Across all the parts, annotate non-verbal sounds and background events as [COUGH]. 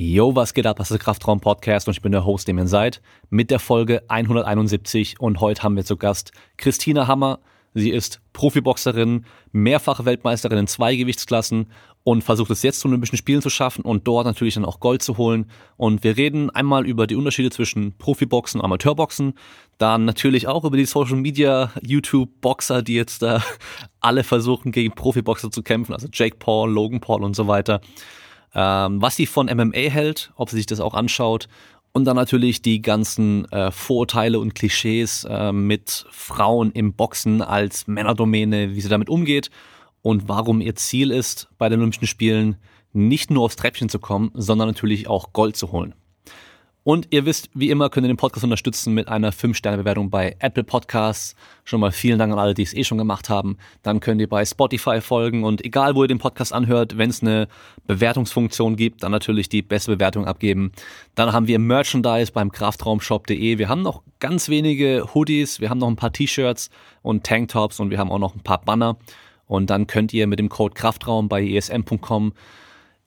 Yo, was geht ab? Das ist der Kraftraum Podcast und ich bin der Host, dem ihr seid, mit der Folge 171 und heute haben wir zu Gast Christina Hammer. Sie ist Profiboxerin, mehrfache Weltmeisterin in zwei Gewichtsklassen und versucht es jetzt zu Olympischen Spielen zu schaffen und dort natürlich dann auch Gold zu holen. Und wir reden einmal über die Unterschiede zwischen Profiboxen und Amateurboxen, dann natürlich auch über die Social Media YouTube Boxer, die jetzt da [LAUGHS] alle versuchen gegen Profiboxer zu kämpfen, also Jake Paul, Logan Paul und so weiter ähm, was sie von MMA hält, ob sie sich das auch anschaut und dann natürlich die ganzen äh, Vorurteile und Klischees äh, mit Frauen im Boxen als Männerdomäne, wie sie damit umgeht und warum ihr Ziel ist, bei den Olympischen Spielen nicht nur aufs Treppchen zu kommen, sondern natürlich auch Gold zu holen. Und ihr wisst, wie immer könnt ihr den Podcast unterstützen mit einer 5-Sterne-Bewertung bei Apple Podcasts. Schon mal vielen Dank an alle, die es eh schon gemacht haben. Dann könnt ihr bei Spotify folgen und egal, wo ihr den Podcast anhört, wenn es eine Bewertungsfunktion gibt, dann natürlich die beste Bewertung abgeben. Dann haben wir Merchandise beim kraftraumshop.de. Wir haben noch ganz wenige Hoodies, wir haben noch ein paar T-Shirts und Tanktops und wir haben auch noch ein paar Banner. Und dann könnt ihr mit dem Code Kraftraum bei esm.com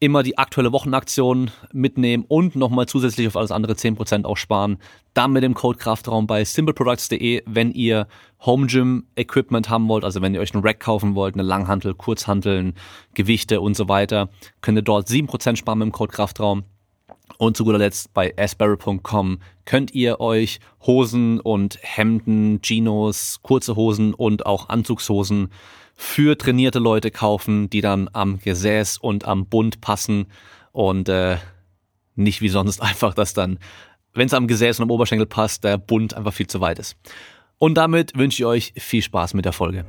immer die aktuelle Wochenaktion mitnehmen und nochmal zusätzlich auf alles andere 10% auch sparen. Dann mit dem Code Kraftraum bei simpleproducts.de, wenn ihr Home Gym Equipment haben wollt, also wenn ihr euch einen Rack kaufen wollt, eine Langhantel, Kurzhanteln, Gewichte und so weiter, könnt ihr dort 7% sparen mit dem Code Kraftraum. Und zu guter Letzt bei asbarrow.com könnt ihr euch Hosen und Hemden, Chinos, kurze Hosen und auch Anzugshosen für trainierte Leute kaufen, die dann am Gesäß und am Bund passen und äh, nicht wie sonst [LAUGHS] einfach, dass dann, wenn es am Gesäß und am Oberschenkel passt, der Bund einfach viel zu weit ist. Und damit wünsche ich euch viel Spaß mit der Folge.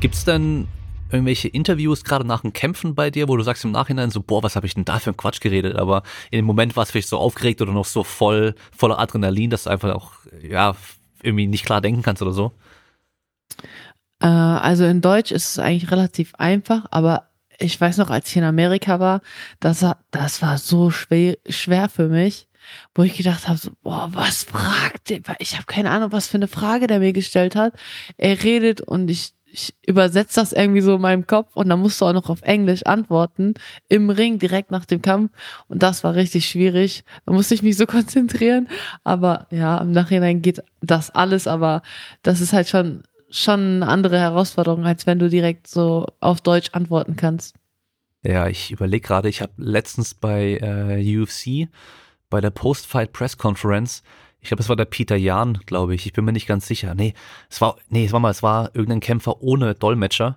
Gibt's denn irgendwelche Interviews gerade nach dem Kämpfen bei dir, wo du sagst im Nachhinein so, boah, was habe ich denn da für einen Quatsch geredet? Aber in dem Moment war es vielleicht so aufgeregt oder noch so voll voller Adrenalin, dass du einfach auch ja irgendwie nicht klar denken kannst oder so. Äh, also in Deutsch ist es eigentlich relativ einfach, aber ich weiß noch, als ich in Amerika war, das war, das war so schwer, schwer für mich, wo ich gedacht habe, so, boah, was fragt der? Ich habe keine Ahnung, was für eine Frage der mir gestellt hat. Er redet und ich ich übersetze das irgendwie so in meinem Kopf und dann musst du auch noch auf Englisch antworten im Ring direkt nach dem Kampf und das war richtig schwierig. Da musste ich mich so [LAUGHS] konzentrieren, aber ja, im Nachhinein geht das alles, aber das ist halt schon schon eine andere Herausforderung, als wenn du direkt so auf Deutsch antworten kannst. Ja, ich überlege gerade, ich habe letztens bei äh, UFC bei der Post-Fight Press Conference ich glaube, es war der Peter Jahn, glaube ich. Ich bin mir nicht ganz sicher. Nee, es war, nee, es war mal, es war irgendein Kämpfer ohne Dolmetscher.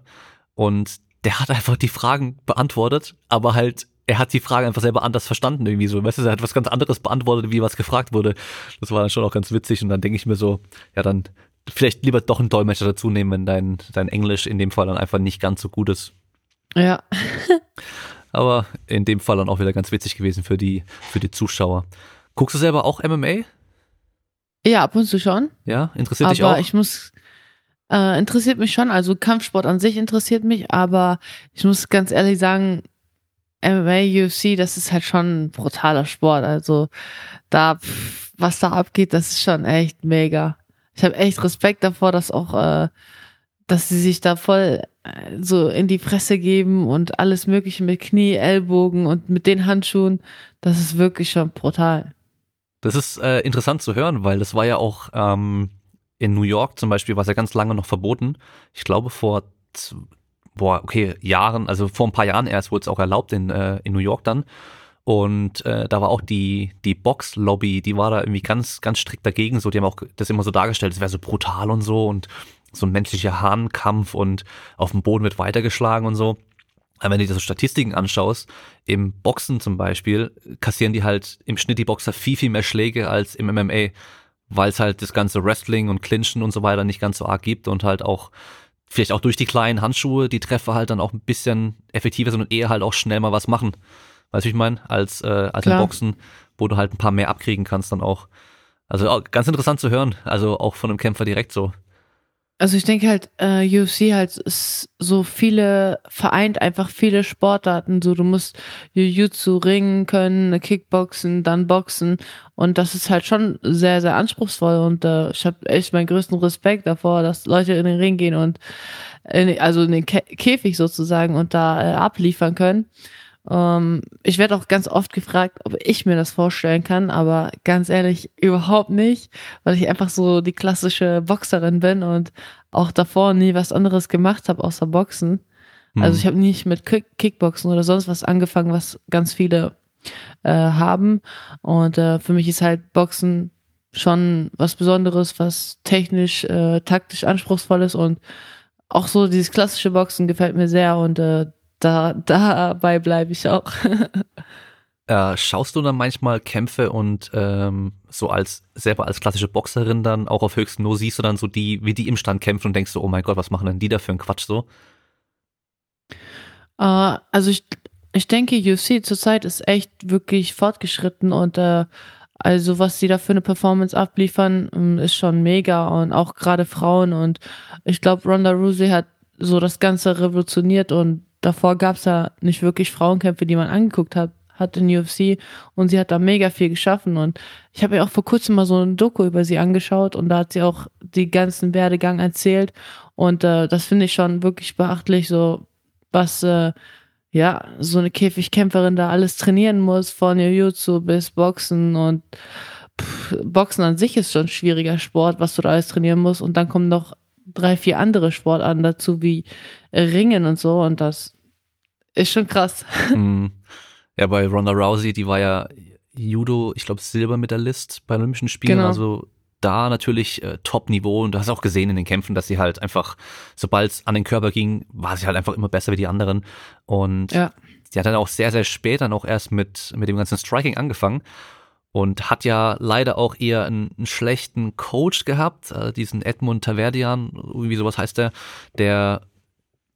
Und der hat einfach die Fragen beantwortet, aber halt, er hat die Fragen einfach selber anders verstanden irgendwie so. Weißt du, er hat was ganz anderes beantwortet, wie was gefragt wurde. Das war dann schon auch ganz witzig. Und dann denke ich mir so, ja, dann vielleicht lieber doch einen Dolmetscher dazu nehmen, wenn dein, dein Englisch in dem Fall dann einfach nicht ganz so gut ist. Ja. [LAUGHS] aber in dem Fall dann auch wieder ganz witzig gewesen für die, für die Zuschauer. Guckst du selber auch MMA? Ja, ab und zu schon. Ja, interessiert aber dich auch? Aber ich muss, äh, interessiert mich schon. Also Kampfsport an sich interessiert mich, aber ich muss ganz ehrlich sagen, MMA, UFC, das ist halt schon ein brutaler Sport. Also da, was da abgeht, das ist schon echt mega. Ich habe echt Respekt davor, dass auch, äh, dass sie sich da voll äh, so in die Fresse geben und alles Mögliche mit Knie, Ellbogen und mit den Handschuhen. Das ist wirklich schon brutal. Das ist äh, interessant zu hören, weil das war ja auch ähm, in New York zum Beispiel, war es ja ganz lange noch verboten. Ich glaube vor, boah, okay, Jahren, also vor ein paar Jahren erst wurde es auch erlaubt in, äh, in New York dann. Und äh, da war auch die, die Box-Lobby, die war da irgendwie ganz, ganz strikt dagegen. So, die haben auch das immer so dargestellt, es wäre so brutal und so und so ein menschlicher Hahnkampf und auf dem Boden wird weitergeschlagen und so. Aber wenn du dir so Statistiken anschaust, im Boxen zum Beispiel, kassieren die halt im Schnitt die Boxer viel, viel mehr Schläge als im MMA, weil es halt das ganze Wrestling und Clinchen und so weiter nicht ganz so arg gibt und halt auch vielleicht auch durch die kleinen Handschuhe die Treffer halt dann auch ein bisschen effektiver sind und eher halt auch schnell mal was machen. Weißt du, wie ich meine? Als, äh, als im Boxen, wo du halt ein paar mehr abkriegen kannst dann auch. Also ganz interessant zu hören, also auch von einem Kämpfer direkt so. Also ich denke halt, äh, UFC halt ist so viele, vereint einfach viele Sportarten. So, du musst Jiu-Jitsu ringen können, Kickboxen, dann Boxen. Und das ist halt schon sehr, sehr anspruchsvoll. Und äh, ich habe echt meinen größten Respekt davor, dass Leute in den Ring gehen und in, also in den Kä Käfig sozusagen und da äh, abliefern können. Ähm, ich werde auch ganz oft gefragt, ob ich mir das vorstellen kann, aber ganz ehrlich, überhaupt nicht, weil ich einfach so die klassische Boxerin bin und auch davor nie was anderes gemacht habe außer Boxen. Mhm. Also ich habe nicht mit Kick Kickboxen oder sonst was angefangen, was ganz viele äh, haben. Und äh, für mich ist halt Boxen schon was Besonderes, was technisch, äh, taktisch anspruchsvoll ist und auch so dieses klassische Boxen gefällt mir sehr und äh, da, dabei bleibe ich auch. [LAUGHS] Äh, schaust du dann manchmal Kämpfe und ähm, so als selber als klassische Boxerin dann auch auf höchstem Niveau siehst du dann so die, wie die im Stand kämpfen und denkst du, oh mein Gott, was machen denn die da für einen Quatsch so? Äh, also ich, ich denke, UFC zurzeit ist echt wirklich fortgeschritten und äh, also was sie da für eine Performance abliefern, ähm, ist schon mega und auch gerade Frauen und ich glaube, Ronda Rousey hat so das Ganze revolutioniert und davor gab es ja nicht wirklich Frauenkämpfe, die man angeguckt hat, hat in UFC und sie hat da mega viel geschaffen. Und ich habe ja auch vor kurzem mal so ein Doku über sie angeschaut. Und da hat sie auch die ganzen Werdegang erzählt. Und äh, das finde ich schon wirklich beachtlich, so was äh, ja so eine Käfigkämpferin da alles trainieren muss, von Jiu-Jitsu bis Boxen. Und pff, Boxen an sich ist schon ein schwieriger Sport, was du da alles trainieren musst. Und dann kommen noch drei, vier andere Sportarten dazu, wie Ringen und so. Und das ist schon krass. [LAUGHS] Mhm. Ja, bei Ronda Rousey, die war ja Judo, ich glaube Silbermedaillist bei Olympischen Spielen, genau. also da natürlich äh, Top-Niveau und du hast auch gesehen in den Kämpfen, dass sie halt einfach, sobald es an den Körper ging, war sie halt einfach immer besser wie die anderen und ja. sie hat dann auch sehr, sehr spät dann auch erst mit, mit dem ganzen Striking angefangen und hat ja leider auch eher einen, einen schlechten Coach gehabt, äh, diesen Edmund Taverdian, irgendwie sowas heißt der, der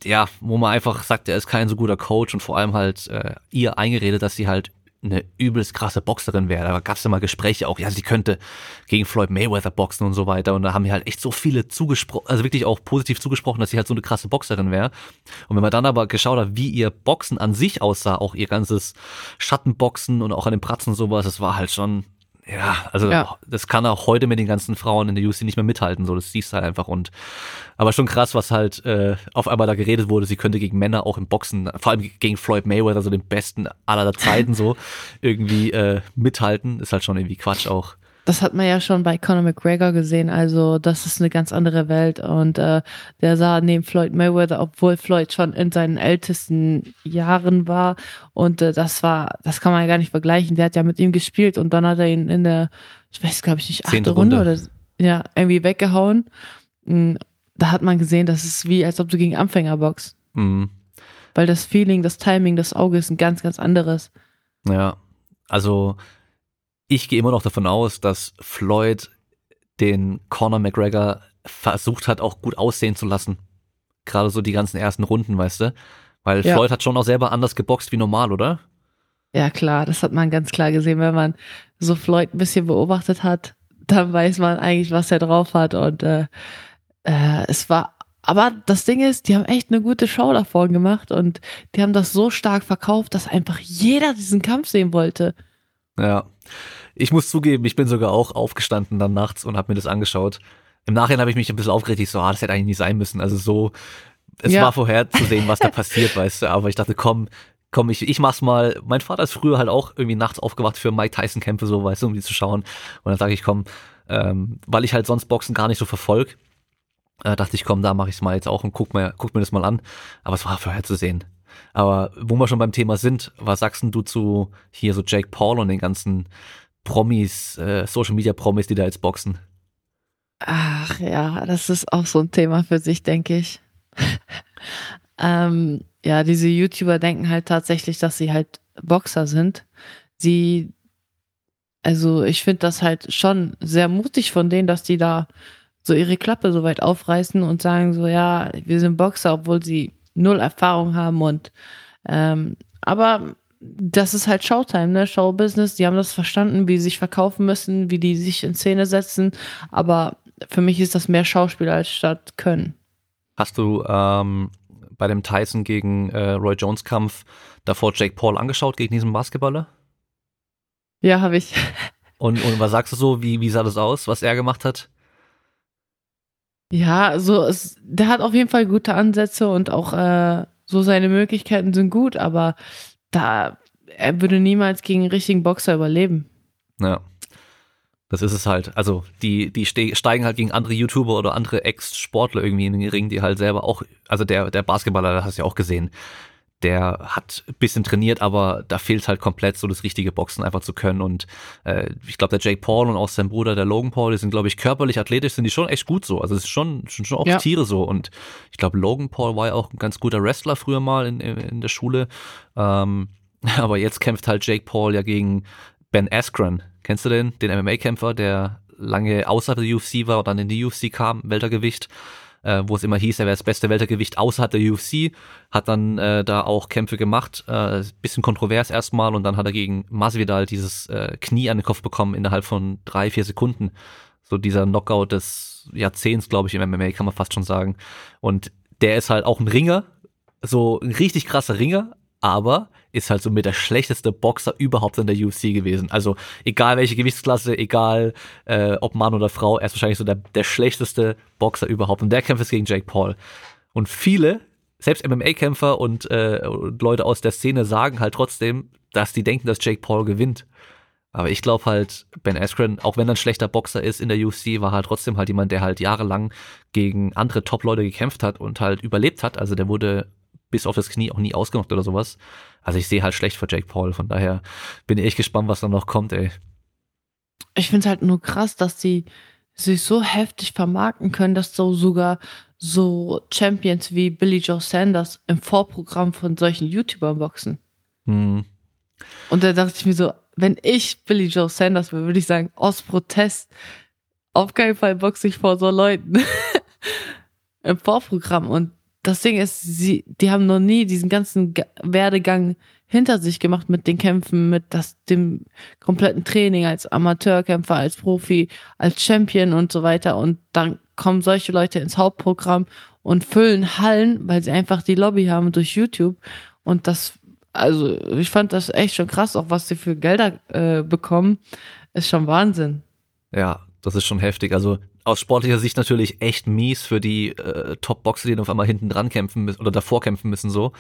ja, wo man einfach sagt, er ist kein so guter Coach und vor allem halt äh, ihr eingeredet, dass sie halt eine übelst krasse Boxerin wäre. Da gab es ja mal Gespräche auch, ja, sie könnte gegen Floyd Mayweather boxen und so weiter. Und da haben mir halt echt so viele zugesprochen, also wirklich auch positiv zugesprochen, dass sie halt so eine krasse Boxerin wäre. Und wenn man dann aber geschaut hat, wie ihr Boxen an sich aussah, auch ihr ganzes Schattenboxen und auch an den Pratzen und sowas, das war halt schon ja, also ja. das kann auch heute mit den ganzen Frauen in der UC nicht mehr mithalten, so das siehst du halt einfach und aber schon krass, was halt äh, auf einmal da geredet wurde, sie könnte gegen Männer auch im Boxen, vor allem gegen Floyd Mayweather, so den besten aller Zeiten so [LAUGHS] irgendwie äh, mithalten, ist halt schon irgendwie Quatsch auch. Das hat man ja schon bei Conor McGregor gesehen. Also das ist eine ganz andere Welt. Und äh, der sah neben Floyd Mayweather, obwohl Floyd schon in seinen ältesten Jahren war. Und äh, das war, das kann man ja gar nicht vergleichen. Der hat ja mit ihm gespielt und dann hat er ihn in der, ich weiß, glaube ich nicht, achte Runde. Runde oder ja irgendwie weggehauen. Hm, da hat man gesehen, das ist wie, als ob du gegen Anfänger boxst. Mhm. Weil das Feeling, das Timing, das Auge ist ein ganz, ganz anderes. Ja, also ich gehe immer noch davon aus, dass Floyd den Conor McGregor versucht hat, auch gut aussehen zu lassen. Gerade so die ganzen ersten Runden, weißt du? Weil ja. Floyd hat schon auch selber anders geboxt wie normal, oder? Ja, klar, das hat man ganz klar gesehen. Wenn man so Floyd ein bisschen beobachtet hat, dann weiß man eigentlich, was er drauf hat. Und äh, äh, es war, aber das Ding ist, die haben echt eine gute Show davor gemacht und die haben das so stark verkauft, dass einfach jeder diesen Kampf sehen wollte. Ja. Ich muss zugeben, ich bin sogar auch aufgestanden dann nachts und habe mir das angeschaut. Im Nachhinein habe ich mich ein bisschen aufgeregt. Ich so, ah, das hätte eigentlich nicht sein müssen. Also so, es ja. war vorherzusehen, was da passiert, [LAUGHS] weißt du. Aber ich dachte, komm, komm, ich, ich mach's mal. Mein Vater ist früher halt auch irgendwie nachts aufgewacht für Mike Tyson Kämpfe, so, weißt du, um die zu schauen. Und dann sage ich, komm, ähm, weil ich halt sonst Boxen gar nicht so verfolg, äh, dachte ich, komm, da mache ich's mal jetzt auch und guck mir, guck mir das mal an. Aber es war vorherzusehen. Aber wo wir schon beim Thema sind, was sagst du zu hier so Jake Paul und den ganzen Promis, äh, Social Media Promis, die da jetzt boxen? Ach ja, das ist auch so ein Thema für sich, denke ich. [LAUGHS] ähm, ja, diese YouTuber denken halt tatsächlich, dass sie halt Boxer sind. Sie, also ich finde das halt schon sehr mutig von denen, dass die da so ihre Klappe so weit aufreißen und sagen so, ja, wir sind Boxer, obwohl sie null Erfahrung haben und ähm, aber das ist halt Showtime, ne? Showbusiness. Die haben das verstanden, wie sie sich verkaufen müssen, wie die sich in Szene setzen. Aber für mich ist das mehr Schauspiel als statt Können. Hast du ähm, bei dem Tyson gegen äh, Roy Jones Kampf davor Jake Paul angeschaut gegen diesen Basketballer? Ja, habe ich. Und, und was sagst du so? Wie, wie sah das aus, was er gemacht hat? Ja, so es, der hat auf jeden Fall gute Ansätze und auch äh, so seine Möglichkeiten sind gut, aber da er würde niemals gegen einen richtigen Boxer überleben. Ja. Das ist es halt. Also die, die steigen halt gegen andere YouTuber oder andere Ex-Sportler irgendwie in den Ring, die halt selber auch, also der, der Basketballer, das hast du ja auch gesehen, der hat ein bisschen trainiert, aber da fehlt halt komplett so das richtige Boxen einfach zu können. Und äh, ich glaube, der Jake Paul und auch sein Bruder, der Logan Paul, die sind, glaube ich, körperlich, athletisch sind die schon echt gut so. Also es ist schon, schon, schon auch ja. Tiere so. Und ich glaube, Logan Paul war ja auch ein ganz guter Wrestler früher mal in, in, in der Schule. Ähm, [LAUGHS] aber jetzt kämpft halt Jake Paul ja gegen Ben Askren. Kennst du den? Den MMA-Kämpfer, der lange außerhalb der UFC war und dann in die UFC kam, Weltergewicht äh, wo es immer hieß, er wäre das beste Weltergewicht außerhalb der UFC, hat dann äh, da auch Kämpfe gemacht, äh, bisschen kontrovers erstmal und dann hat er gegen Masvidal dieses äh, Knie an den Kopf bekommen innerhalb von drei, vier Sekunden. So dieser Knockout des Jahrzehnts, glaube ich, im MMA kann man fast schon sagen. Und der ist halt auch ein Ringer, so ein richtig krasser Ringer, aber ist halt so mit der schlechteste Boxer überhaupt in der UFC gewesen. Also egal welche Gewichtsklasse, egal äh, ob Mann oder Frau, er ist wahrscheinlich so der, der schlechteste Boxer überhaupt. Und der kämpft jetzt gegen Jake Paul. Und viele, selbst MMA-Kämpfer und, äh, und Leute aus der Szene sagen halt trotzdem, dass die denken, dass Jake Paul gewinnt. Aber ich glaube halt, Ben Askren, auch wenn er ein schlechter Boxer ist in der UFC, war halt trotzdem halt jemand, der halt jahrelang gegen andere Top-Leute gekämpft hat und halt überlebt hat. Also der wurde bis auf das Knie auch nie ausgemacht oder sowas. Also ich sehe halt schlecht vor Jake Paul, von daher bin ich echt gespannt, was da noch kommt, ey. Ich finde es halt nur krass, dass die sich so heftig vermarkten können, dass so sogar so Champions wie Billy Joe Sanders im Vorprogramm von solchen YouTubern boxen. Hm. Und da dachte ich mir so, wenn ich Billy Joe Sanders wäre, würde ich sagen, aus Protest, auf keinen Fall boxe ich vor so Leuten [LAUGHS] im Vorprogramm. Und das Ding ist, sie, die haben noch nie diesen ganzen Werdegang hinter sich gemacht mit den Kämpfen, mit das, dem kompletten Training als Amateurkämpfer, als Profi, als Champion und so weiter. Und dann kommen solche Leute ins Hauptprogramm und füllen Hallen, weil sie einfach die Lobby haben durch YouTube. Und das, also ich fand das echt schon krass, auch was sie für Gelder äh, bekommen, ist schon Wahnsinn. Ja, das ist schon heftig. Also aus sportlicher Sicht natürlich echt mies für die äh, Top-Boxer, die dann auf einmal hinten dran kämpfen müssen oder davor kämpfen müssen so.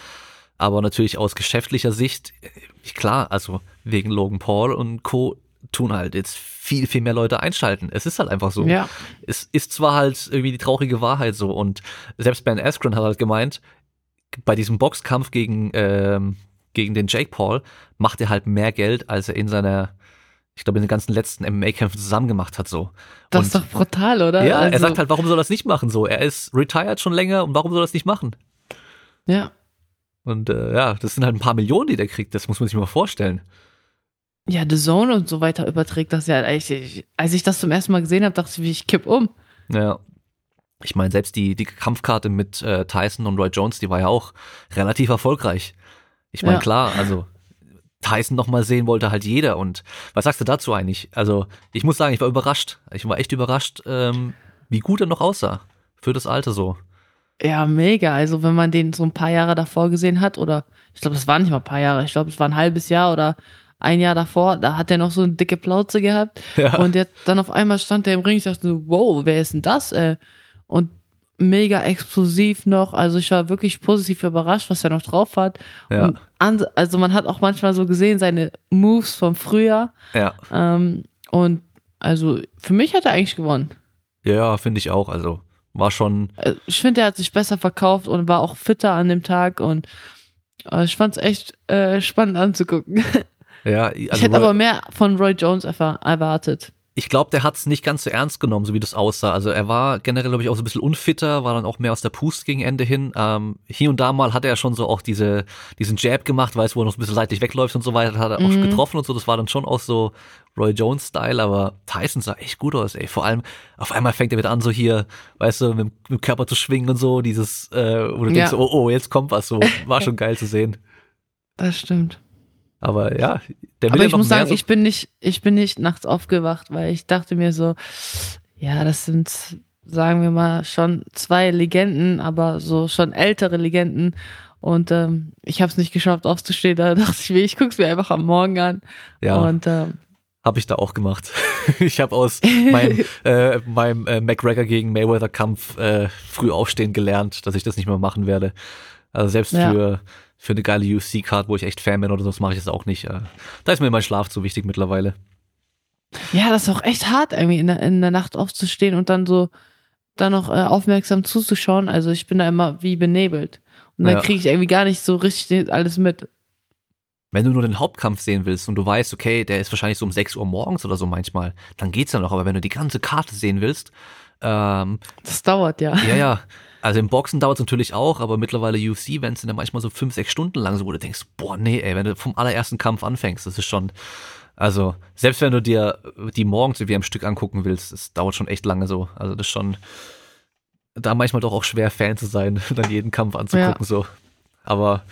Aber natürlich aus geschäftlicher Sicht, äh, klar, also wegen Logan Paul und Co. tun halt jetzt viel, viel mehr Leute einschalten. Es ist halt einfach so. Ja. Es ist zwar halt irgendwie die traurige Wahrheit so und selbst Ben Askren hat halt gemeint, bei diesem Boxkampf gegen, ähm, gegen den Jake Paul macht er halt mehr Geld, als er in seiner ich glaube, in den ganzen letzten MMA-Kämpfen zusammen gemacht hat, so. Das und, ist doch brutal, oder? Ja, also, er sagt halt, warum soll er das nicht machen, so. Er ist retired schon länger und warum soll er das nicht machen? Ja. Und äh, ja, das sind halt ein paar Millionen, die der kriegt, das muss man sich mal vorstellen. Ja, The Zone und so weiter überträgt das ja. Ich, als ich das zum ersten Mal gesehen habe, dachte ich, ich kipp um. Ja. Ich meine, selbst die, die Kampfkarte mit äh, Tyson und Roy Jones, die war ja auch relativ erfolgreich. Ich meine, ja. klar, also Tyson noch mal sehen wollte halt jeder. Und was sagst du dazu eigentlich? Also ich muss sagen, ich war überrascht. Ich war echt überrascht, ähm, wie gut er noch aussah für das Alter so. Ja, mega. Also wenn man den so ein paar Jahre davor gesehen hat, oder ich glaube, das waren nicht mal ein paar Jahre, ich glaube, es war ein halbes Jahr oder ein Jahr davor, da hat er noch so eine dicke Plauze gehabt. Ja. Und jetzt dann auf einmal stand er im Ring, ich dachte so, wow, wer ist denn das? Äh? Und mega explosiv noch. Also ich war wirklich positiv überrascht, was er noch drauf hat. Ja. An, also man hat auch manchmal so gesehen, seine Moves vom Frühjahr. Ja. Ähm, und also für mich hat er eigentlich gewonnen. Ja, finde ich auch. Also war schon. Äh, ich finde, er hat sich besser verkauft und war auch fitter an dem Tag und äh, ich fand es echt äh, spannend anzugucken. [LAUGHS] Ja, also ich hätte aber mehr von Roy Jones erwartet ich glaube, der hat es nicht ganz so ernst genommen, so wie das aussah. Also er war generell, glaube ich, auch so ein bisschen unfitter, war dann auch mehr aus der Pust gegen Ende hin. Ähm, hier und da mal hat er schon so auch diese, diesen Jab gemacht, weiß, wo er noch ein bisschen seitlich wegläuft und so weiter, hat er mhm. auch getroffen und so. Das war dann schon auch so Roy Jones-Style, aber Tyson sah echt gut aus, ey. Vor allem, auf einmal fängt er wieder an, so hier, weißt du, mit, mit dem Körper zu schwingen und so, dieses, äh, wo du ja. denkst, oh, oh, jetzt kommt was so. War schon geil zu sehen. Das stimmt. Aber ja, der will Aber ja ich muss sagen, so ich bin nicht, ich bin nicht nachts aufgewacht, weil ich dachte mir so, ja, das sind, sagen wir mal, schon zwei Legenden, aber so schon ältere Legenden. Und ähm, ich habe es nicht geschafft aufzustehen. Da [LAUGHS] dachte ich mir, ich guck's mir einfach am Morgen an. Ja. Und ähm, Habe ich da auch gemacht. [LAUGHS] ich habe aus meinem, [LAUGHS] äh, meinem äh, McGregor gegen Mayweather-Kampf äh, früh aufstehen gelernt, dass ich das nicht mehr machen werde. Also selbst Ja. für, für eine geile UFC-Card, wo ich echt Fan bin oder so, das mache ich das auch nicht. Äh, da ist mir mein Schlaf zu wichtig mittlerweile. ja, das ist auch echt hart, irgendwie in der, in der Nacht aufzustehen und dann so dann noch äh, aufmerksam zuzuschauen. Also ich bin da immer wie benebelt. Und dann Ja. kriege ich irgendwie gar nicht so richtig alles mit. Wenn du nur den Hauptkampf sehen willst und du weißt, okay, der ist wahrscheinlich so um 6 Uhr morgens oder so manchmal, dann geht's ja noch. Aber wenn du die ganze Karte sehen willst, ähm, Das dauert ja. ja, ja. [LAUGHS] Also im Boxen dauert es natürlich auch, aber mittlerweile UFC-Events sind ja manchmal so fünf, sechs Stunden lang, so wo du denkst, boah, nee, ey, wenn du vom allerersten Kampf anfängst, das ist schon, also selbst wenn du dir die morgens wie am Stück angucken willst, das dauert schon echt lange so. Also das ist schon da manchmal doch auch schwer Fan zu sein, [LAUGHS] dann jeden Kampf anzugucken so. Aber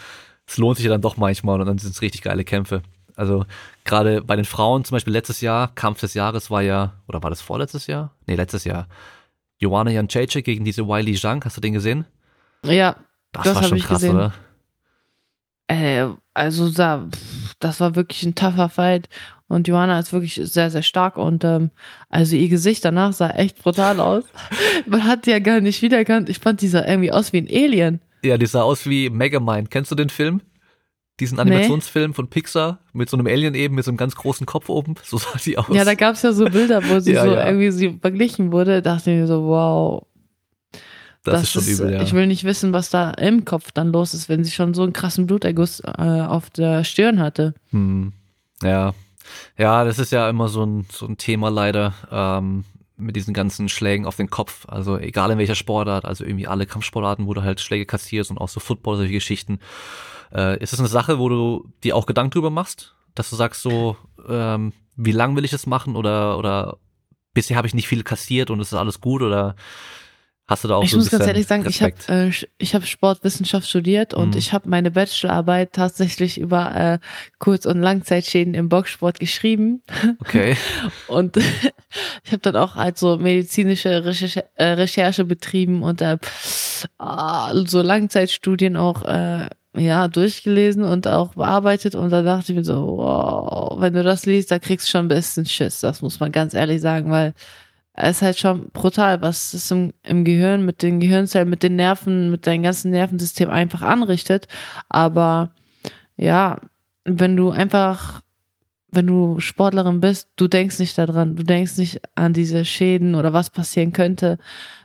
es lohnt sich ja dann doch manchmal und dann sind es richtig geile Kämpfe. Also gerade bei den Frauen, zum Beispiel letztes Jahr, Kampf des Jahres war ja, oder war das vorletztes Jahr? Nee, letztes Jahr. Joanna Janczejczyk gegen diese Wiley Zhang, hast du den gesehen? Ja, Das, Das war schon ich krass, gesehen. oder? äh, also da, das war wirklich ein tougher Fight. Und Johanna ist wirklich sehr, sehr stark. Und ähm, also ihr Gesicht danach sah echt brutal aus. [LAUGHS] Man hat die ja gar nicht wiedererkannt. Ich fand die sah irgendwie aus wie ein Alien. Ja, die sah aus wie Megamind. Kennst du den Film? Diesen Animationsfilm von Pixar mit so einem Alien eben, mit so einem ganz großen Kopf oben. [LAUGHS] So sah die aus. Ja, da gab's ja so Bilder, wo sie [LAUGHS] Ja, so ja. irgendwie sie verglichen wurde. Da dachte ich mir so, wow, das, ist schon übel, ja. Ich will nicht wissen, was da im Kopf dann los ist, wenn sie schon so einen krassen Bluterguss äh, auf der Stirn hatte. Hm. Ja. Ja, das ist ja immer so ein, so ein Thema leider, ähm, mit diesen ganzen Schlägen auf den Kopf. Also egal in welcher Sportart, also irgendwie alle Kampfsportarten, wo du halt Schläge kassierst und auch so Football, solche Geschichten. Äh, ist das eine Sache, wo du dir auch Gedanken drüber machst? Dass du sagst so, ähm, wie lang will ich das machen oder, oder bisher habe ich nicht viel kassiert und es ist alles gut oder hast du da auch ich so muss ganz ehrlich sagen, ich habe Respekt? äh, ich hab Sportwissenschaft studiert und Mhm. ich habe meine Bachelorarbeit tatsächlich über äh, Kurz- und Langzeitschäden im Boxsport geschrieben. Okay. [LAUGHS] Und [LAUGHS] ich habe dann auch halt so medizinische Recherche, äh, Recherche betrieben und äh, so Langzeitstudien auch äh, ja durchgelesen und auch bearbeitet. Und da dachte ich mir so, wow, wenn du das liest, da kriegst du schon ein bisschen Schiss. Das muss man ganz ehrlich sagen, weil es ist halt schon brutal, was es im, im Gehirn mit den Gehirnzellen, mit den Nerven, mit deinem ganzen Nervensystem einfach anrichtet. Aber ja, wenn du einfach wenn du Sportlerin bist, du denkst nicht daran, du denkst nicht an diese Schäden oder was passieren könnte,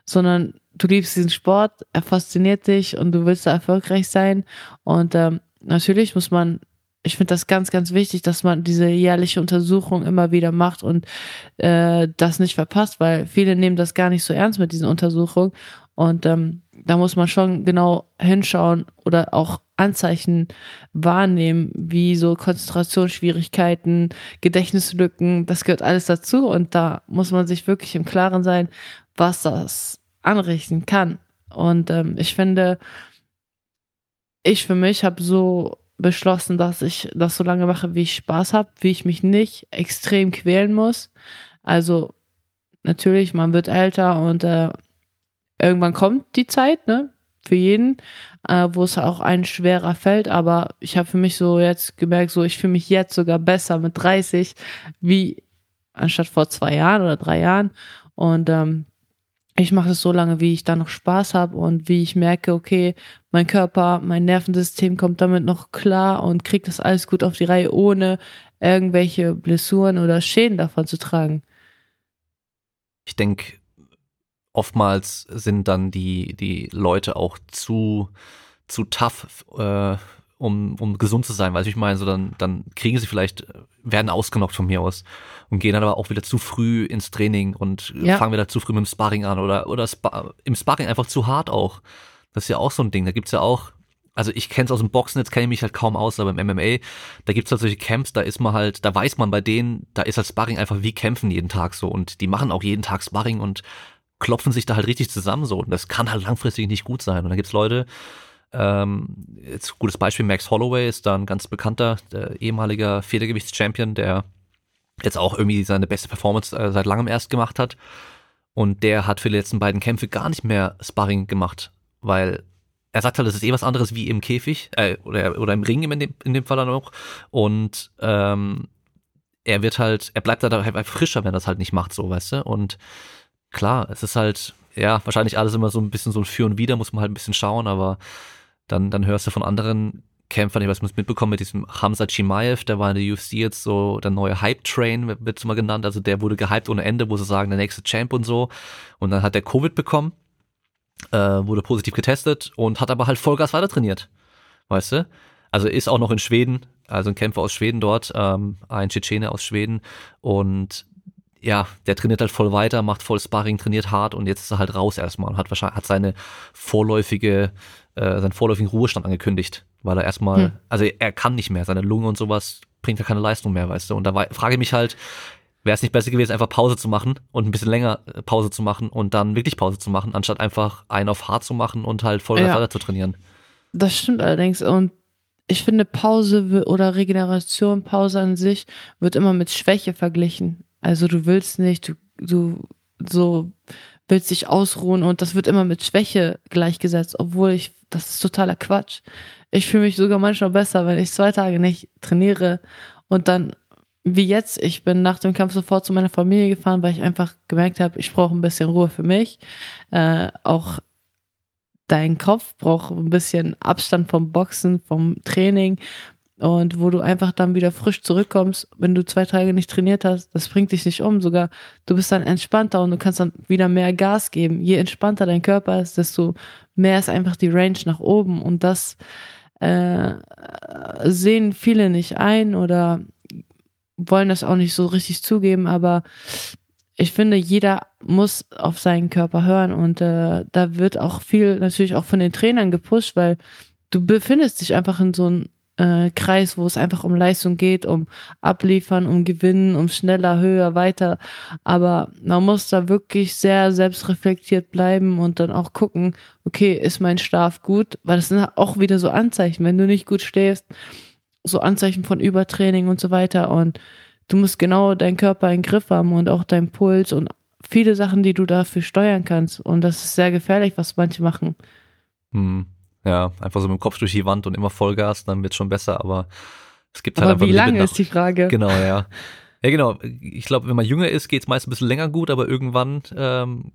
sondern du liebst diesen Sport, er fasziniert dich und du willst da erfolgreich sein. Und ähm, natürlich muss man, ich finde das ganz, ganz wichtig, dass man diese jährliche Untersuchung immer wieder macht und äh, das nicht verpasst, weil viele nehmen das gar nicht so ernst mit diesen Untersuchungen. Und ähm, da muss man schon genau hinschauen oder auch Anzeichen wahrnehmen, wie so Konzentrationsschwierigkeiten, Gedächtnislücken, das gehört alles dazu und da muss man sich wirklich im Klaren sein, was das anrichten kann. Und ähm, ich finde, ich für mich habe so beschlossen, dass ich das so lange mache, wie ich Spaß habe, wie ich mich nicht extrem quälen muss. Also natürlich, man wird älter und äh, irgendwann kommt die Zeit, ne? Für jeden, äh, wo es auch ein schwerer fällt. Aber ich habe für mich so jetzt gemerkt, so ich fühle mich jetzt sogar besser mit 30 wie anstatt vor zwei Jahren oder drei Jahren. Und ähm, ich mache es so lange, wie ich da noch Spaß habe und wie ich merke, okay, mein Körper, mein Nervensystem kommt damit noch klar und kriegt das alles gut auf die Reihe, ohne irgendwelche Blessuren oder Schäden davon zu tragen. ich denke, oftmals sind dann die, die Leute auch zu, zu tough, äh, um, um gesund zu sein. Weißt du, ich meine, so dann, dann kriegen sie vielleicht, werden ausgenockt von mir aus und gehen dann aber auch wieder zu früh ins Training und Ja. fangen wieder zu früh mit dem Sparring an oder, oder Spa im Sparring einfach zu hart auch. Das ist ja auch so ein Ding. Da gibt's ja auch, also ich kenne es aus dem Boxen, jetzt kenne ich mich halt kaum aus, aber im MMA, da gibt's halt solche Camps, da ist man halt, da weiß man bei denen, da ist halt Sparring einfach wie Kämpfen jeden Tag so und die machen auch jeden Tag Sparring und klopfen sich da halt richtig zusammen so und das kann halt langfristig nicht gut sein. Und dann gibt's Leute, ähm, jetzt gutes Beispiel, Max Holloway ist da ein ganz bekannter, ehemaliger Federgewichts-Champion, der jetzt auch irgendwie seine beste Performance äh, seit langem erst gemacht hat. Und der hat für die letzten beiden Kämpfe gar nicht mehr Sparring gemacht, weil er sagt halt, das ist eh was anderes wie im Käfig äh, oder, oder im Ring in dem, in dem Fall dann auch. Und ähm, er wird halt, er bleibt da halt frischer, wenn er das halt nicht macht, so, weißt du? Und klar, es ist halt, ja, wahrscheinlich alles immer so ein bisschen so ein Für und Wider, muss man halt ein bisschen schauen, aber dann, dann hörst du von anderen Kämpfern, ich weiß nicht, mitbekommen mit diesem Hamza Chimaev, der war in der UFC jetzt so der neue Hype-Train, wird es mal genannt, also der wurde gehypt ohne Ende, wo sie sagen, der nächste Champ und so. Und dann hat der Covid bekommen, äh, wurde positiv getestet und hat aber halt Vollgas weiter trainiert. Weißt du? Also ist auch noch in Schweden, also ein Kämpfer aus Schweden dort, ähm, ein Tschetschene aus Schweden und ja, der trainiert halt voll weiter, macht voll Sparring, trainiert hart und jetzt ist er halt raus erstmal und hat wahrscheinlich hat seine vorläufige äh, seinen vorläufigen Ruhestand angekündigt, weil er erstmal, hm. also er kann nicht mehr, seine Lunge und sowas bringt ja keine Leistung mehr, weißt du. Und da war, frage ich mich halt, wäre es nicht besser gewesen, einfach Pause zu machen und ein bisschen länger äh, Pause zu machen und dann wirklich Pause zu machen, anstatt einfach einen auf hart zu machen und halt voll ja. zu trainieren. Das stimmt allerdings und ich finde Pause oder Regeneration, Pause an sich wird immer mit Schwäche verglichen. Also du willst nicht, du, du so willst dich ausruhen und das wird immer mit Schwäche gleichgesetzt, obwohl ich, das ist totaler Quatsch. Ich fühle mich sogar manchmal besser, wenn ich zwei Tage nicht trainiere und dann, wie jetzt, ich bin nach dem Kampf sofort zu meiner Familie gefahren, weil ich einfach gemerkt habe, ich brauche ein bisschen Ruhe für mich. Äh, auch dein Kopf braucht ein bisschen Abstand vom Boxen, vom Training und wo du einfach dann wieder frisch zurückkommst, wenn du zwei Tage nicht trainiert hast, das bringt dich nicht um. Sogar du bist dann entspannter und du kannst dann wieder mehr Gas geben. Je entspannter dein Körper ist, desto mehr ist einfach die Range nach oben. Und das äh, sehen viele nicht ein oder wollen das auch nicht so richtig zugeben. Aber ich finde, jeder muss auf seinen Körper hören und äh, da wird auch viel natürlich auch von den Trainern gepusht, weil du befindest dich einfach in so einem äh, Kreis, wo es einfach um Leistung geht, um Abliefern, um Gewinnen, um schneller, höher, weiter. Aber man muss da wirklich sehr selbstreflektiert bleiben und dann auch gucken, okay, ist mein Schlaf gut? Weil das sind auch wieder so Anzeichen, wenn du nicht gut schläfst, so Anzeichen von Übertraining und so weiter. Und du musst genau deinen Körper in den Griff haben und auch deinen Puls und viele Sachen, die du dafür steuern kannst. Und das ist sehr gefährlich, was manche machen. Hm. Ja, einfach so mit dem Kopf durch die Wand und immer Vollgas, dann wird schon besser, aber es gibt halt aber einfach. Wie lange ist die Frage? Genau, ja. Ja, genau. Ich glaube, wenn man jünger ist, geht es meist ein bisschen länger gut, aber irgendwann ähm,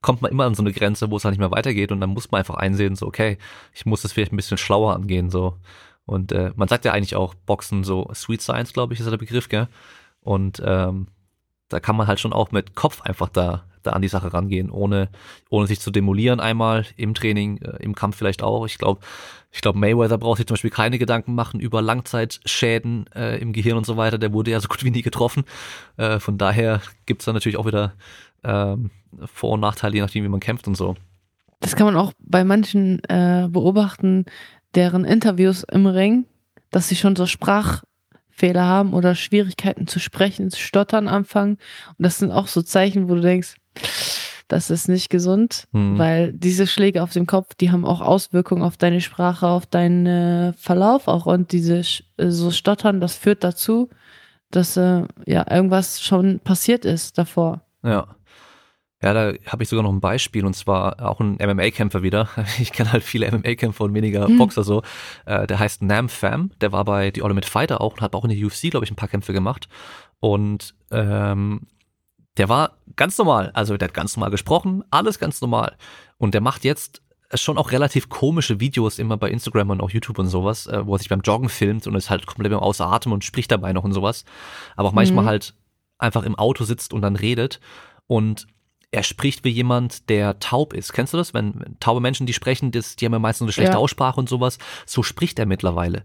kommt man immer an so eine Grenze, wo es halt nicht mehr weitergeht und dann muss man einfach einsehen, so, okay, ich muss das vielleicht ein bisschen schlauer angehen, so. Und äh, man sagt ja eigentlich auch Boxen so Sweet Science, glaube ich, ist ja der Begriff, gell? Und ähm, da kann man halt schon auch mit Kopf einfach da da an die Sache rangehen, ohne, ohne sich zu demolieren einmal im Training, äh, im Kampf vielleicht auch. Ich glaube, ich glaube, Mayweather braucht sich zum Beispiel keine Gedanken machen über Langzeitschäden äh, im Gehirn und so weiter. Der wurde ja so gut wie nie getroffen. Äh, von daher gibt's da natürlich auch wieder ähm, Vor- und Nachteile, je nachdem, wie man kämpft und so. Das kann man auch bei manchen äh, beobachten, deren Interviews im Ring, dass sie schon so Sprach Fehler haben oder Schwierigkeiten zu sprechen, zu stottern anfangen. Und das sind auch so Zeichen, wo du denkst, das ist nicht gesund, mhm. weil diese Schläge auf dem Kopf, die haben auch Auswirkungen auf deine Sprache, auf deinen Verlauf auch und diese äh, so Stottern, das führt dazu, dass äh, ja irgendwas schon passiert ist davor. Ja. Ja, da habe ich sogar noch ein Beispiel und zwar auch ein MMA-Kämpfer wieder. [LAUGHS] Ich kenne halt viele MMA-Kämpfer und weniger hm. Boxer so. Äh, der heißt Nam Pham, der war bei The Ultimate Fighter auch und hat auch in der UFC, glaube ich, ein paar Kämpfe gemacht. Und ähm, der war ganz normal, also der hat ganz normal gesprochen, alles ganz normal. Und der macht jetzt schon auch relativ komische Videos immer bei Instagram und auch YouTube und sowas, äh, wo er sich beim Joggen filmt und ist halt komplett außer Atem und spricht dabei noch und sowas. Aber auch manchmal mhm. halt einfach im Auto sitzt und dann redet. Und er spricht wie jemand, der taub ist. Kennst du das? Wenn taube Menschen, die sprechen, das, die haben ja meistens eine schlechte ja. Aussprache und sowas. So spricht er mittlerweile.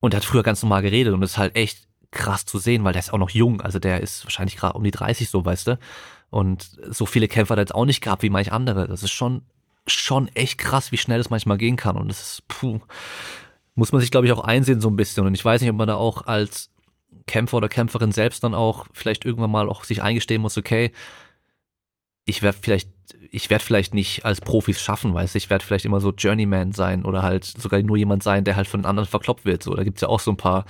Und er hat früher ganz normal geredet und ist halt echt krass zu sehen, weil der ist auch noch jung. Also der ist wahrscheinlich gerade um die 30 so, weißt du. Und so viele Kämpfer hat er jetzt auch nicht gehabt wie manch andere. Das ist schon, schon echt krass, wie schnell das manchmal gehen kann. Und das ist, puh, muss man sich, glaube ich, auch einsehen so ein bisschen. Und ich weiß nicht, ob man da auch als Kämpfer oder Kämpferin selbst dann auch vielleicht irgendwann mal auch sich eingestehen muss, okay, ich werde vielleicht, ich werde vielleicht nicht als Profis schaffen, weißt du, ich werde vielleicht immer so Journeyman sein oder halt sogar nur jemand sein, der halt von anderen verkloppt wird. So, da gibt's ja auch so ein paar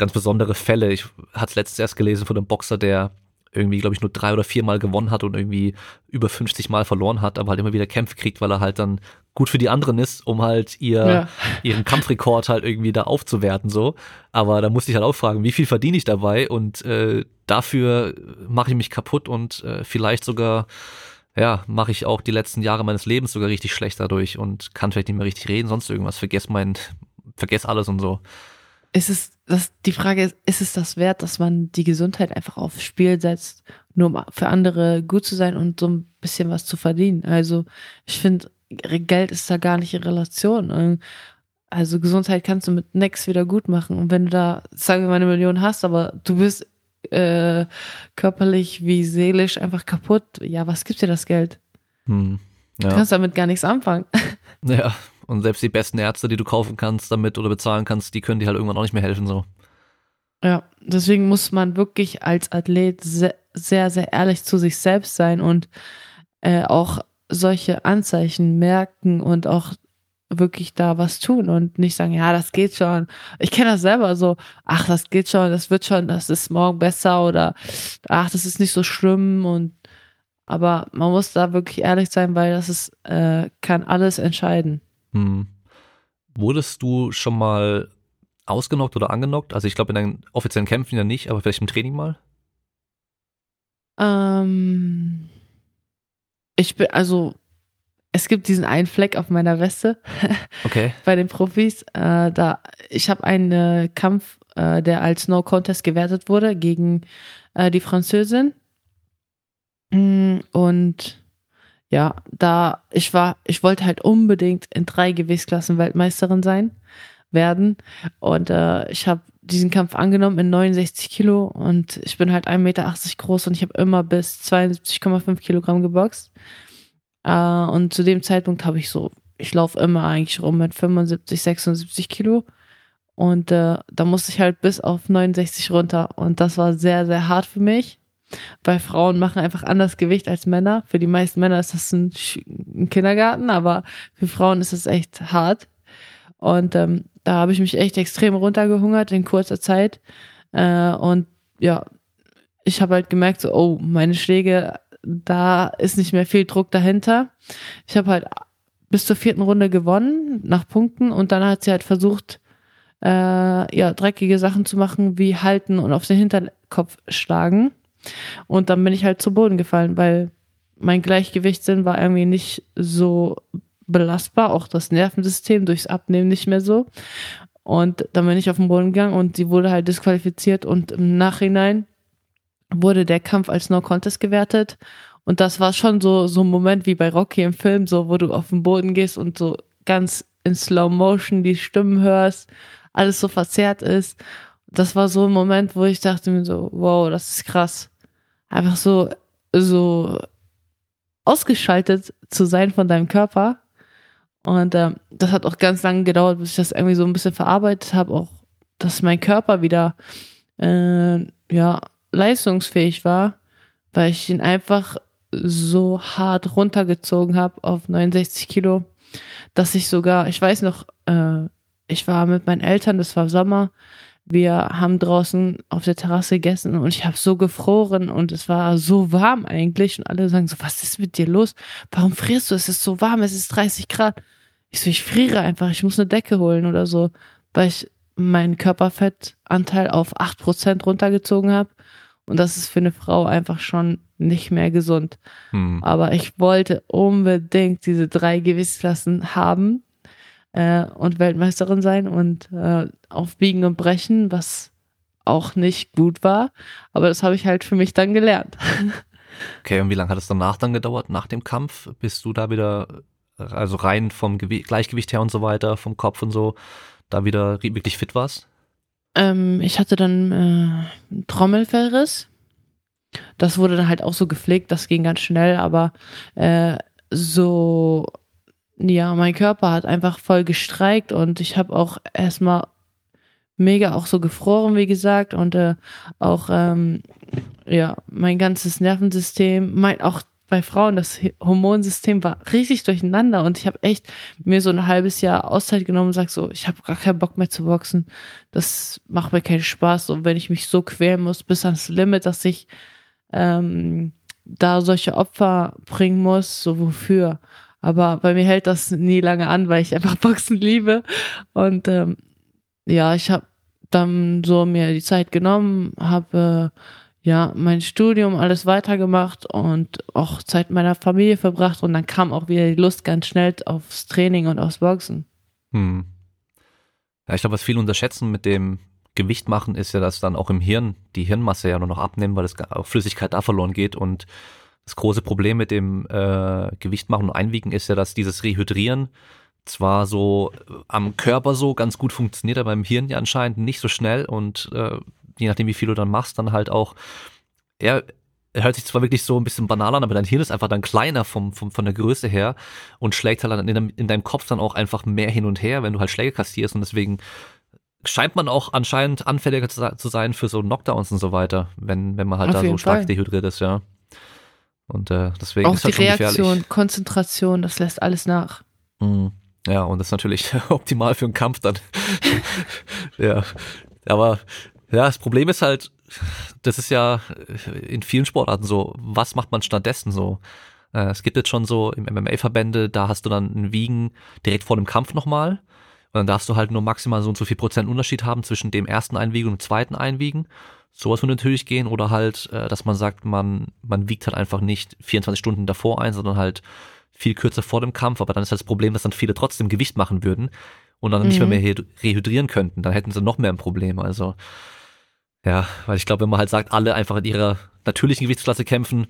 ganz besondere Fälle. Ich hatte letztens erst gelesen von einem Boxer, der irgendwie, glaube ich, nur drei oder vier Mal gewonnen hat und irgendwie über 50 Mal verloren hat, aber halt immer wieder Kämpfe kriegt, weil er halt dann gut für die anderen ist, um halt ihr, ja. ihren Kampfrekord halt irgendwie da aufzuwerten, so. Aber da musste ich halt auch fragen, wie viel verdiene ich dabei und äh, dafür mache ich mich kaputt und äh, vielleicht sogar, ja, mache ich auch die letzten Jahre meines Lebens sogar richtig schlecht dadurch und kann vielleicht nicht mehr richtig reden, sonst irgendwas, vergess mein, vergess alles und so. Ist es, das, die Frage ist, ist es das wert, dass man die Gesundheit einfach aufs Spiel setzt, nur um für andere gut zu sein und so ein bisschen was zu verdienen? Also, ich finde, Geld ist da gar nicht in Relation. Also Gesundheit kannst du mit nix wieder gut machen. Und wenn du da, sagen wir mal, eine Million hast, aber du bist äh, körperlich wie seelisch einfach kaputt, ja, was gibt dir das Geld? Hm, ja. Du kannst damit gar nichts anfangen. [LAUGHS] Ja, und selbst die besten Ärzte, die du kaufen kannst damit oder bezahlen kannst, die können dir halt irgendwann auch nicht mehr helfen, so. Ja, deswegen muss man wirklich als Athlet sehr, sehr, ehrlich zu sich selbst sein und äh, auch solche Anzeichen merken und auch wirklich da was tun und nicht sagen, ja, das geht schon. Ich kenne das selber so, ach, das geht schon, das wird schon, das ist morgen besser oder ach, das ist nicht so schlimm und aber man muss da wirklich ehrlich sein, weil das ist, äh, kann alles entscheiden. Hm. Wurdest du schon mal ausgenockt oder angenockt? Also ich glaube in deinen offiziellen Kämpfen ja nicht, aber vielleicht im Training mal? Ähm, ich bin, also, es gibt diesen einen Fleck auf meiner Weste. [LAUGHS] Okay. bei den Profis. Äh, da, ich habe einen äh, Kampf, äh, der als No Contest gewertet wurde gegen äh, die Französin. Mm, und ja, da ich war, ich wollte halt unbedingt in drei Gewichtsklassen Weltmeisterin sein werden. Und äh, ich habe diesen Kampf angenommen in 69 Kilo und ich bin halt 1,80 Meter groß und ich habe immer bis 72,5 Kilogramm geboxt. Äh, und zu dem Zeitpunkt habe ich so, ich laufe immer eigentlich rum mit 75, 76 Kilo. Und äh, da musste ich halt bis auf 69 runter. Und das war sehr, sehr hart für mich. Weil Frauen machen einfach anders Gewicht als Männer. Für die meisten Männer ist das ein, Kindergarten, aber für Frauen ist es echt hart. Und ähm, da habe ich mich echt extrem runtergehungert in kurzer Zeit. Äh, und ja, ich habe halt gemerkt, so, oh, meine Schläge, da ist nicht mehr viel Druck dahinter. Ich habe halt bis zur vierten Runde gewonnen nach Punkten und dann hat sie halt versucht, äh, ja, dreckige Sachen zu machen, wie halten und auf den Hinterkopf schlagen. Und dann bin ich halt zu Boden gefallen, weil mein Gleichgewichtssinn war irgendwie nicht so belastbar, auch das Nervensystem durchs Abnehmen nicht mehr so. Und dann bin ich auf den Boden gegangen und sie wurde halt disqualifiziert und im Nachhinein wurde der Kampf als No Contest gewertet. Und das war schon so, so ein Moment wie bei Rocky im Film, so, wo du auf den Boden gehst und so ganz in Slow Motion die Stimmen hörst, alles so verzerrt ist. Das war so ein Moment, wo ich dachte mir so, wow, das ist krass. Einfach so, so ausgeschaltet zu sein von deinem Körper und äh, das hat auch ganz lange gedauert, bis ich das irgendwie so ein bisschen verarbeitet habe, auch dass mein Körper wieder äh, ja leistungsfähig war, weil ich ihn einfach so hart runtergezogen habe auf 69 Kilo, dass ich sogar, ich weiß noch, äh, ich war mit meinen Eltern, das war Sommer, wir haben draußen auf der Terrasse gegessen und ich habe so gefroren und es war so warm eigentlich und alle sagen so, was ist mit dir los? Warum frierst du? Es ist so warm, es ist 30 Grad. Ich so, ich friere einfach, ich muss eine Decke holen oder so, weil ich meinen Körperfettanteil auf 8% runtergezogen habe. Und das ist für eine Frau einfach schon nicht mehr gesund. Hm. Aber ich wollte unbedingt diese drei Gewichtsklassen haben äh, und Weltmeisterin sein und äh, auf Biegen und Brechen, was auch nicht gut war. Aber das habe ich halt für mich dann gelernt. [LAUGHS] Okay, und wie lange hat es danach dann gedauert, nach dem Kampf, bis du da wieder, also rein vom Gew Gleichgewicht her und so weiter, vom Kopf und so, da wieder wirklich fit warst? Ähm, ich hatte dann äh, Trommelfellriss. Das wurde dann halt auch so gepflegt, das ging ganz schnell, aber äh, so ja, mein Körper hat einfach voll gestreikt und ich habe auch erstmal mega auch so gefroren, wie gesagt, und äh, auch ähm, ja, mein ganzes Nervensystem, mein auch bei Frauen das Hormonsystem war richtig durcheinander und ich habe echt mir so ein halbes Jahr Auszeit genommen und sag so, ich habe gar keinen Bock mehr zu boxen. Das macht mir keinen Spaß und wenn ich mich so quälen muss bis ans Limit, dass ich ähm, da solche Opfer bringen muss, so wofür. Aber bei mir hält das nie lange an, weil ich einfach [LAUGHS] Boxen liebe. Und ähm, ja, ich habe dann so mir die Zeit genommen, habe äh, ja mein Studium alles weitergemacht und auch Zeit meiner Familie verbracht und dann kam auch wieder die Lust ganz schnell aufs Training und aufs Boxen. Hm. Ja, ich glaube, was viele unterschätzen mit dem Gewicht machen, ist ja, dass dann auch im Hirn die Hirnmasse ja nur noch abnehmen, weil das auch Flüssigkeit da verloren geht und das große Problem mit dem äh, Gewicht machen und einwiegen ist ja, dass dieses Rehydrieren zwar so äh, am Körper so ganz gut funktioniert, aber im Hirn ja anscheinend nicht so schnell und äh, je nachdem, wie viel du dann machst, dann halt auch, er, er hört sich zwar wirklich so ein bisschen banal an, aber dein Hirn ist einfach dann kleiner vom, vom, von der Größe her und schlägt halt dann in, in deinem Kopf dann auch einfach mehr hin und her, wenn du halt Schläge kassierst und deswegen scheint man auch anscheinend anfälliger zu sein für so Knockdowns und so weiter, wenn, wenn man halt Auf da so stark Fall. dehydriert ist, ja. Und äh, deswegen auch ist halt die Reaktion, gefährlich. Konzentration, das lässt alles nach. Mhm. Ja, und das ist natürlich [LAUGHS] optimal für einen Kampf dann. [LAUGHS] ja, aber ja, das Problem ist halt, das ist ja in vielen Sportarten so, was macht man stattdessen so? Äh, es gibt jetzt schon so im MMA-Verbände, da hast du dann ein Wiegen direkt vor dem Kampf nochmal. Und dann darfst du halt nur maximal so und so viel Prozent Unterschied haben zwischen dem ersten Einwiegen und dem zweiten Einwiegen. Sowas würde natürlich gehen. Oder halt, äh, dass man sagt, man, man wiegt halt einfach nicht 24 Stunden davor ein, sondern halt viel kürzer vor dem Kampf. Aber dann ist halt das Problem, dass dann viele trotzdem Gewicht machen würden und dann mhm. nicht mehr, mehr rehydrieren könnten. Dann hätten sie noch mehr ein Problem. Also ja, weil ich glaube, wenn man halt sagt, alle einfach in ihrer natürlichen Gewichtsklasse kämpfen,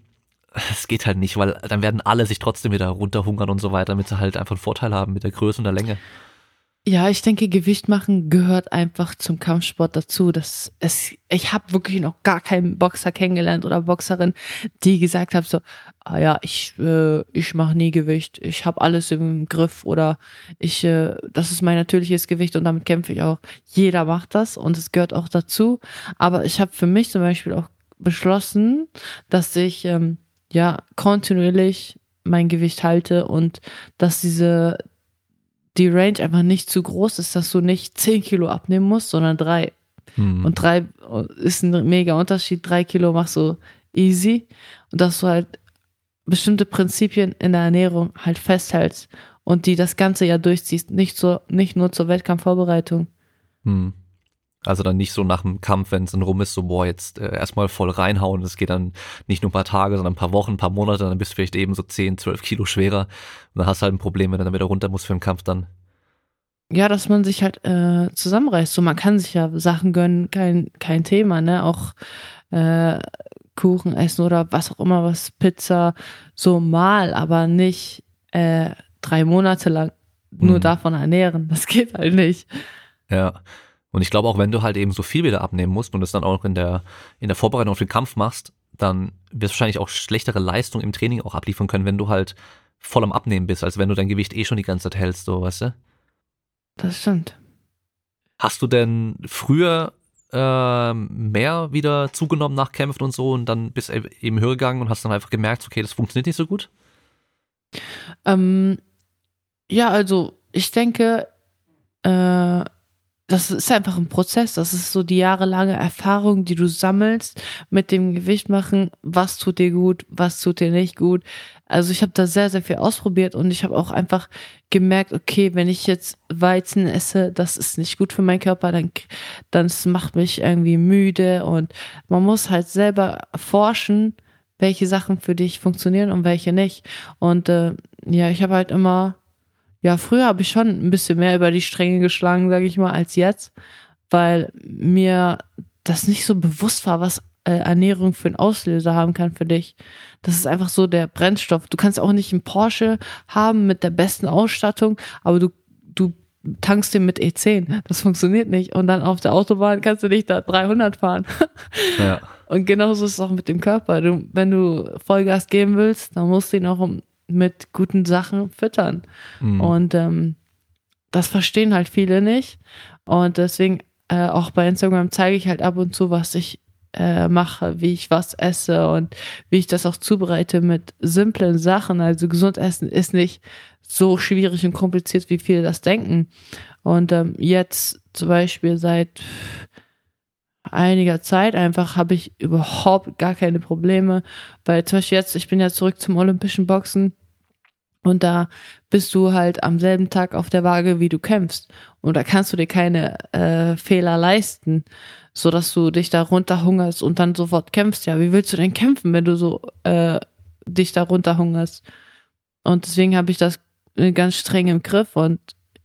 es geht halt nicht, weil dann werden alle sich trotzdem wieder runterhungern und so weiter, damit sie halt einfach einen Vorteil haben mit der Größe und der Länge. Ja, ich denke, Gewicht machen gehört einfach zum Kampfsport dazu. Das es, ich habe wirklich noch gar keinen Boxer kennengelernt oder Boxerin, die gesagt hat so, ah ja, ich äh, ich mache nie Gewicht, ich habe alles im Griff oder ich äh, das ist mein natürliches Gewicht und damit kämpfe ich auch. Jeder macht das und es gehört auch dazu. Aber ich habe für mich zum Beispiel auch beschlossen, dass ich ähm, ja kontinuierlich mein Gewicht halte und dass diese die Range einfach nicht zu groß ist, dass du nicht 10 Kilo abnehmen musst, sondern drei. Hm. Und drei ist ein mega Unterschied. Drei Kilo machst du easy. Und dass du halt bestimmte Prinzipien in der Ernährung halt festhältst und die das ganze Jahr durchziehst, nicht so, nicht nur zur Wettkampfvorbereitung. Hm. Also dann nicht so nach dem Kampf, wenn es dann rum ist, so boah, jetzt äh, erstmal voll reinhauen. Das geht dann nicht nur ein paar Tage, sondern ein paar Wochen, ein paar Monate, dann bist du vielleicht eben so 10, 12 Kilo schwerer. Und dann hast du halt ein Problem, wenn du dann wieder runter musst für den Kampf dann. Ja, dass man sich halt äh, zusammenreißt. So, man kann sich ja Sachen gönnen, kein, kein Thema, ne? Auch äh, Kuchen essen oder was auch immer, was Pizza, so mal, aber nicht äh, drei Monate lang nur mhm. davon ernähren. Das geht halt nicht. Ja. Und ich glaube auch, wenn du halt eben so viel wieder abnehmen musst und es dann auch in der, in der Vorbereitung auf den Kampf machst, dann wirst du wahrscheinlich auch schlechtere Leistung im Training auch abliefern können, wenn du halt voll am Abnehmen bist, als wenn du dein Gewicht eh schon die ganze Zeit hältst, so, weißt du? Das stimmt. Hast du denn früher äh, mehr wieder zugenommen nach Kämpfen und so und dann bist du eben höher gegangen und hast dann einfach gemerkt, okay, das funktioniert nicht so gut? Ähm, ja, also ich denke, äh, das ist einfach ein Prozess. Das ist so die jahrelange Erfahrung, die du sammelst mit dem Gewicht machen. Was tut dir gut, was tut dir nicht gut. Also ich habe da sehr, sehr viel ausprobiert und ich habe auch einfach gemerkt, okay, wenn ich jetzt Weizen esse, das ist nicht gut für meinen Körper, dann, dann macht mich irgendwie müde und man muss halt selber forschen, welche Sachen für dich funktionieren und welche nicht. Und äh, ja, ich habe halt immer ja, früher habe ich schon ein bisschen mehr über die Stränge geschlagen, sage ich mal, als jetzt, weil mir das nicht so bewusst war, was äh, Ernährung für einen Auslöser haben kann für dich. Das ist einfach so der Brennstoff. Du kannst auch nicht einen Porsche haben mit der besten Ausstattung, aber du, du tankst den mit E10. Das funktioniert nicht. Und dann auf der Autobahn kannst du nicht da 300 fahren. Ja. [LAUGHS] Und genauso ist es auch mit dem Körper. Du, wenn du Vollgas geben willst, dann musst du ihn auch um mit guten Sachen füttern. Mhm. Und ähm, das verstehen halt viele nicht. Und deswegen äh, auch bei Instagram zeige ich halt ab und zu, was ich äh, mache, wie ich was esse und wie ich das auch zubereite mit simplen Sachen. Also gesund essen ist nicht so schwierig und kompliziert, wie viele das denken. Und ähm, jetzt zum Beispiel seit einiger Zeit einfach habe ich überhaupt gar keine Probleme, weil zum Beispiel jetzt, ich bin ja zurück zum olympischen Boxen und da bist du halt am selben Tag auf der Waage, wie du kämpfst und da kannst du dir keine äh, Fehler leisten, so dass du dich da runterhungerst und dann sofort kämpfst. Ja, wie willst du denn kämpfen, wenn du so äh, dich da runterhungerst? Und deswegen habe ich das ganz streng im Griff und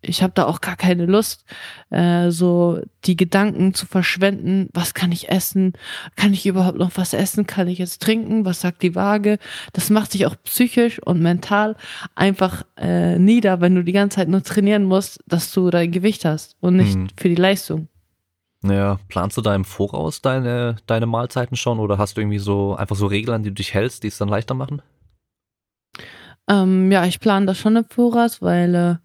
ich habe da auch gar keine Lust, äh, so die Gedanken zu verschwenden, was kann ich essen, kann ich überhaupt noch was essen, kann ich jetzt trinken, was sagt die Waage. Das macht sich auch psychisch und mental einfach äh, nieder, wenn du die ganze Zeit nur trainieren musst, dass du dein Gewicht hast und nicht hm. für die Leistung. Naja, planst du da im Voraus deine, deine Mahlzeiten schon oder hast du irgendwie so einfach so Regeln, an die du dich hältst, die es dann leichter machen? Ähm, ja, ich plane das schon im Voraus, weil äh,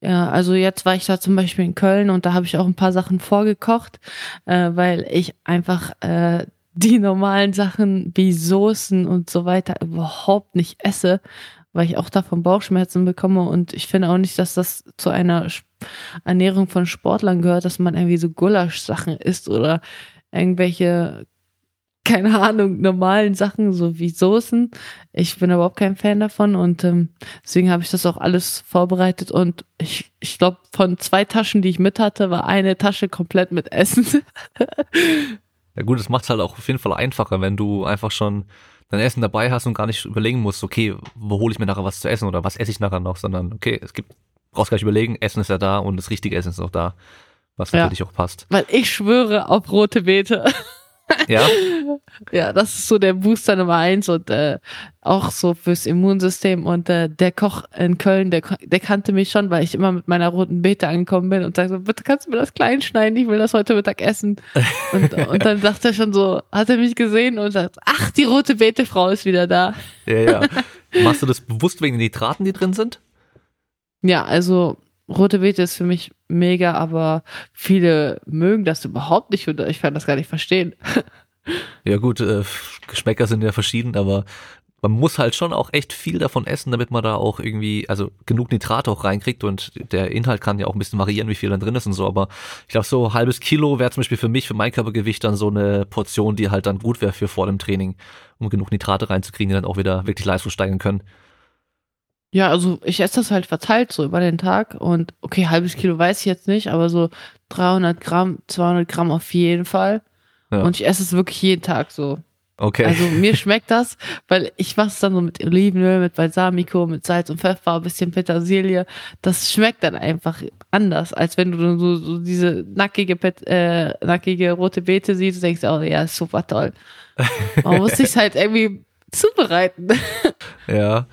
ja, also jetzt war ich da zum Beispiel in Köln und da habe ich auch ein paar Sachen vorgekocht, äh, weil ich einfach äh, die normalen Sachen wie Soßen und so weiter überhaupt nicht esse, weil ich auch davon Bauchschmerzen bekomme. Und ich finde auch nicht, dass das zu einer Ernährung von Sportlern gehört, dass man irgendwie so Gulasch-Sachen isst oder irgendwelche keine Ahnung, normalen Sachen, so wie Soßen. Ich bin überhaupt kein Fan davon und ähm, deswegen habe ich das auch alles vorbereitet und ich, ich glaube, von zwei Taschen, die ich mit hatte, war eine Tasche komplett mit Essen. ja gut, das macht es halt auch auf jeden Fall einfacher, wenn du einfach schon dein Essen dabei hast und gar nicht überlegen musst, okay, wo hole ich mir nachher was zu essen oder was esse ich nachher noch, sondern okay, es gibt, brauchst gar nicht überlegen, Essen ist ja da und das richtige Essen ist auch da, was natürlich ja, auch passt. Weil ich schwöre auf rote Beete. Ja. ja, das ist so der Booster Nummer eins und äh, auch so fürs Immunsystem. Und äh, der Koch in Köln, der, der kannte mich schon, weil ich immer mit meiner roten Beete angekommen bin und sagte so, bitte kannst du mir das klein schneiden, ich will das heute Mittag essen. Und, [LAUGHS] und dann dachte er schon so, hat er mich gesehen und sagt, ach, die rote Beete-Frau ist wieder da. Ja, ja. Machst du das bewusst wegen den Nitraten, die drin sind? Ja, also rote Beete ist für mich mega, aber viele mögen das überhaupt nicht und ich kann das gar nicht verstehen. Ja gut, äh, Geschmäcker sind ja verschieden, aber man muss halt schon auch echt viel davon essen, damit man da auch irgendwie, also genug Nitrat auch reinkriegt und der Inhalt kann ja auch ein bisschen variieren, wie viel dann drin ist und so, aber ich glaube so halbes Kilo wäre zum Beispiel für mich, für mein Körpergewicht dann so eine Portion, die halt dann gut wäre für vor dem Training, um genug Nitrate reinzukriegen, die dann auch wieder wirklich Leistung steigern können. Ja, also ich esse das halt verteilt so über den Tag und okay, halbes Kilo weiß ich jetzt nicht, aber so 300 Gramm, 200 Gramm auf jeden Fall. Ja. Und ich esse es wirklich jeden Tag so. Okay. Also mir schmeckt das, weil ich mache es dann so mit Olivenöl, mit Balsamico, mit Salz und Pfeffer, ein bisschen Petersilie. Das schmeckt dann einfach anders, als wenn du so, so diese nackige, äh, nackige rote Beete siehst und denkst, oh ja, ist super toll. Man muss sich halt irgendwie zubereiten. [LAUGHS] Ja.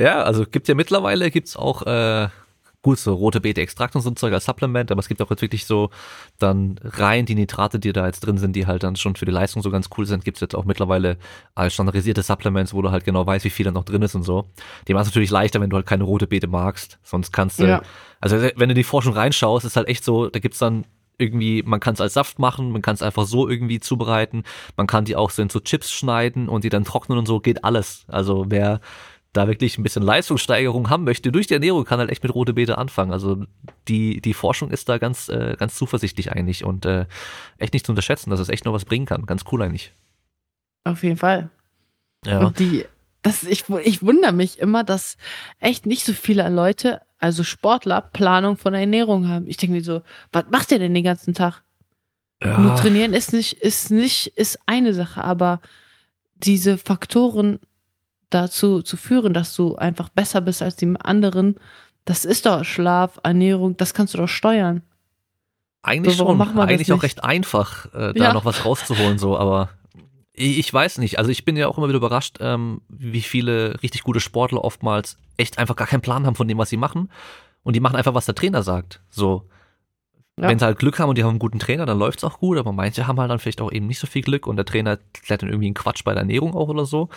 Ja, also gibt ja mittlerweile gibt's auch äh, gut so rote Beete-Extrakt und so ein Zeug als Supplement, aber es gibt auch jetzt wirklich so dann rein die Nitrate, die da jetzt drin sind, die halt dann schon für die Leistung so ganz cool sind, gibt's jetzt auch mittlerweile als standardisierte Supplements, wo du halt genau weißt, wie viel da noch drin ist und so. Die machst natürlich leichter, wenn du halt keine rote Beete magst, sonst kannst du, ja. also wenn du die Forschung reinschaust, ist halt echt so, da gibt's dann irgendwie, man kann es als Saft machen, man kann es einfach so irgendwie zubereiten, man kann die auch so in so Chips schneiden und die dann trocknen und so, geht alles. Also wer da wirklich ein bisschen Leistungssteigerung haben möchte durch die Ernährung, kann halt echt mit rote Beete anfangen. Also die, die Forschung ist da ganz, äh, ganz zuversichtlich eigentlich und äh, echt nicht zu unterschätzen, dass es echt noch was bringen kann. Ganz cool eigentlich. Auf jeden Fall. Ja. Und die, das, ich, ich wundere mich immer, dass echt nicht so viele Leute, also Sportler, Planung von der Ernährung haben. Ich denke mir so, was macht ihr denn den ganzen Tag? Ja. Nur trainieren ist nicht, ist nicht, ist eine Sache, aber diese Faktoren dazu zu führen, dass du einfach besser bist als die anderen, das ist doch Schlaf, Ernährung, das kannst du doch steuern. Eigentlich so, schon, eigentlich auch recht einfach, äh, da ja. noch was rauszuholen, so, aber ich, ich, weiß nicht. Also ich bin ja auch immer wieder überrascht, ähm, wie viele richtig gute Sportler oftmals echt einfach gar keinen Plan haben von dem, was sie machen. Und die machen einfach, was der Trainer sagt. So. Ja. Wenn sie halt Glück haben und die haben einen guten Trainer, dann läuft's auch gut, aber manche haben halt dann vielleicht auch eben nicht so viel Glück und der Trainer klärt dann irgendwie einen Quatsch bei der Ernährung auch oder so.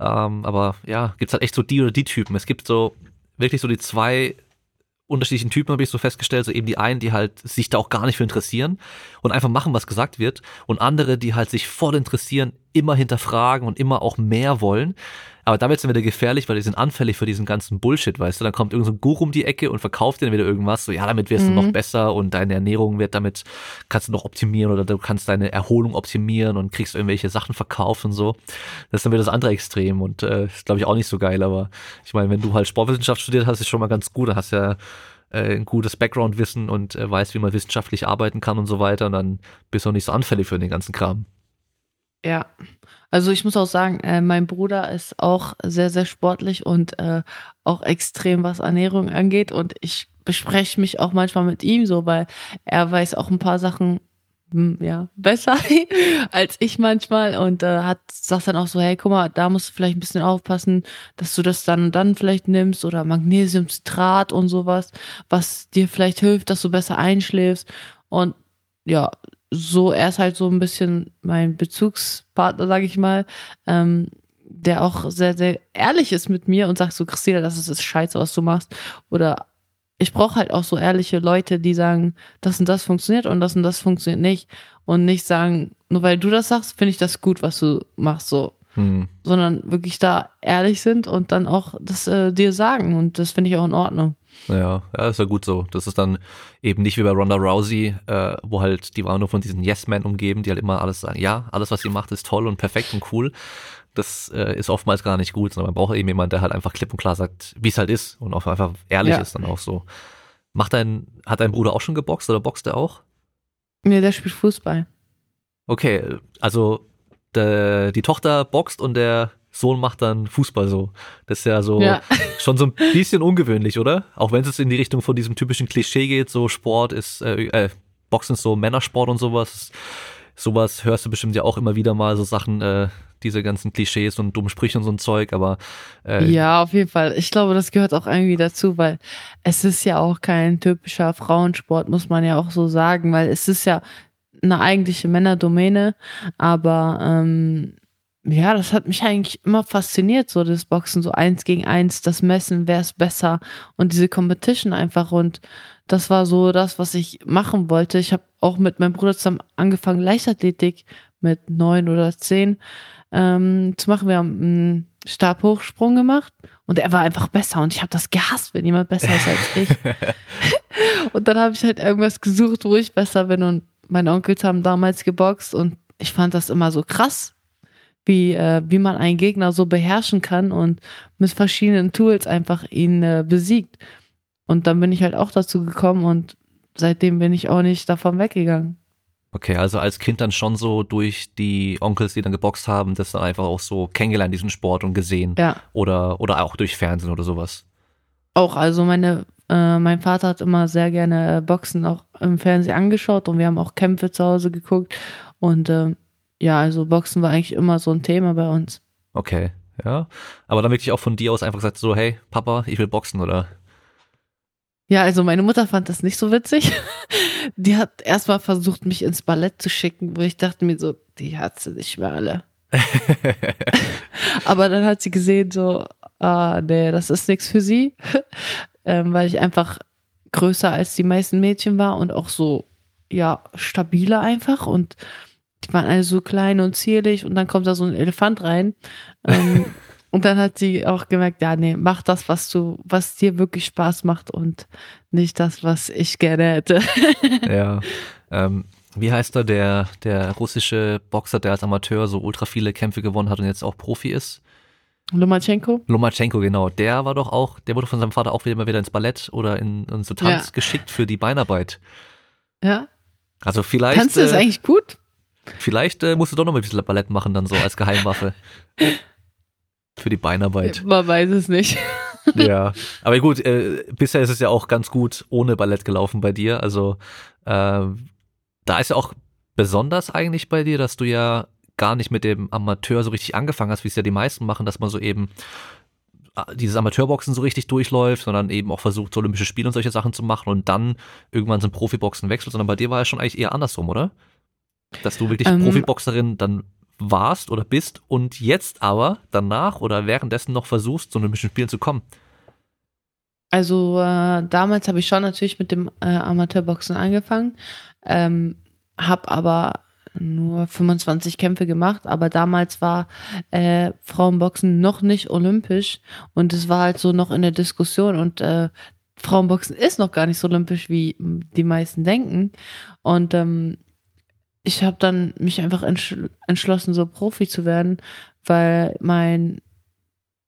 Ähm, aber ja, gibt's halt echt so die oder die Typen. Es gibt so wirklich so die zwei unterschiedlichen Typen, habe ich so festgestellt. So eben die einen, die halt sich da auch gar nicht für interessieren und einfach machen, was gesagt wird. Und andere, die halt sich voll interessieren, immer hinterfragen und immer auch mehr wollen. Aber damit sind wieder gefährlich, weil die sind anfällig für diesen ganzen Bullshit, weißt du? Dann kommt irgendein so Guru um die Ecke und verkauft dir wieder irgendwas. So, ja, damit wirst mhm. du noch besser und deine Ernährung wird damit, kannst du noch optimieren oder du kannst deine Erholung optimieren und kriegst irgendwelche Sachen verkauft und so. Das ist dann wieder das andere Extrem und äh, ist, glaube ich, auch nicht so geil. Aber ich meine, wenn du halt Sportwissenschaft studiert hast, ist schon mal ganz gut. Da hast ja äh, ein gutes Background-Wissen und äh, weißt, wie man wissenschaftlich arbeiten kann und so weiter. Und dann bist du auch nicht so anfällig für den ganzen Kram. Ja, also ich muss auch sagen, äh, mein Bruder ist auch sehr, sehr sportlich und äh, auch extrem, was Ernährung angeht. Und ich bespreche mich auch manchmal mit ihm so, weil er weiß auch ein paar Sachen hm, ja, besser [LAUGHS] als ich manchmal. Und äh, hat sagt dann auch so, hey, guck mal, da musst du vielleicht ein bisschen aufpassen, dass du das dann und dann vielleicht nimmst oder Magnesiumcitrat und sowas, was dir vielleicht hilft, dass du besser einschläfst. Und ja, so, er ist halt so ein bisschen mein Bezugspartner, sag ich mal, ähm, der auch sehr, sehr ehrlich ist mit mir und sagt so, Christina, das ist, das scheiße, was du machst. Oder ich brauche halt auch so ehrliche Leute, die sagen, das und das funktioniert und das und das funktioniert nicht. Und nicht sagen, nur weil du das sagst, finde ich das gut, was du machst, so. Hm. Sondern wirklich da ehrlich sind und dann auch das äh, dir sagen. Und das finde ich auch in Ordnung. Ja, ja, ist ja gut so. Das ist dann eben nicht wie bei Ronda Rousey, äh, wo halt die waren nur von diesen Yes-Men umgeben, die halt immer alles sagen, ja, alles, was sie macht, ist toll und perfekt und cool. Das äh, ist oftmals gar nicht gut, sondern man braucht eben jemanden, der halt einfach klipp und klar sagt, wie es halt ist und auch einfach ehrlich ja. ist dann auch so. Macht dein, hat dein Bruder auch schon geboxt oder boxt er auch? Nee, der spielt Fußball. Okay, also der, die Tochter boxt und der Sohn macht dann Fußball so. Das ist ja so ja. [LAUGHS] schon so ein bisschen ungewöhnlich, oder? Auch wenn es in die Richtung von diesem typischen Klischee geht, so Sport ist, äh, äh, Boxen ist so Männersport und sowas. Sowas hörst du bestimmt ja auch immer wieder mal, so Sachen, äh, diese ganzen Klischees und dummen Sprüche und so ein Zeug, aber äh, Ja, auf jeden Fall. Ich glaube, das gehört auch irgendwie dazu, weil es ist ja auch kein typischer Frauensport, muss man ja auch so sagen, weil es ist ja eine eigentliche Männerdomäne, aber ähm, ja, das hat mich eigentlich immer fasziniert, so das Boxen, so eins gegen eins, das Messen, wer ist besser und diese Competition einfach und das war so das, was ich machen wollte. Ich habe auch mit meinem Bruder zusammen angefangen, Leichtathletik mit neun oder zehn ähm, zu machen. Wir haben einen Stabhochsprung gemacht und er war einfach besser und ich habe das gehasst, wenn jemand besser ist als ich. [LAUGHS] [LAUGHS] und dann habe ich halt irgendwas gesucht, wo ich besser bin und meine Onkels haben damals geboxt und ich fand das immer so krass, wie, äh, wie man einen Gegner so beherrschen kann und mit verschiedenen Tools einfach ihn äh, besiegt. Und dann bin ich halt auch dazu gekommen und seitdem bin ich auch nicht davon weggegangen. Okay, also als Kind dann schon so durch die Onkels, die dann geboxt haben, das dann einfach auch so kennengelernt, diesen Sport und gesehen. Ja. Oder, oder auch durch Fernsehen oder sowas. Auch, also meine, äh, mein Vater hat immer sehr gerne Boxen auch im Fernsehen angeschaut und wir haben auch Kämpfe zu Hause geguckt. Und äh, ja, also Boxen war eigentlich immer so ein Thema bei uns. Okay, ja. Aber dann wirklich auch von dir aus einfach gesagt so, hey, Papa, ich will boxen, oder? Ja, also meine Mutter fand das nicht so witzig. [LAUGHS] Die hat erstmal versucht, mich ins Ballett zu schicken, wo ich dachte mir so, die hat sie nicht mehr alle. [LAUGHS] Aber dann hat sie gesehen, so, ah, nee, das ist nichts für sie, [LAUGHS] ähm, weil ich einfach größer als die meisten Mädchen war und auch so, ja, stabiler einfach und die waren alle so klein und zierlich und dann kommt da so ein Elefant rein. Ähm, [LAUGHS] und dann hat sie auch gemerkt, ja, nee, mach das, was du, was dir wirklich Spaß macht und nicht das, was ich gerne hätte. [LAUGHS] ja. Ähm, wie heißt er, der, der russische Boxer, der als Amateur so ultra viele Kämpfe gewonnen hat und jetzt auch Profi ist? Lomachenko? Lomachenko, genau. Der war doch auch, der wurde von seinem Vater auch wieder immer wieder ins Ballett oder in, in so Tanz ja. geschickt für die Beinarbeit. Ja. Also vielleicht. Kannst du das äh, eigentlich gut? Vielleicht äh, musst du doch noch mal ein bisschen Ballett machen, dann so als Geheimwaffe. [LAUGHS] Für die Beinarbeit. Man weiß es nicht. [LAUGHS] ja, [LAUGHS] aber gut, äh, bisher ist es ja auch ganz gut ohne Ballett gelaufen bei dir. Also äh, da ist ja auch besonders eigentlich bei dir, dass du ja gar nicht mit dem Amateur so richtig angefangen hast, wie es ja die meisten machen, dass man so eben äh, dieses Amateurboxen so richtig durchläuft, sondern eben auch versucht, so Olympische Spiele und solche Sachen zu machen und dann irgendwann zum Profiboxen wechselt, sondern bei dir war ja schon eigentlich eher andersrum, oder? Dass du wirklich ähm, Profiboxerin dann warst oder bist und jetzt aber danach oder währenddessen noch versuchst, zu Olympischen Spielen zu kommen? Also äh, damals habe ich schon natürlich mit dem äh, Amateurboxen angefangen, ähm, habe aber nur 25 Kämpfe gemacht, aber damals war äh, Frauenboxen noch nicht olympisch und es war halt so noch in der Diskussion und äh, Frauenboxen ist noch gar nicht so olympisch, wie die meisten denken. Und ähm, ich habe dann mich einfach entschl entschlossen, so Profi zu werden, weil mein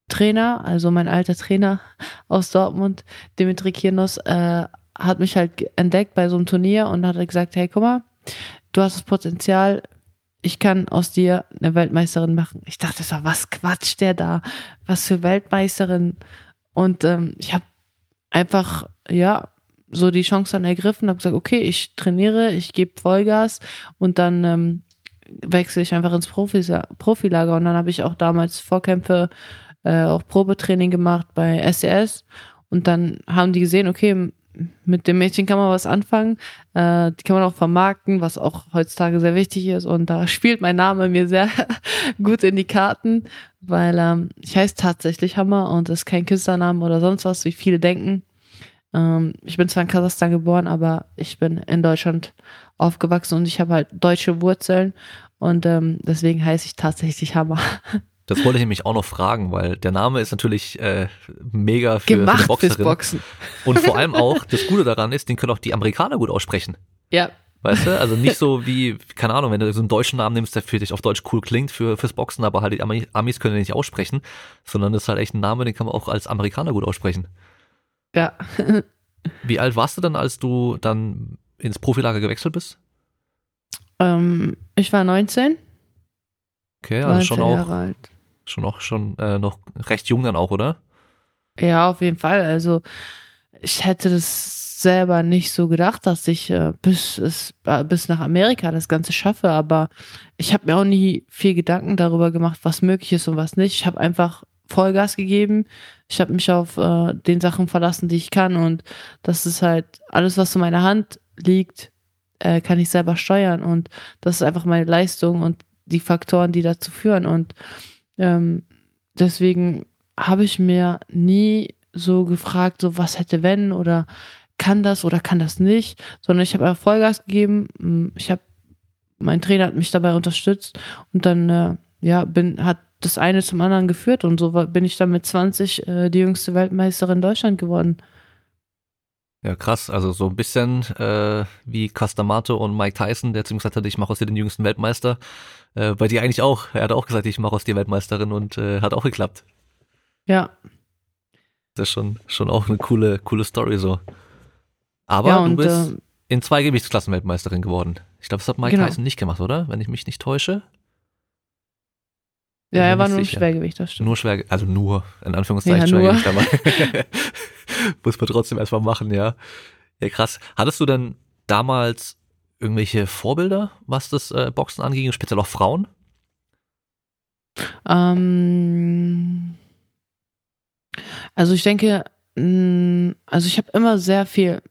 Trainer, also mein alter Trainer [LAUGHS] aus Dortmund, Dimitri Kirnos, äh, hat mich halt entdeckt bei so einem Turnier und hat gesagt, hey, guck mal, du hast das Potenzial, ich kann aus dir eine Weltmeisterin machen. Ich dachte so, was quatscht der da? Was für Weltmeisterin? Und ähm, ich habe einfach, ja, so die Chance dann ergriffen, habe gesagt, okay, ich trainiere, ich gebe Vollgas und dann ähm, wechsle ich einfach ins Profis Profilager. Und dann habe ich auch damals Vorkämpfe, äh, auch Probetraining gemacht bei SES. Und dann haben die gesehen, okay, mit dem Mädchen kann man was anfangen. Äh, die kann man auch vermarkten, was auch heutzutage sehr wichtig ist. Und da [LAUGHS] spielt mein Name mir sehr [LAUGHS] gut in die Karten, weil ähm, ich heiße tatsächlich Hammer und ist kein Künstlername oder sonst was, wie viele denken. Ähm, ich bin zwar in Kasachstan geboren, aber ich bin in Deutschland aufgewachsen und ich habe halt deutsche Wurzeln und ähm, deswegen heiße ich tatsächlich Hammer. [LAUGHS] Das wollte ich nämlich auch noch fragen, weil der Name ist natürlich äh, mega für, Gemacht für Boxerin. Fürs Boxen. Und vor [LAUGHS] allem auch, das Gute daran ist, den können auch die Amerikaner gut aussprechen. Ja. Weißt du? Also nicht so wie, [LAUGHS] keine Ahnung, wenn du so einen deutschen Namen nimmst, der für dich auf Deutsch cool klingt für, fürs Boxen, aber halt die Amis können den nicht aussprechen, sondern das ist halt echt ein Name, den kann man auch als Amerikaner gut aussprechen. Ja. [LAUGHS] wie alt warst du dann, als du dann ins Profilager gewechselt bist? Ähm, ich war 19. Okay, also schon auch, schon auch schon äh, noch recht jung dann auch, oder? Ja, auf jeden Fall. Also ich hätte das selber nicht so gedacht, dass ich äh, bis, es, äh, bis nach Amerika das Ganze schaffe, aber ich habe mir auch nie viel Gedanken darüber gemacht, was möglich ist und was nicht. Ich habe einfach Vollgas gegeben. Ich habe mich auf äh, den Sachen verlassen, die ich kann und das ist halt alles, was in meiner Hand liegt, äh, kann ich selber steuern und das ist einfach meine Leistung und die Faktoren, die dazu führen und ähm, deswegen habe ich mir nie so gefragt, so was hätte wenn oder kann das oder kann das nicht, sondern ich habe Vollgas gegeben. Mm, ich habe, mein Trainer hat mich dabei unterstützt und dann, äh, ja, bin, hat das eine zum anderen geführt und so bin ich dann mit 20 äh, die jüngste Weltmeisterin Deutschland geworden. Ja, krass. Also so ein bisschen äh, wie Castamato und Mike Tyson, der zu ihm gesagt hat, ich mache aus dir den jüngsten Weltmeister. Äh, bei dir eigentlich auch. Er hat auch gesagt, ich mache aus dir Weltmeisterin und äh, hat auch geklappt. Ja. Das ist schon, schon auch eine coole, coole Story so. Aber ja, du und, bist äh, in zwei Gewichtsklassen Weltmeisterin geworden. Ich glaube, das hat Mike Genau. Tyson nicht gemacht, oder? Wenn ich mich nicht täusche. Ja, er war nur sicher. Schwergewicht, das stimmt. Nur schwer, also nur, in Anführungszeichen Ja. Schwergewicht, aber [LAUGHS] muss man trotzdem erstmal machen, ja. Ja, krass. Hattest du denn damals irgendwelche Vorbilder, was das äh, Boxen anging, speziell auch Frauen? Ähm, also ich denke, mh, also ich habe immer sehr viel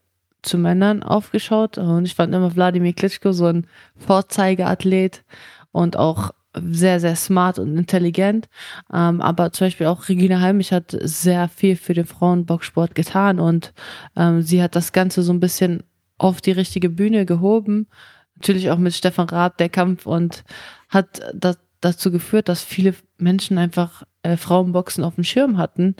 zu Männern aufgeschaut und ich fand immer Wladimir Klitschko so ein Vorzeigeathlet und auch sehr, sehr smart und intelligent. Ähm, aber zum Beispiel auch Regina Heimich hat sehr viel für den Frauenboxsport getan und ähm, sie hat das Ganze so ein bisschen auf die richtige Bühne gehoben. Natürlich auch mit Stefan Raab der Kampf und hat das dazu geführt, dass viele Menschen einfach äh, Frauenboxen auf dem Schirm hatten.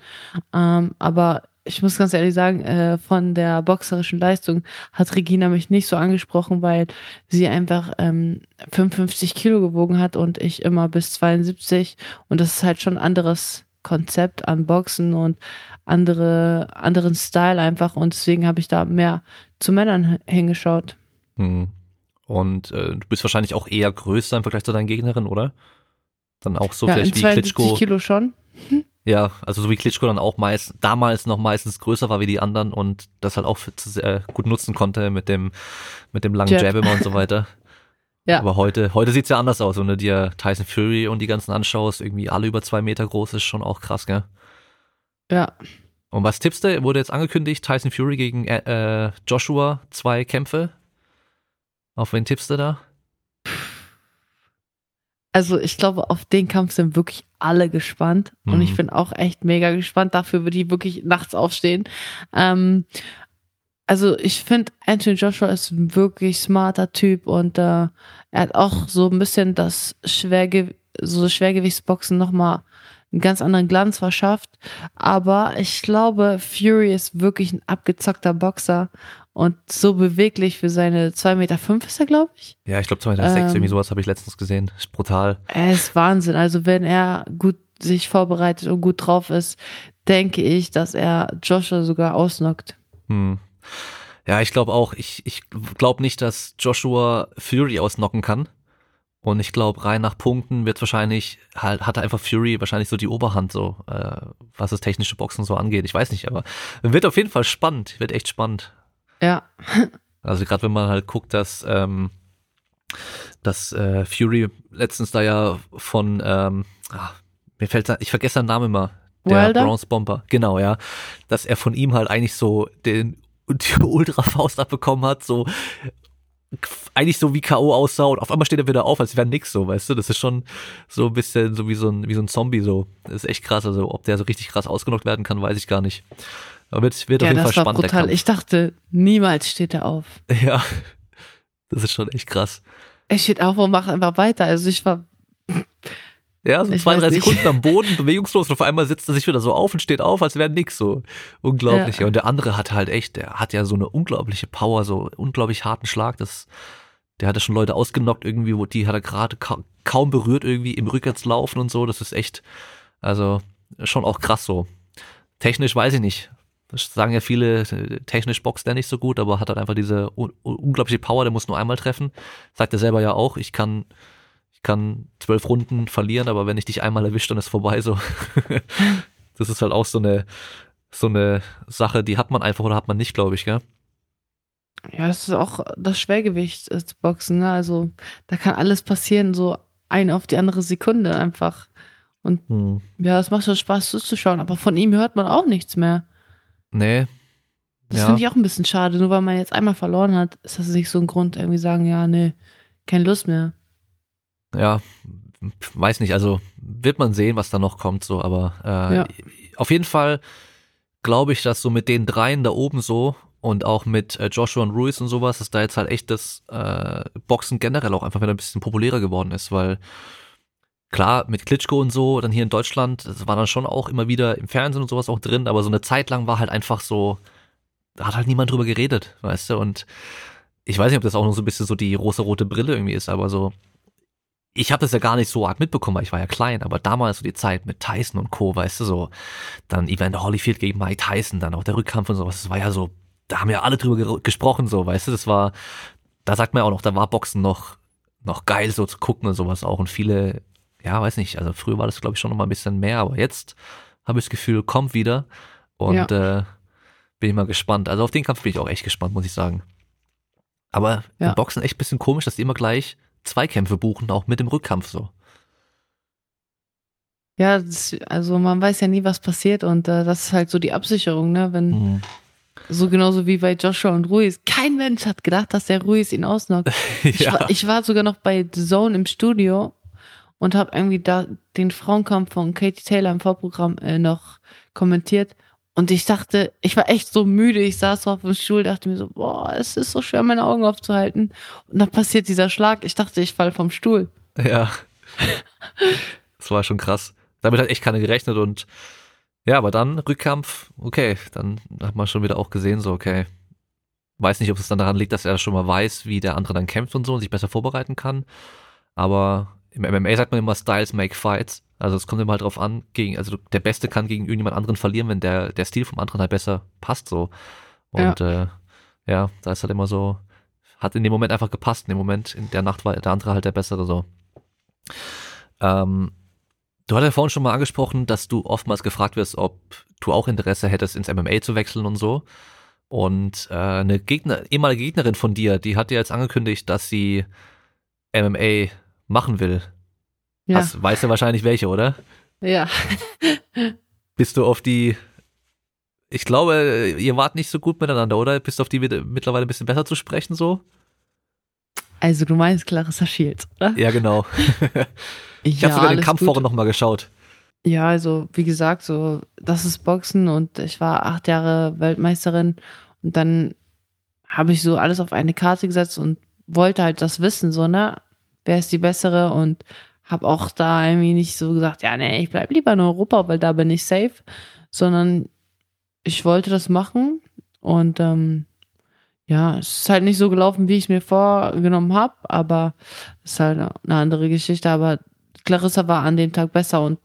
Ähm, aber ich muss ganz ehrlich sagen, äh, von der boxerischen Leistung hat Regina mich nicht so angesprochen, weil sie einfach ähm, 55 Kilo gewogen hat und ich immer bis 72. Und das ist halt schon ein anderes Konzept an Boxen und andere, anderen Style einfach. Und deswegen habe ich da mehr zu Männern hingeschaut. Hm. Und äh, du bist wahrscheinlich auch eher größer im Vergleich zu deinen Gegnerinnen, oder? Dann auch so ja, vielleicht wie 72 Klitschko. Kilo schon. Ja, also so wie Klitschko dann auch meist, damals noch meistens größer war wie die anderen und das halt auch für, äh, gut nutzen konnte mit dem, mit dem langen Jab. Jab immer und so weiter. [LAUGHS] Ja. Aber heute, heute sieht's ja anders aus, wenn du dir Tyson Fury und die ganzen anschaust, irgendwie alle über zwei Meter groß, ist schon auch krass, gell? Ja. Und was tippst du? Wurde jetzt angekündigt, Tyson Fury gegen äh, Joshua, zwei Kämpfe. Auf wen tippst du da? Also ich glaube, auf den Kampf sind wirklich alle gespannt. Und Mhm. ich bin auch echt mega gespannt. Dafür würde ich wirklich nachts aufstehen. Ähm, also ich finde, Anthony Joshua ist ein wirklich smarter Typ und äh, er hat auch so ein bisschen das Schwerge so Schwergewichtsboxen nochmal einen ganz anderen Glanz verschafft. Aber ich glaube, Fury ist wirklich ein abgezockter Boxer und so beweglich für seine 2,5 Meter fünf ist er, glaube ich. Ja, ich glaube 2,6 Meter, ähm, irgendwie sowas habe ich letztens gesehen. Ist brutal. Er ist Wahnsinn. Also wenn er gut sich vorbereitet und gut drauf ist, denke ich, dass er Joshua sogar ausnockt. Hm. Ja, ich glaube auch. Ich, ich glaube nicht, dass Joshua Fury ausnocken kann. Und ich glaube, rein nach Punkten wird wahrscheinlich, halt, hat einfach Fury wahrscheinlich so die Oberhand, so, äh, was das technische Boxen so angeht. Ich weiß nicht, aber wird auf jeden Fall spannend, wird echt spannend. Ja. [LAUGHS] Also gerade wenn man halt guckt, dass, ähm, dass äh, Fury letztens da ja von, ähm, ach, mir fällt da, ich vergesse seinen Namen immer, der Wilder? Bronze Bomber, genau, ja, dass er von ihm halt eigentlich so den [LAUGHS] die Ultra-Faust abbekommen hat, so eigentlich so wie K.O. aussah und auf einmal steht er wieder auf, als wäre nix so, weißt du? Das ist schon so ein bisschen so wie so ein, wie so ein Zombie so. Das ist echt krass. Also ob der so richtig krass ausgenockt werden kann, weiß ich gar nicht. Aber wird, wird ja, auf jeden Fall spannend. Brutal. Ich dachte, niemals steht er auf. [LAUGHS] Ja, das ist schon echt krass. Er steht auf und macht einfach weiter. Also ich war [LAUGHS] ja, so ich zwei, drei Sekunden am Boden, [LAUGHS] bewegungslos und auf einmal sitzt er sich wieder so auf und steht auf, als wäre nix so. Unglaublich. Ja. Und der andere hat halt echt, der hat ja so eine unglaubliche Power, so unglaublich harten Schlag. Das, der hat ja schon Leute ausgenockt irgendwie, wo die hat er gerade ka kaum berührt irgendwie im Rückwärtslaufen und so. Das ist echt, also schon auch krass so. Technisch weiß ich nicht. Das sagen ja viele, technisch boxt der nicht so gut, aber hat halt einfach diese unglaubliche Power, der muss nur einmal treffen. Sagt er selber ja auch, ich kann kann zwölf Runden verlieren, aber wenn ich dich einmal erwischt, dann ist vorbei so. [LAUGHS] das ist halt auch so eine, so eine Sache, die hat man einfach oder hat man nicht, glaube ich, gell? Ja, das ist auch das Schwergewicht des Boxen, ne? Also da kann alles passieren, so eine auf die andere Sekunde einfach. Und hm. ja, es macht schon Spaß zuzuschauen, aber von ihm hört man auch nichts mehr. Nee. Das ja. finde ich auch ein bisschen schade. Nur weil man jetzt einmal verloren hat, ist das nicht so ein Grund, irgendwie sagen, ja, nee, keine Lust mehr ja, weiß nicht, also wird man sehen, was da noch kommt, so, aber äh, ja. auf jeden Fall glaube ich, dass so mit den dreien da oben so und auch mit äh, Joshua und Ruiz und sowas, dass da jetzt halt echt das äh, Boxen generell auch einfach wieder ein bisschen populärer geworden ist, weil klar, mit Klitschko und so, dann hier in Deutschland, das war dann schon auch immer wieder im Fernsehen und sowas auch drin, aber so eine Zeit lang war halt einfach so, da hat halt niemand drüber geredet, weißt du, und ich weiß nicht, ob das auch noch so ein bisschen so die rosa-rote Brille irgendwie ist, aber so, ich habe das ja gar nicht so arg mitbekommen, weil ich war ja klein, aber damals so die Zeit mit Tyson und Co., weißt du, so, dann Evander Holyfield gegen Mike Tyson, dann auch der Rückkampf und sowas, das war ja so, da haben ja alle drüber gesprochen, so, weißt du, das war, da sagt man ja auch noch, da war Boxen noch, noch geil so zu gucken und sowas auch und viele, ja, weiß nicht, also früher war das glaube ich schon noch mal ein bisschen mehr, aber jetzt habe ich das Gefühl, kommt wieder und ja. äh, bin ich mal gespannt. Also auf den Kampf bin ich auch echt gespannt, muss ich sagen. Aber ja. im Boxen echt bisschen komisch, dass die immer gleich Zweikämpfe buchen, auch mit dem Rückkampf so. Ja, das, also man weiß ja nie, was passiert und äh, das ist halt so die Absicherung, ne? Wenn mhm. so genauso wie bei Joshua und Ruiz. Kein Mensch hat gedacht, dass der Ruiz ihn ausnockt. [LAUGHS] ja. ich, war, ich war sogar noch bei The Zone im Studio und habe irgendwie da den Frauenkampf von Katie Taylor im Vorprogramm äh, noch kommentiert und ich dachte, ich war echt so müde. Ich saß auf dem Stuhl, dachte mir so, boah, es ist so schwer, meine Augen aufzuhalten. Und dann passiert dieser Schlag. Ich dachte, ich fall vom Stuhl. Ja. das war schon krass. Damit hat echt keiner gerechnet und ja, aber dann Rückkampf, okay, dann hat man schon wieder auch gesehen, so, okay. Weiß nicht, ob es dann daran liegt, dass er schon mal weiß, wie der andere dann kämpft und so und sich besser vorbereiten kann. Aber im MMA sagt man immer Styles make fights. Also es kommt immer halt drauf an, gegen, also der Beste kann gegen irgendjemand anderen verlieren, wenn der, der Stil vom anderen halt besser passt so. Und ja. äh, ja, da ist halt immer so, hat in dem Moment einfach gepasst. In dem Moment, in der Nacht war der andere halt der Bessere so. Ähm, du hattest ja vorhin schon mal angesprochen, dass du oftmals gefragt wirst, ob du auch Interesse hättest, ins MMA zu wechseln und so. Und äh, eine Gegner, ehemalige Gegnerin von dir, die hat dir jetzt angekündigt, dass sie MMA machen will. Ja. Hast, weißt du wahrscheinlich welche, oder? Ja. Bist du auf die. Ich glaube, ihr wart nicht so gut miteinander, oder? Bist du auf die mittlerweile ein bisschen besser zu sprechen, so? Also, du meinst Clarissa Shields, oder? Ja, genau. [LAUGHS] ich ja, habe sogar den Kampf vorhin nochmal geschaut. Ja, also, wie gesagt, so, das ist Boxen und ich war acht Jahre Weltmeisterin und dann habe ich so alles auf eine Karte gesetzt und wollte halt das wissen, so, ne? Wer ist die bessere? Und habe auch da irgendwie nicht so gesagt, ja, nee, ich bleib lieber in Europa, weil da bin ich safe, sondern ich wollte das machen und ähm, ja, es ist halt nicht so gelaufen, wie ich es mir vorgenommen habe, aber es ist halt eine andere Geschichte. Aber Clarissa war an dem Tag besser und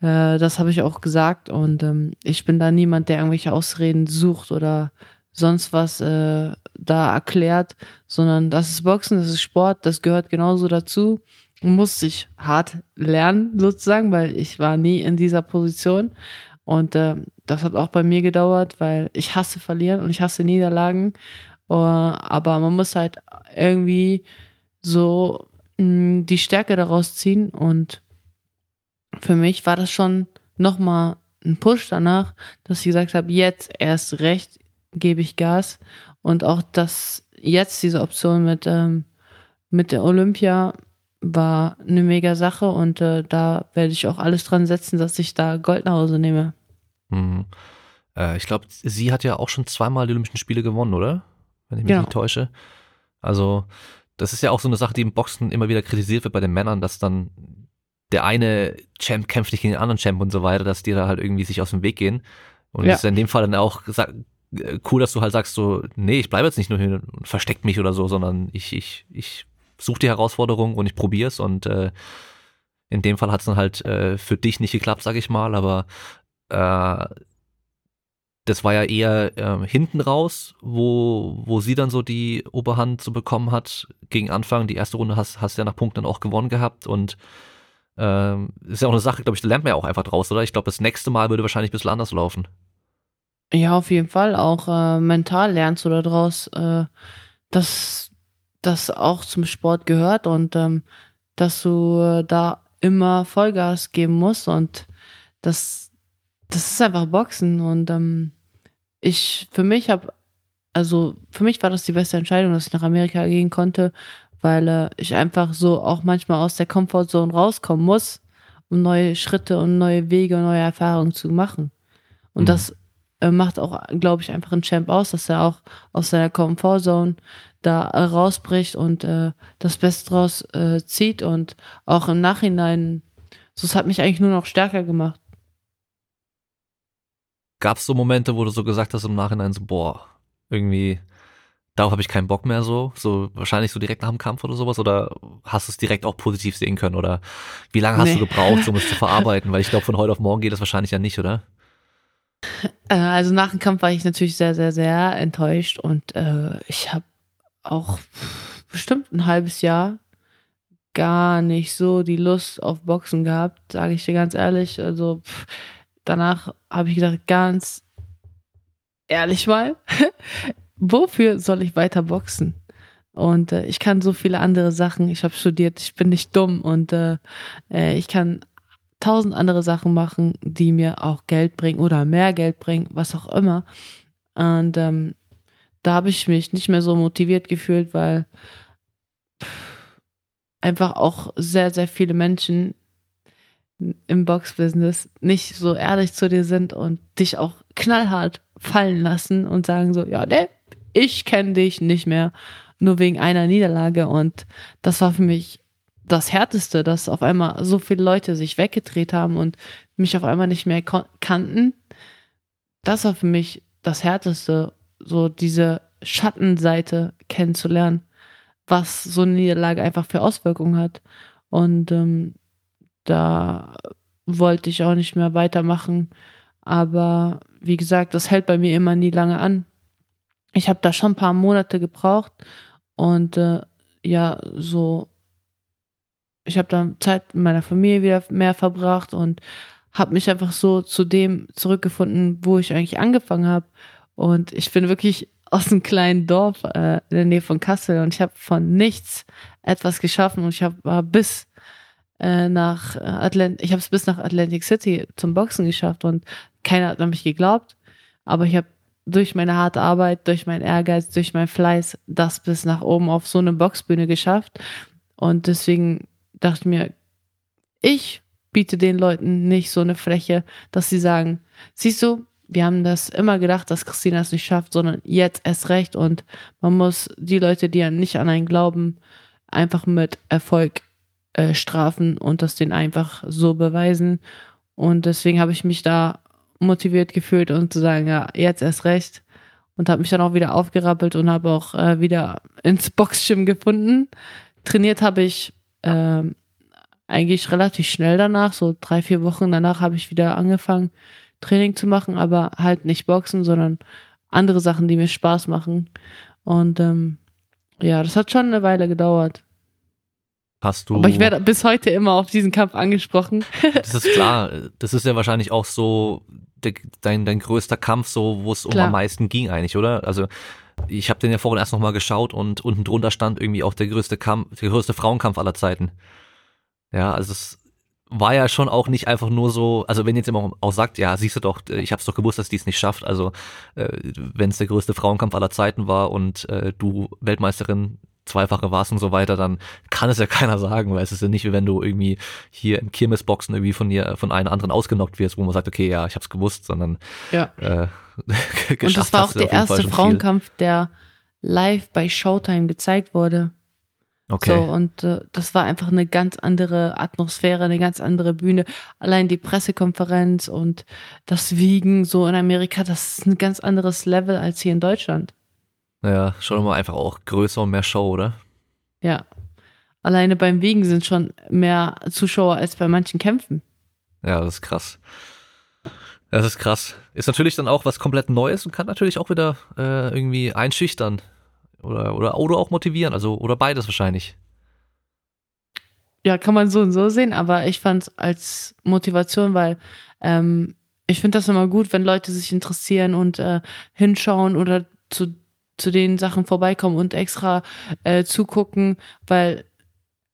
äh, das habe ich auch gesagt. Und ähm, ich bin da niemand, der irgendwelche Ausreden sucht oder sonst was äh, da erklärt, sondern das ist Boxen, das ist Sport, das gehört genauso dazu. Muss ich hart lernen, sozusagen, weil ich war nie in dieser Position. Und äh, das hat auch bei mir gedauert, weil ich hasse verlieren und ich hasse Niederlagen. Uh, aber man muss halt irgendwie so mh, mm, die Stärke daraus ziehen. Und für mich war das schon nochmal ein Push danach, dass ich gesagt habe, jetzt erst recht gebe ich Gas. Und auch dass jetzt diese Option mit, ähm, mit der Olympia war eine mega Sache und äh, da werde ich auch alles dran setzen, dass ich da Gold nach Hause nehme. Mhm. Äh, ich glaube, sie hat ja auch schon zweimal die Olympischen Spiele gewonnen, oder? Wenn ich mich genau. nicht täusche. Also, das ist ja auch so eine Sache, die im Boxen immer wieder kritisiert wird bei den Männern, dass dann der eine Champ kämpft nicht gegen den anderen Champ und so weiter, dass die da halt irgendwie sich aus dem Weg gehen. Und ja. ist in dem Fall dann auch cool, dass du halt sagst so, nee, ich bleibe jetzt nicht nur hier und versteck mich oder so, sondern ich, ich, ich suche die Herausforderung und ich probiere es und äh, in dem Fall hat es dann halt äh, für dich nicht geklappt, sag ich mal, aber äh, das war ja eher äh, hinten raus, wo, wo sie dann so die Oberhand so bekommen hat gegen Anfang. Die erste Runde hast, hast ja nach Punkten dann auch gewonnen gehabt und ähm, ist ja auch eine Sache, glaube ich, da lernt man ja auch einfach draus, oder? Ich glaube, das nächste Mal würde wahrscheinlich ein bisschen anders laufen. Ja, auf jeden Fall. Auch äh, mental lernst du daraus, äh, dass das auch zum Sport gehört und ähm, dass du äh, da immer Vollgas geben musst und das, das ist einfach Boxen und ähm, ich, für mich habe, also für mich war das die beste Entscheidung, dass ich nach Amerika gehen konnte, weil äh, ich einfach so auch manchmal aus der Comfortzone rauskommen muss, um neue Schritte und neue Wege und neue Erfahrungen zu machen. Und mhm. das äh, macht auch, glaube ich, einfach ein Champ aus, dass er auch aus seiner Comfortzone da äh, rausbricht und äh, das Beste draus äh, zieht und auch im Nachhinein, so es hat mich eigentlich nur noch stärker gemacht. Gab es so Momente, wo du so gesagt hast im Nachhinein so, boah, irgendwie, darauf habe ich keinen Bock mehr so, so wahrscheinlich so direkt nach dem Kampf oder sowas oder hast du es direkt auch positiv sehen können oder wie lange hast nee. du gebraucht, um es zu [LAUGHS] verarbeiten? Weil ich glaube, von heute auf morgen geht das wahrscheinlich ja nicht, oder? Äh, also nach dem Kampf war ich natürlich sehr, sehr, sehr enttäuscht und äh, ich habe auch bestimmt ein halbes Jahr gar nicht so die Lust auf Boxen gehabt, sage ich dir ganz ehrlich. Also pff, danach habe ich gedacht, ganz ehrlich mal, [LAUGHS] wofür soll ich weiter boxen? Und äh, ich kann so viele andere Sachen. Ich habe studiert, ich bin nicht dumm und äh, äh, ich kann tausend andere Sachen machen, die mir auch Geld bringen oder mehr Geld bringen, was auch immer. Und ähm, da habe ich mich nicht mehr so motiviert gefühlt, weil einfach auch sehr, sehr viele Menschen im Boxbusiness nicht so ehrlich zu dir sind und dich auch knallhart fallen lassen und sagen so, ja, ne, ich kenne dich nicht mehr, nur wegen einer Niederlage. Und das war für mich das Härteste, dass auf einmal so viele Leute sich weggedreht haben und mich auf einmal nicht mehr kannten. Das war für mich das Härteste, so diese Schattenseite kennenzulernen, was so eine Niederlage einfach für Auswirkungen hat. Und ähm, da wollte ich auch nicht mehr weitermachen. Aber wie gesagt, das hält bei mir immer nie lange an. Ich habe da schon ein paar Monate gebraucht und äh, ja, so, ich habe dann Zeit mit meiner Familie wieder mehr verbracht und habe mich einfach so zu dem zurückgefunden, wo ich eigentlich angefangen habe. Und ich bin wirklich aus einem kleinen Dorf äh, in der Nähe von Kassel und ich habe von nichts etwas geschaffen und ich habe bis äh, nach äh, Atlantic, ich habe es bis nach Atlantic City zum Boxen geschafft und keiner hat an mich geglaubt, aber ich habe durch meine harte Arbeit, durch meinen Ehrgeiz, durch meinen Fleiß das bis nach oben auf so eine Boxbühne geschafft und deswegen dachte ich mir, ich biete den Leuten nicht so eine Fläche, dass sie sagen, siehst du, wir haben das immer gedacht, dass Christina es nicht schafft, sondern jetzt erst recht. Und man muss die Leute, die ja nicht an einen glauben, einfach mit Erfolg äh, strafen und das denen einfach so beweisen. Und deswegen habe ich mich da motiviert gefühlt und zu sagen, ja, jetzt erst recht. Und habe mich dann auch wieder aufgerappelt und habe auch äh, wieder ins Boxgym gefunden. Trainiert habe ich äh, eigentlich relativ schnell danach, so drei, vier Wochen danach habe ich wieder angefangen, Training zu machen, aber halt nicht Boxen, sondern andere Sachen, die mir Spaß machen. Und ähm, ja, das hat schon eine Weile gedauert. Hast du. Aber ich werde bis heute immer auf diesen Kampf angesprochen. [LAUGHS] das ist klar. [LAUGHS] Das ist ja wahrscheinlich auch so de, dein, dein größter Kampf, so wo es um am meisten ging eigentlich, oder? Also ich habe den ja vorhin erst nochmal geschaut und unten drunter stand irgendwie auch der größte Kampf, der größte Frauenkampf aller Zeiten. Ja, also es war ja schon auch nicht einfach nur so, also wenn jetzt immer auch sagt, ja, siehst du doch, ich hab's doch gewusst, dass die es nicht schafft, also äh, wenn es der größte Frauenkampf aller Zeiten war und äh, du Weltmeisterin zweifache warst und so weiter, dann kann es ja [LAUGHS] keiner sagen, weil es ist ja nicht wie wenn du irgendwie hier im Kirmesboxen irgendwie von dir, von einem anderen ausgenockt wirst, wo man sagt, okay, ja, ich hab's gewusst, sondern ja. äh, [LAUGHS] Und das war auch der erste Frauenkampf, der live bei Showtime gezeigt wurde. Okay. So, und äh, das war einfach eine ganz andere Atmosphäre, eine ganz andere Bühne. Allein die Pressekonferenz und das Wiegen so in Amerika, das ist ein ganz anderes Level als hier in Deutschland. Ja, schon immer einfach auch größer und mehr Show, oder? Ja. Alleine beim Wiegen sind schon mehr Zuschauer als bei manchen Kämpfen. Ja, das ist krass. Das ist krass. Ist natürlich dann auch was komplett Neues und kann natürlich auch wieder äh, irgendwie einschüchtern oder, oder, oder auch motivieren, also oder beides wahrscheinlich. Ja, kann man so und so sehen, aber ich fand es als Motivation, weil ähm, ich finde das immer gut, wenn Leute sich interessieren und äh, hinschauen oder zu zu den Sachen vorbeikommen und extra äh, zugucken, weil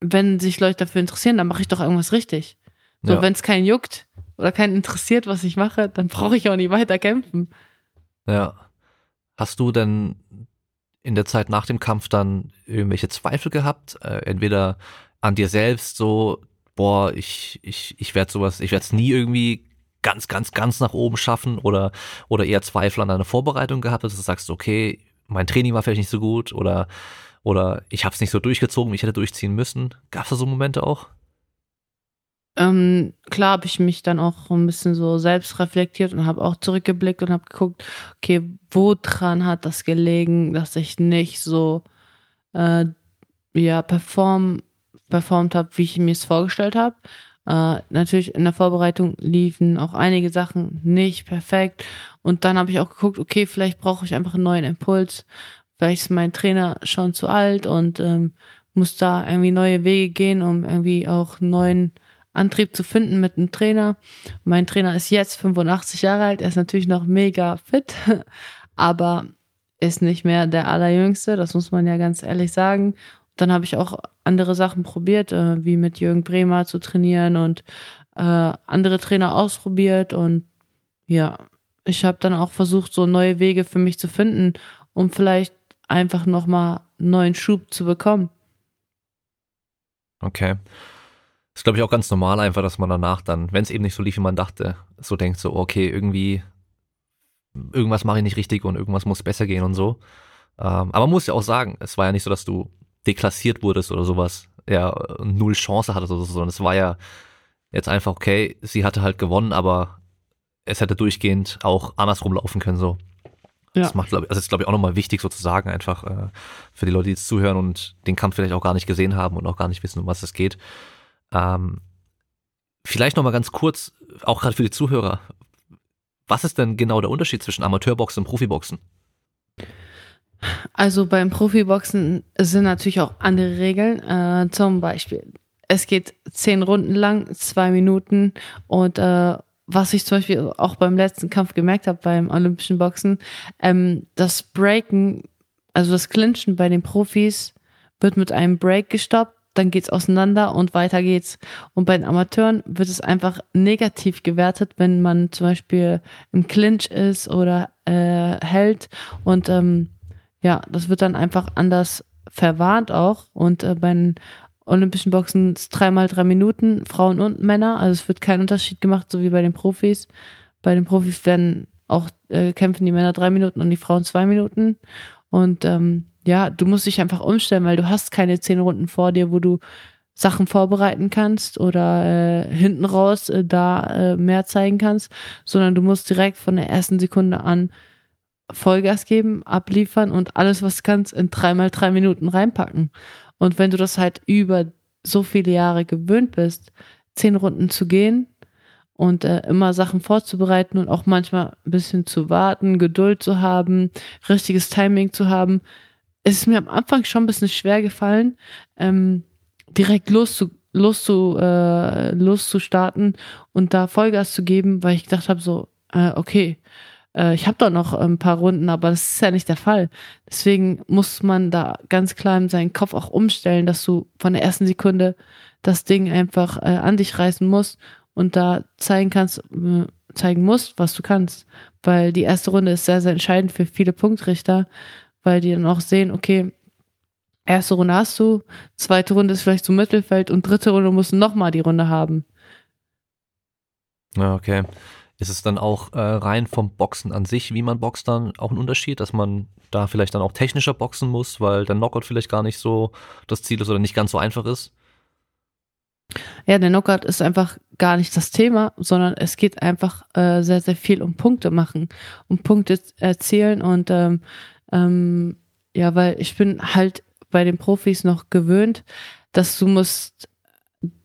wenn sich Leute dafür interessieren, dann mache ich doch irgendwas richtig. So, ja. wenn es keinen juckt oder keinen interessiert, was ich mache, dann brauche ich auch nicht weiter kämpfen. Ja. Hast du denn in der Zeit nach dem Kampf dann irgendwelche Zweifel gehabt? Äh, entweder an dir selbst, so, boah, ich, ich, ich werde sowas, ich werde es nie irgendwie ganz, ganz, ganz nach oben schaffen oder, oder eher Zweifel an deine Vorbereitung gehabt, dass du sagst, okay, mein Training war vielleicht nicht so gut oder, oder ich habe es nicht so durchgezogen, wie ich hätte durchziehen müssen. Gab es da so Momente auch? Ähm, klar habe ich mich dann auch ein bisschen so selbst reflektiert und habe auch zurückgeblickt und habe geguckt, okay, woran hat das gelegen, dass ich nicht so äh, ja perform performt habe, wie ich mir es vorgestellt habe. Äh, natürlich in der Vorbereitung liefen auch einige Sachen nicht perfekt. Und dann habe ich auch geguckt, okay, vielleicht brauche ich einfach einen neuen Impuls. Vielleicht ist mein Trainer schon zu alt und ähm, muss da irgendwie neue Wege gehen, um irgendwie auch einen neuen Antrieb zu finden mit einem Trainer. Mein Trainer ist jetzt 85 Jahre alt, er ist natürlich noch mega fit, [LAUGHS] aber ist nicht mehr der allerjüngste, das muss man ja ganz ehrlich sagen dann habe ich auch andere Sachen probiert, äh, wie mit Jürgen Bremer zu trainieren und äh, andere Trainer ausprobiert und ja, ich habe dann auch versucht, so neue Wege für mich zu finden, um vielleicht einfach nochmal einen neuen Schub zu bekommen. Okay. Das ist, glaube ich, auch ganz normal einfach, dass man danach dann, wenn es eben nicht so lief, wie man dachte, so denkt, so, okay, irgendwie, irgendwas mache ich nicht richtig und irgendwas muss besser gehen und so. Ähm, aber man muss ja auch sagen, es war ja nicht so, dass du deklassiert wurdest oder sowas, ja, null Chance hattest oder so, sondern es war ja jetzt einfach, okay, sie hatte halt gewonnen, aber es hätte durchgehend auch andersrum laufen können, so. Ja. Das macht, glaube ich, also ist, glaube ich, auch nochmal wichtig sozusagen einfach äh, für die Leute, die jetzt zuhören und den Kampf vielleicht auch gar nicht gesehen haben und auch gar nicht wissen, um was es geht. Ähm, vielleicht nochmal ganz kurz, auch gerade für die Zuhörer, was ist denn genau der Unterschied zwischen Amateurboxen und Profiboxen? Also beim Profiboxen sind natürlich auch andere Regeln. Äh, zum Beispiel, es geht zehn Runden lang, zwei Minuten und äh, was ich zum Beispiel auch beim letzten Kampf gemerkt habe beim olympischen Boxen, ähm, das Breaken, also das Clinchen bei den Profis wird mit einem Break gestoppt, dann geht's auseinander und weiter geht's. Und bei den Amateuren wird es einfach negativ gewertet, wenn man zum Beispiel im Clinch ist oder äh, hält und ähm, ja, das wird dann einfach anders verwarnt auch. Und äh, bei den Olympischen Boxen ist dreimal drei Minuten, Frauen und Männer. Also es wird kein Unterschied gemacht, so wie bei den Profis. Bei den Profis werden auch äh, kämpfen die Männer drei Minuten und die Frauen zwei Minuten. Und ähm, ja, du musst dich einfach umstellen, weil du hast keine zehn Runden vor dir, wo du Sachen vorbereiten kannst oder äh, hinten raus äh, da äh, mehr zeigen kannst, sondern du musst direkt von der ersten Sekunde an Vollgas geben, abliefern und alles, was kannst, in dreimal drei Minuten reinpacken. Und wenn du das halt über so viele Jahre gewöhnt bist, zehn Runden zu gehen und äh, immer Sachen vorzubereiten und auch manchmal ein bisschen zu warten, Geduld zu haben, richtiges Timing zu haben, ist es mir am Anfang schon ein bisschen schwer gefallen, ähm, direkt loszu, loszu, äh, loszustarten und da Vollgas zu geben, weil ich gedacht habe, so, äh, okay, äh, ich habe doch noch ein paar Runden, aber das ist ja nicht der Fall. Deswegen muss man da ganz klar in seinen Kopf auch umstellen, dass du von der ersten Sekunde das Ding einfach äh, an dich reißen musst und da zeigen kannst, äh, zeigen musst, was du kannst. Weil die erste Runde ist sehr, sehr entscheidend für viele Punktrichter, weil die dann auch sehen, okay, erste Runde hast du, zweite Runde ist vielleicht so Mittelfeld und dritte Runde musst du nochmal die Runde haben. Ja, okay. Ist es dann auch äh, rein vom Boxen an sich, wie man boxt, dann auch ein Unterschied, dass man da vielleicht dann auch technischer boxen muss, weil der Knockout vielleicht gar nicht so das Ziel ist oder nicht ganz so einfach ist? Ja, der Knockout ist einfach gar nicht das Thema, sondern es geht einfach äh, sehr, sehr viel um Punkte machen, um Punkte erzielen und ähm, ähm, ja, weil ich bin halt bei den Profis noch gewöhnt, dass du musst,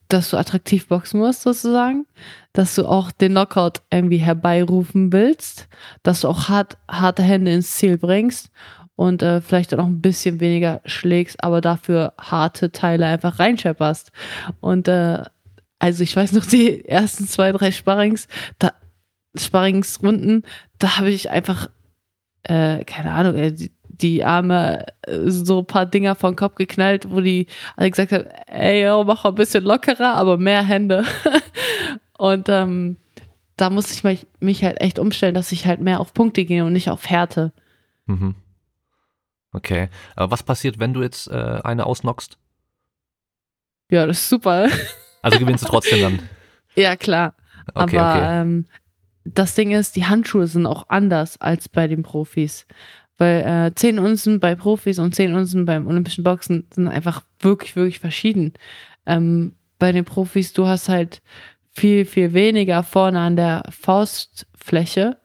dass du attraktiv boxen musst sozusagen, dass du auch den Knockout irgendwie herbeirufen willst, dass du auch hart, harte Hände ins Ziel bringst und äh, vielleicht dann auch ein bisschen weniger schlägst, aber dafür harte Teile einfach reinschepperst. Und äh, also ich weiß noch, die [LAUGHS] ersten zwei, drei Sparrings, da, Sparringsrunden, da habe ich einfach, äh, keine Ahnung, äh, die, die Arme äh, so ein paar Dinger vom Kopf geknallt, wo die alle gesagt haben, ey, yo, mach ein bisschen lockerer, aber mehr Hände. [LAUGHS] und ähm, da muss ich mich, mich halt echt umstellen, dass ich halt mehr auf Punkte gehe und nicht auf Härte. Mhm. Okay. Aber was passiert, wenn du jetzt äh, eine ausnockst? Ja, das ist super. [LAUGHS] Also gewinnst du trotzdem dann? ja, klar. Okay, Aber okay. Ähm, das Ding ist, die Handschuhe sind auch anders als bei den Profis. Weil äh, 10 Unzen bei Profis und 10 Unzen beim Olympischen Boxen sind einfach wirklich, wirklich verschieden. Ähm, bei den Profis, du hast halt viel, viel weniger vorne an der Faustfläche,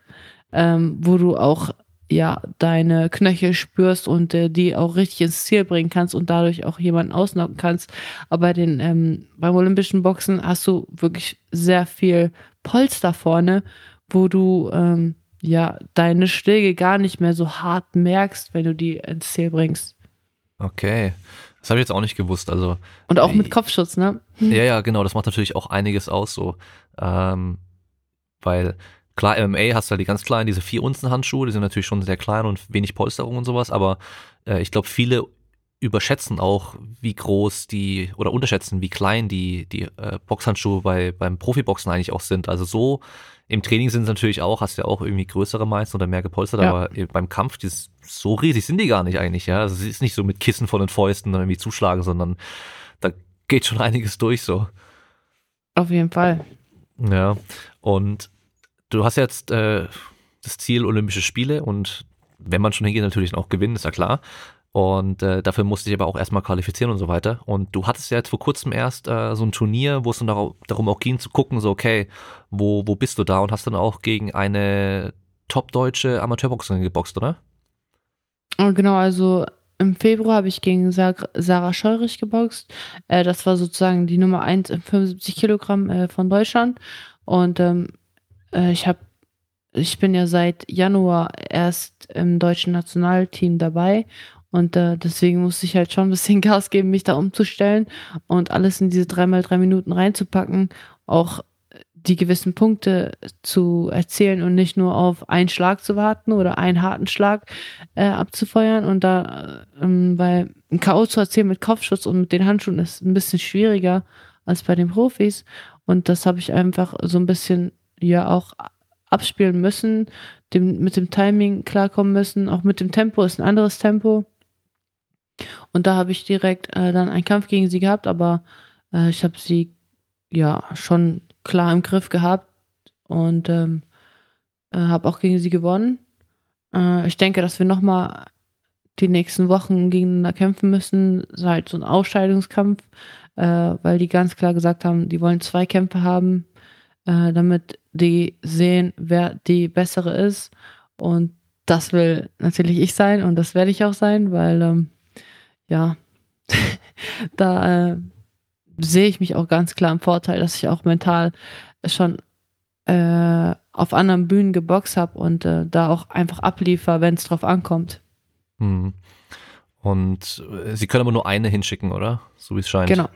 ähm, wo du auch ja deine Knöchel spürst und äh, die auch richtig ins Ziel bringen kannst und dadurch auch jemanden ausnocken kannst. Aber den ähm, beim Olympischen Boxen hast du wirklich sehr viel Polster vorne, wo du ähm, ja deine Schläge gar nicht mehr so hart merkst, wenn du die ins Ziel bringst. Okay. Das habe ich jetzt auch nicht gewusst. Also und auch mit Kopfschutz, ne? Ja, ja, genau. Das macht natürlich auch einiges aus, so, ähm, weil Klar, MMA hast du halt die ganz kleinen, diese vier Unzen Handschuhe, die sind natürlich schon sehr klein und wenig Polsterung und sowas, aber äh, ich glaube, viele überschätzen auch, wie groß die oder unterschätzen, wie klein die, die äh, Boxhandschuhe bei, beim Profiboxen eigentlich auch sind. Also so im Training sind sie natürlich auch, hast du ja auch irgendwie größere meist oder mehr gepolstert, ja. aber beim Kampf, die ist, so riesig sind die gar nicht eigentlich, ja. Also es ist nicht so mit Kissen von den Fäusten dann irgendwie zuschlagen, sondern da geht schon [LAUGHS] einiges durch so. Auf jeden Fall. Ja. Und du hast jetzt äh, das Ziel Olympische Spiele und wenn man schon hingeht, natürlich auch gewinnen, ist ja klar. Und äh, dafür musste ich aber auch erstmal qualifizieren und so weiter. Und du hattest ja jetzt vor kurzem erst äh, so ein Turnier, wo es dann darum, darum auch ging zu gucken, so okay, wo, wo bist du da? Und hast dann auch gegen eine top-deutsche Amateurboxerin geboxt, oder? Oh, genau, also im Februar habe ich gegen Sarah Scheurich geboxt. Äh, das war sozusagen die Nummer 1 in 75 Kilogramm äh, von Deutschland. Und ähm, äh, ich habe, ich bin ja seit Januar erst im deutschen Nationalteam dabei und äh, deswegen musste ich halt schon ein bisschen [LAUGHS] Gas geben, mich da umzustellen und alles in diese dreimal drei Minuten reinzupacken, auch die gewissen Punkte zu erzählen und nicht nur auf einen Schlag zu warten oder einen harten Schlag äh, abzufeuern. Und da, äh, ähm, weil ein K.O. zu erzählen mit Kopfschutz und mit den Handschuhen ist ein bisschen schwieriger als bei den Profis. Und das habe ich einfach so ein bisschen ja auch abspielen müssen, dem, mit dem Timing klarkommen müssen, auch mit dem Tempo ist ein anderes Tempo. Und da habe ich direkt äh, dann einen Kampf gegen sie gehabt, aber äh, ich habe sie ja schon klar im Griff gehabt und ähm, äh, habe auch gegen sie gewonnen. Äh, ich denke, dass wir nochmal die nächsten Wochen gegeneinander kämpfen müssen. Das halt so ein Ausscheidungskampf, äh, weil die ganz klar gesagt haben, die wollen zwei Kämpfe haben, äh, damit die sehen, wer die bessere ist. Und das will natürlich ich sein und das werde ich auch sein, weil ähm, ja, [LAUGHS] da äh, sehe ich mich auch ganz klar im Vorteil, dass ich auch mental schon äh, auf anderen Bühnen geboxt habe und äh, da auch einfach abliefer, wenn es drauf ankommt. Hm. Und äh, sie können aber nur eine hinschicken, oder? So wie es scheint. Genau.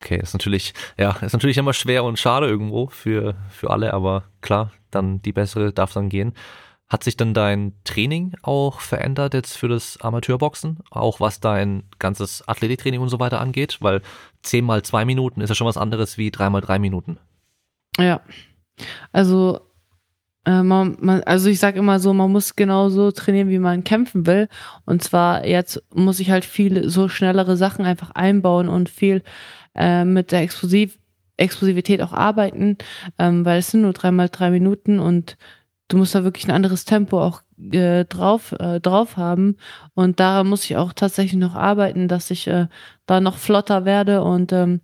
Okay, ist natürlich, ja, ist natürlich immer schwer und schade irgendwo für, für alle, aber klar, dann die bessere darf dann gehen. Hat sich denn dein Training auch verändert jetzt für das Amateurboxen? Auch was dein ganzes Athletiktraining und so weiter angeht? Weil 10 mal 2 Minuten ist ja schon was anderes wie 3 mal 3 Minuten. Ja. Also, äh, man, man, also ich sage immer so, man muss genauso trainieren, wie man kämpfen will. Und zwar jetzt muss ich halt viele so schnellere Sachen einfach einbauen und viel äh, mit der Explosiv Explosivität auch arbeiten, ähm, weil es sind nur 3 mal 3 Minuten und du musst da wirklich ein anderes Tempo auch äh, drauf, äh, drauf haben. Und da muss ich auch tatsächlich noch arbeiten, dass ich äh, da noch flotter werde. Und ähm,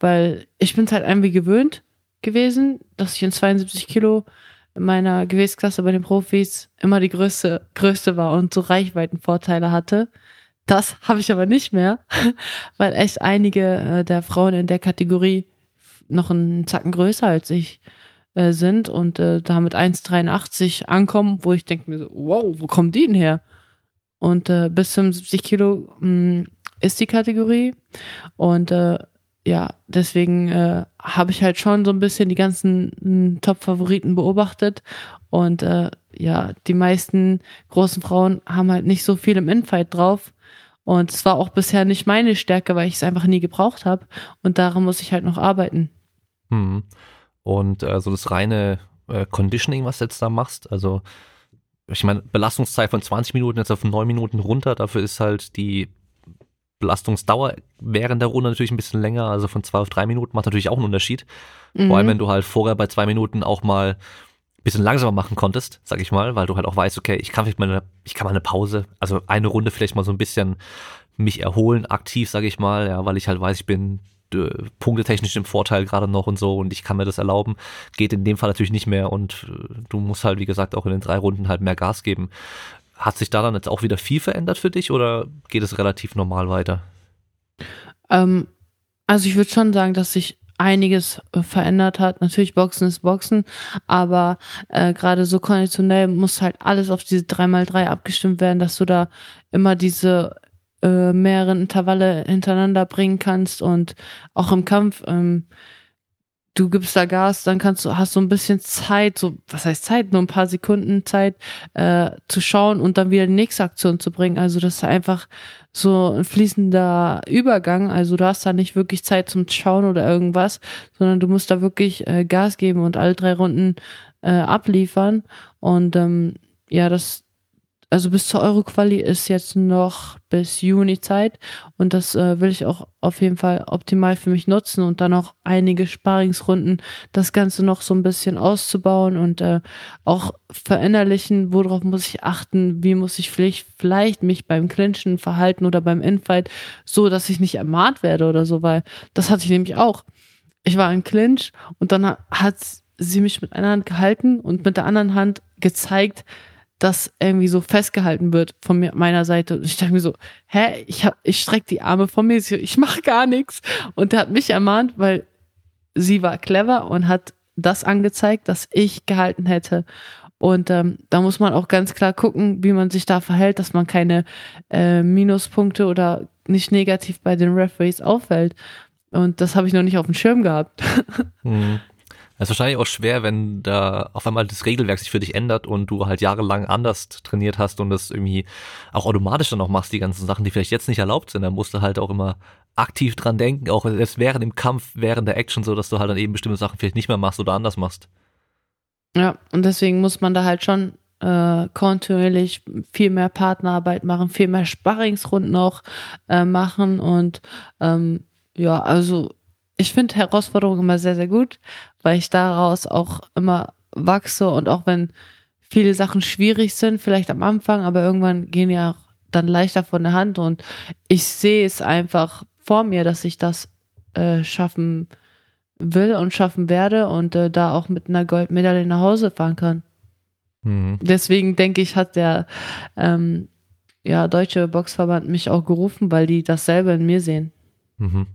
weil ich bin es halt irgendwie gewöhnt gewesen, dass ich in 72 Kilo in meiner Gewichtsklasse bei den Profis immer die größte, größte war und so Reichweitenvorteile hatte. Das habe ich aber nicht mehr, [LAUGHS] weil echt einige äh, der Frauen in der Kategorie noch einen Zacken größer als ich äh, sind und äh, da mit 1,83 ankommen, wo ich denke mir so, wow, wo kommen die denn her? Und äh, bis 75 Kilo mh, hm, ist die Kategorie. Und äh, ja, deswegen äh, habe ich halt schon so ein bisschen die ganzen hm, Top-Favoriten beobachtet. Und äh, ja, die meisten großen Frauen haben halt nicht so viel im Infight drauf. Und es war auch bisher nicht meine Stärke, weil ich es einfach nie gebraucht habe. Und daran muss ich halt noch arbeiten. Hm. Und äh, so das reine äh, Conditioning, was du jetzt da machst, also ich meine, Belastungszeit von 20 Minuten jetzt auf 9 Minuten runter, dafür ist halt die Belastungsdauer während der Runde natürlich ein bisschen länger, also von 2 auf 3 Minuten macht natürlich auch einen Unterschied. Mhm. Vor allem, wenn du halt vorher bei 2 Minuten auch mal ein bisschen langsamer machen konntest, sag ich mal, weil du halt auch weißt, okay, ich kann vielleicht mal eine, ich kann mal eine Pause, also eine Runde vielleicht mal so ein bisschen mich erholen, aktiv, sag ich mal, ja, weil ich halt weiß, ich bin äh, punktetechnisch im Vorteil gerade noch und so und ich kann mir das erlauben. Geht in dem Fall natürlich nicht mehr und äh, du musst halt, wie gesagt, auch in den drei Runden halt mehr Gas geben. Hat sich da dann jetzt auch wieder viel verändert für dich oder geht es relativ normal weiter? Ähm, also ich würde schon sagen, dass sich einiges äh, verändert hat. Natürlich Boxen ist Boxen, aber äh, gerade so konditionell muss halt alles auf diese 3x3 abgestimmt werden, dass du da immer diese äh, mehreren Intervalle hintereinander bringen kannst und auch im Kampf, ähm, du gibst da Gas, dann kannst du, hast so ein bisschen Zeit, so, was heißt Zeit, nur ein paar Sekunden Zeit, äh, zu schauen und dann wieder die nächste Aktion zu bringen. Also das ist einfach so ein fließender Übergang. Also du hast da nicht wirklich Zeit zum Schauen oder irgendwas, sondern du musst da wirklich äh, Gas geben und alle drei Runden äh, abliefern. Und ähm, ja, das, also bis zur Euroquali ist jetzt noch bis Juni Zeit und das äh, will ich auch auf jeden Fall optimal für mich nutzen und dann auch einige Sparingsrunden das Ganze noch so ein bisschen auszubauen und äh, auch verinnerlichen, worauf muss ich achten, wie muss ich vielleicht, vielleicht mich beim Clinchen verhalten oder beim Infight, so dass ich nicht ermahnt werde oder so, weil das hatte ich nämlich auch. Ich war im Clinch und dann hat sie mich mit einer Hand gehalten und mit der anderen Hand gezeigt, das irgendwie so festgehalten wird von mir, meiner Seite. Und ich dachte mir so, hä, ich hab, ich streck die Arme von mir, ich mache gar nichts. Und der hat mich ermahnt, weil sie war clever und hat das angezeigt, dass ich gehalten hätte. Und ähm, da muss man auch ganz klar gucken, wie man sich da verhält, dass man keine äh, Minuspunkte oder nicht negativ bei den Referees auffällt. Und das habe ich noch nicht auf dem Schirm gehabt. Mhm. Es ist wahrscheinlich auch schwer, wenn da auf einmal das Regelwerk sich für dich ändert und du halt jahrelang anders trainiert hast und das irgendwie auch automatisch dann auch machst, die ganzen Sachen, die vielleicht jetzt nicht erlaubt sind. Dann musst du halt auch immer aktiv dran denken, auch selbst während dem Kampf, während der Action, so dass du halt dann eben bestimmte Sachen vielleicht nicht mehr machst oder anders machst. Ja, und deswegen muss man da halt schon äh, kontinuierlich viel mehr Partnerarbeit machen, viel mehr Sparringsrunden auch äh, machen und ähm, ja, also ich finde Herausforderungen immer sehr, sehr gut, weil ich daraus auch immer wachse und auch wenn viele Sachen schwierig sind, vielleicht am Anfang, aber irgendwann gehen ja auch dann leichter von der Hand und ich sehe es einfach vor mir, dass ich das äh, schaffen will und schaffen werde und äh, da auch mit einer Goldmedaille nach Hause fahren kann. Mhm. Deswegen denke ich, hat der ähm, ja, deutsche Boxverband mich auch gerufen, weil die dasselbe in mir sehen. Mhm.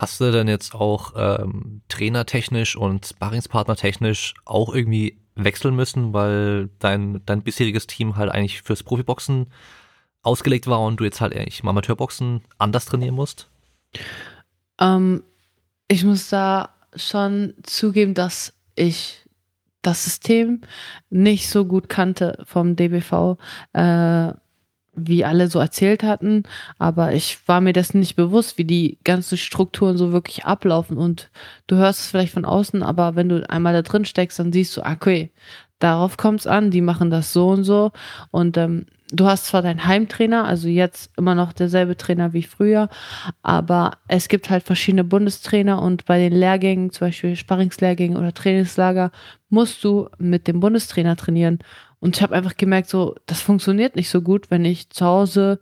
Hast du denn jetzt auch ähm, trainertechnisch und sparringspartnertechnisch auch irgendwie wechseln müssen, weil dein, dein bisheriges Team halt eigentlich fürs Profiboxen ausgelegt war und du jetzt halt eigentlich im Amateurboxen anders trainieren musst? Ähm, ich muss da schon zugeben, dass ich das System nicht so gut kannte vom DBV. Äh, wie alle so erzählt hatten, aber ich war mir dessen nicht bewusst, wie die ganzen Strukturen so wirklich ablaufen. Und du hörst es vielleicht von außen, aber wenn du einmal da drin steckst, dann siehst du, okay, darauf kommt es an, die machen das so und so. Und ähm, du hast zwar deinen Heimtrainer, also jetzt immer noch derselbe Trainer wie früher, aber es gibt halt verschiedene Bundestrainer und bei den Lehrgängen, zum Beispiel Sparringslehrgängen oder Trainingslager, musst du mit dem Bundestrainer trainieren und ich habe einfach gemerkt, so, das funktioniert nicht so gut, wenn ich zu Hause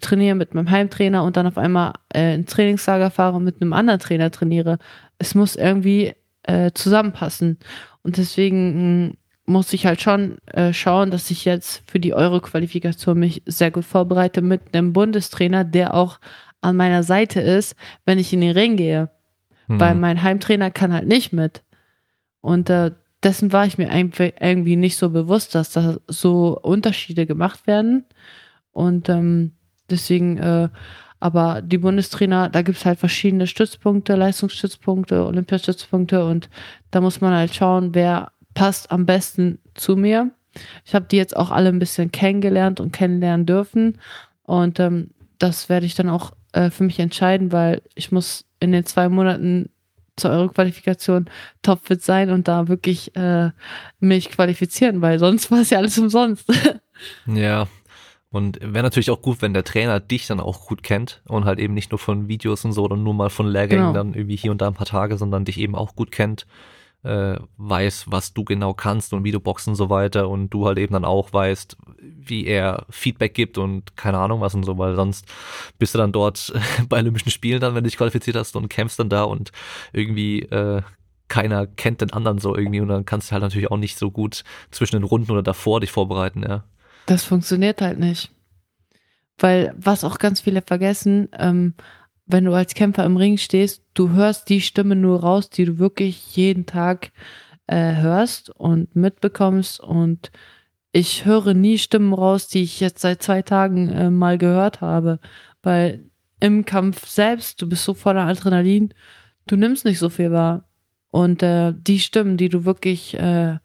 trainiere mit meinem Heimtrainer und dann auf einmal äh, ins Trainingslager fahre und mit einem anderen Trainer trainiere. Es muss irgendwie äh, zusammenpassen. Und deswegen mh, hm, muss ich halt schon äh, schauen, dass ich jetzt für die Euro-Qualifikation mich sehr gut vorbereite mit einem Bundestrainer, der auch an meiner Seite ist, wenn ich in den Ring gehe. Mhm. Weil mein Heimtrainer kann halt nicht mit. Und äh, dessen war ich mir irgendwie nicht so bewusst, dass da so Unterschiede gemacht werden. Und ähm, deswegen, äh, aber die Bundestrainer, da gibt es halt verschiedene Stützpunkte, Leistungsstützpunkte, Olympiastützpunkte und da muss man halt schauen, wer passt am besten zu mir. Ich habe die jetzt auch alle ein bisschen kennengelernt und kennenlernen dürfen und ähm, das werde ich dann auch äh, für mich entscheiden, weil ich muss in den zwei Monaten zur Euro-Qualifikation topfit sein und da wirklich äh, mich qualifizieren, weil sonst war es ja alles umsonst. [LAUGHS] ja. Und wäre natürlich auch gut, wenn der Trainer dich dann auch gut kennt und halt eben nicht nur von Videos und so oder nur mal von Lehrgängen genau. dann irgendwie hier und da ein paar Tage, sondern dich eben auch gut kennt äh, weiß, was du genau kannst und wie du boxst und so weiter und du halt eben dann auch weißt, wie er Feedback gibt und keine Ahnung was und so, weil sonst bist du dann dort [LAUGHS] bei Olympischen Spielen dann, wenn du dich qualifiziert hast und kämpfst dann da und irgendwie äh, keiner kennt den anderen so irgendwie und dann kannst du halt natürlich auch nicht so gut zwischen den Runden oder davor dich vorbereiten, ja. Das funktioniert halt nicht. Weil, was auch ganz viele vergessen, ähm, wenn du als Kämpfer im Ring stehst, du hörst die Stimme nur raus, die du wirklich jeden Tag äh, hörst und mitbekommst. Und ich höre nie Stimmen raus, die ich jetzt seit zwei Tagen äh, mal gehört habe. Weil im Kampf selbst, du bist so voller Adrenalin, du nimmst nicht so viel wahr. Und äh, die Stimmen, die du wirklich äh,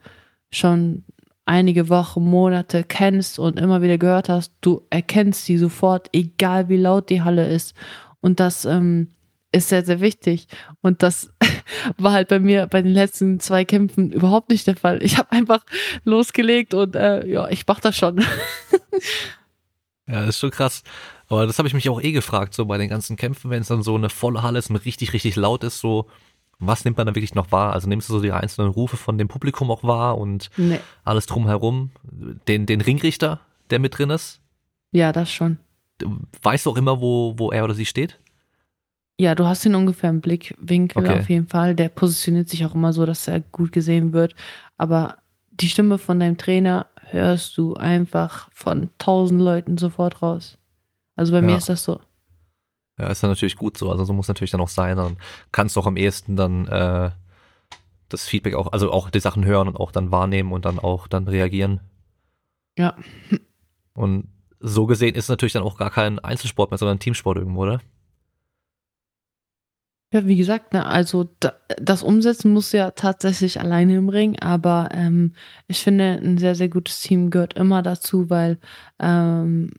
schon einige Wochen, Monate kennst und immer wieder gehört hast, du erkennst sie sofort, egal wie laut die Halle ist. Und das ähm, ist sehr, sehr wichtig. Und das [LAUGHS] war halt bei mir bei den letzten zwei Kämpfen überhaupt nicht der Fall. Ich habe einfach losgelegt und äh, ja, ich mach das schon. [LAUGHS] ja, das ist schon krass. Aber das habe ich mich auch eh gefragt, so bei den ganzen Kämpfen, wenn es dann so eine volle Halle ist und richtig, richtig laut ist, so, was nimmt man da wirklich noch wahr? Also nimmst du so die einzelnen Rufe von dem Publikum auch wahr und nee. alles drumherum? Den, den Ringrichter, der mit drin ist? Ja, das schon weißt du auch immer, wo, wo er oder sie steht? Ja, du hast ihn ungefähr im Blickwinkel okay. auf jeden Fall. Der positioniert sich auch immer so, dass er gut gesehen wird. Aber die Stimme von deinem Trainer hörst du einfach von tausend Leuten sofort raus. Also bei ja. mir ist das so. Ja, ist dann natürlich gut so. Also so muss natürlich dann auch sein. Dann kannst du auch am ehesten dann äh, das Feedback auch, also auch die Sachen hören und auch dann wahrnehmen und dann auch dann reagieren. Ja. Und so gesehen ist es natürlich dann auch gar kein Einzelsport mehr, sondern Teamsport irgendwo, oder? Ja, wie gesagt, ne, also da, das Umsetzen muss ja tatsächlich alleine im Ring, aber ähm, ich finde, ein sehr, sehr gutes Team gehört immer dazu, weil ähm,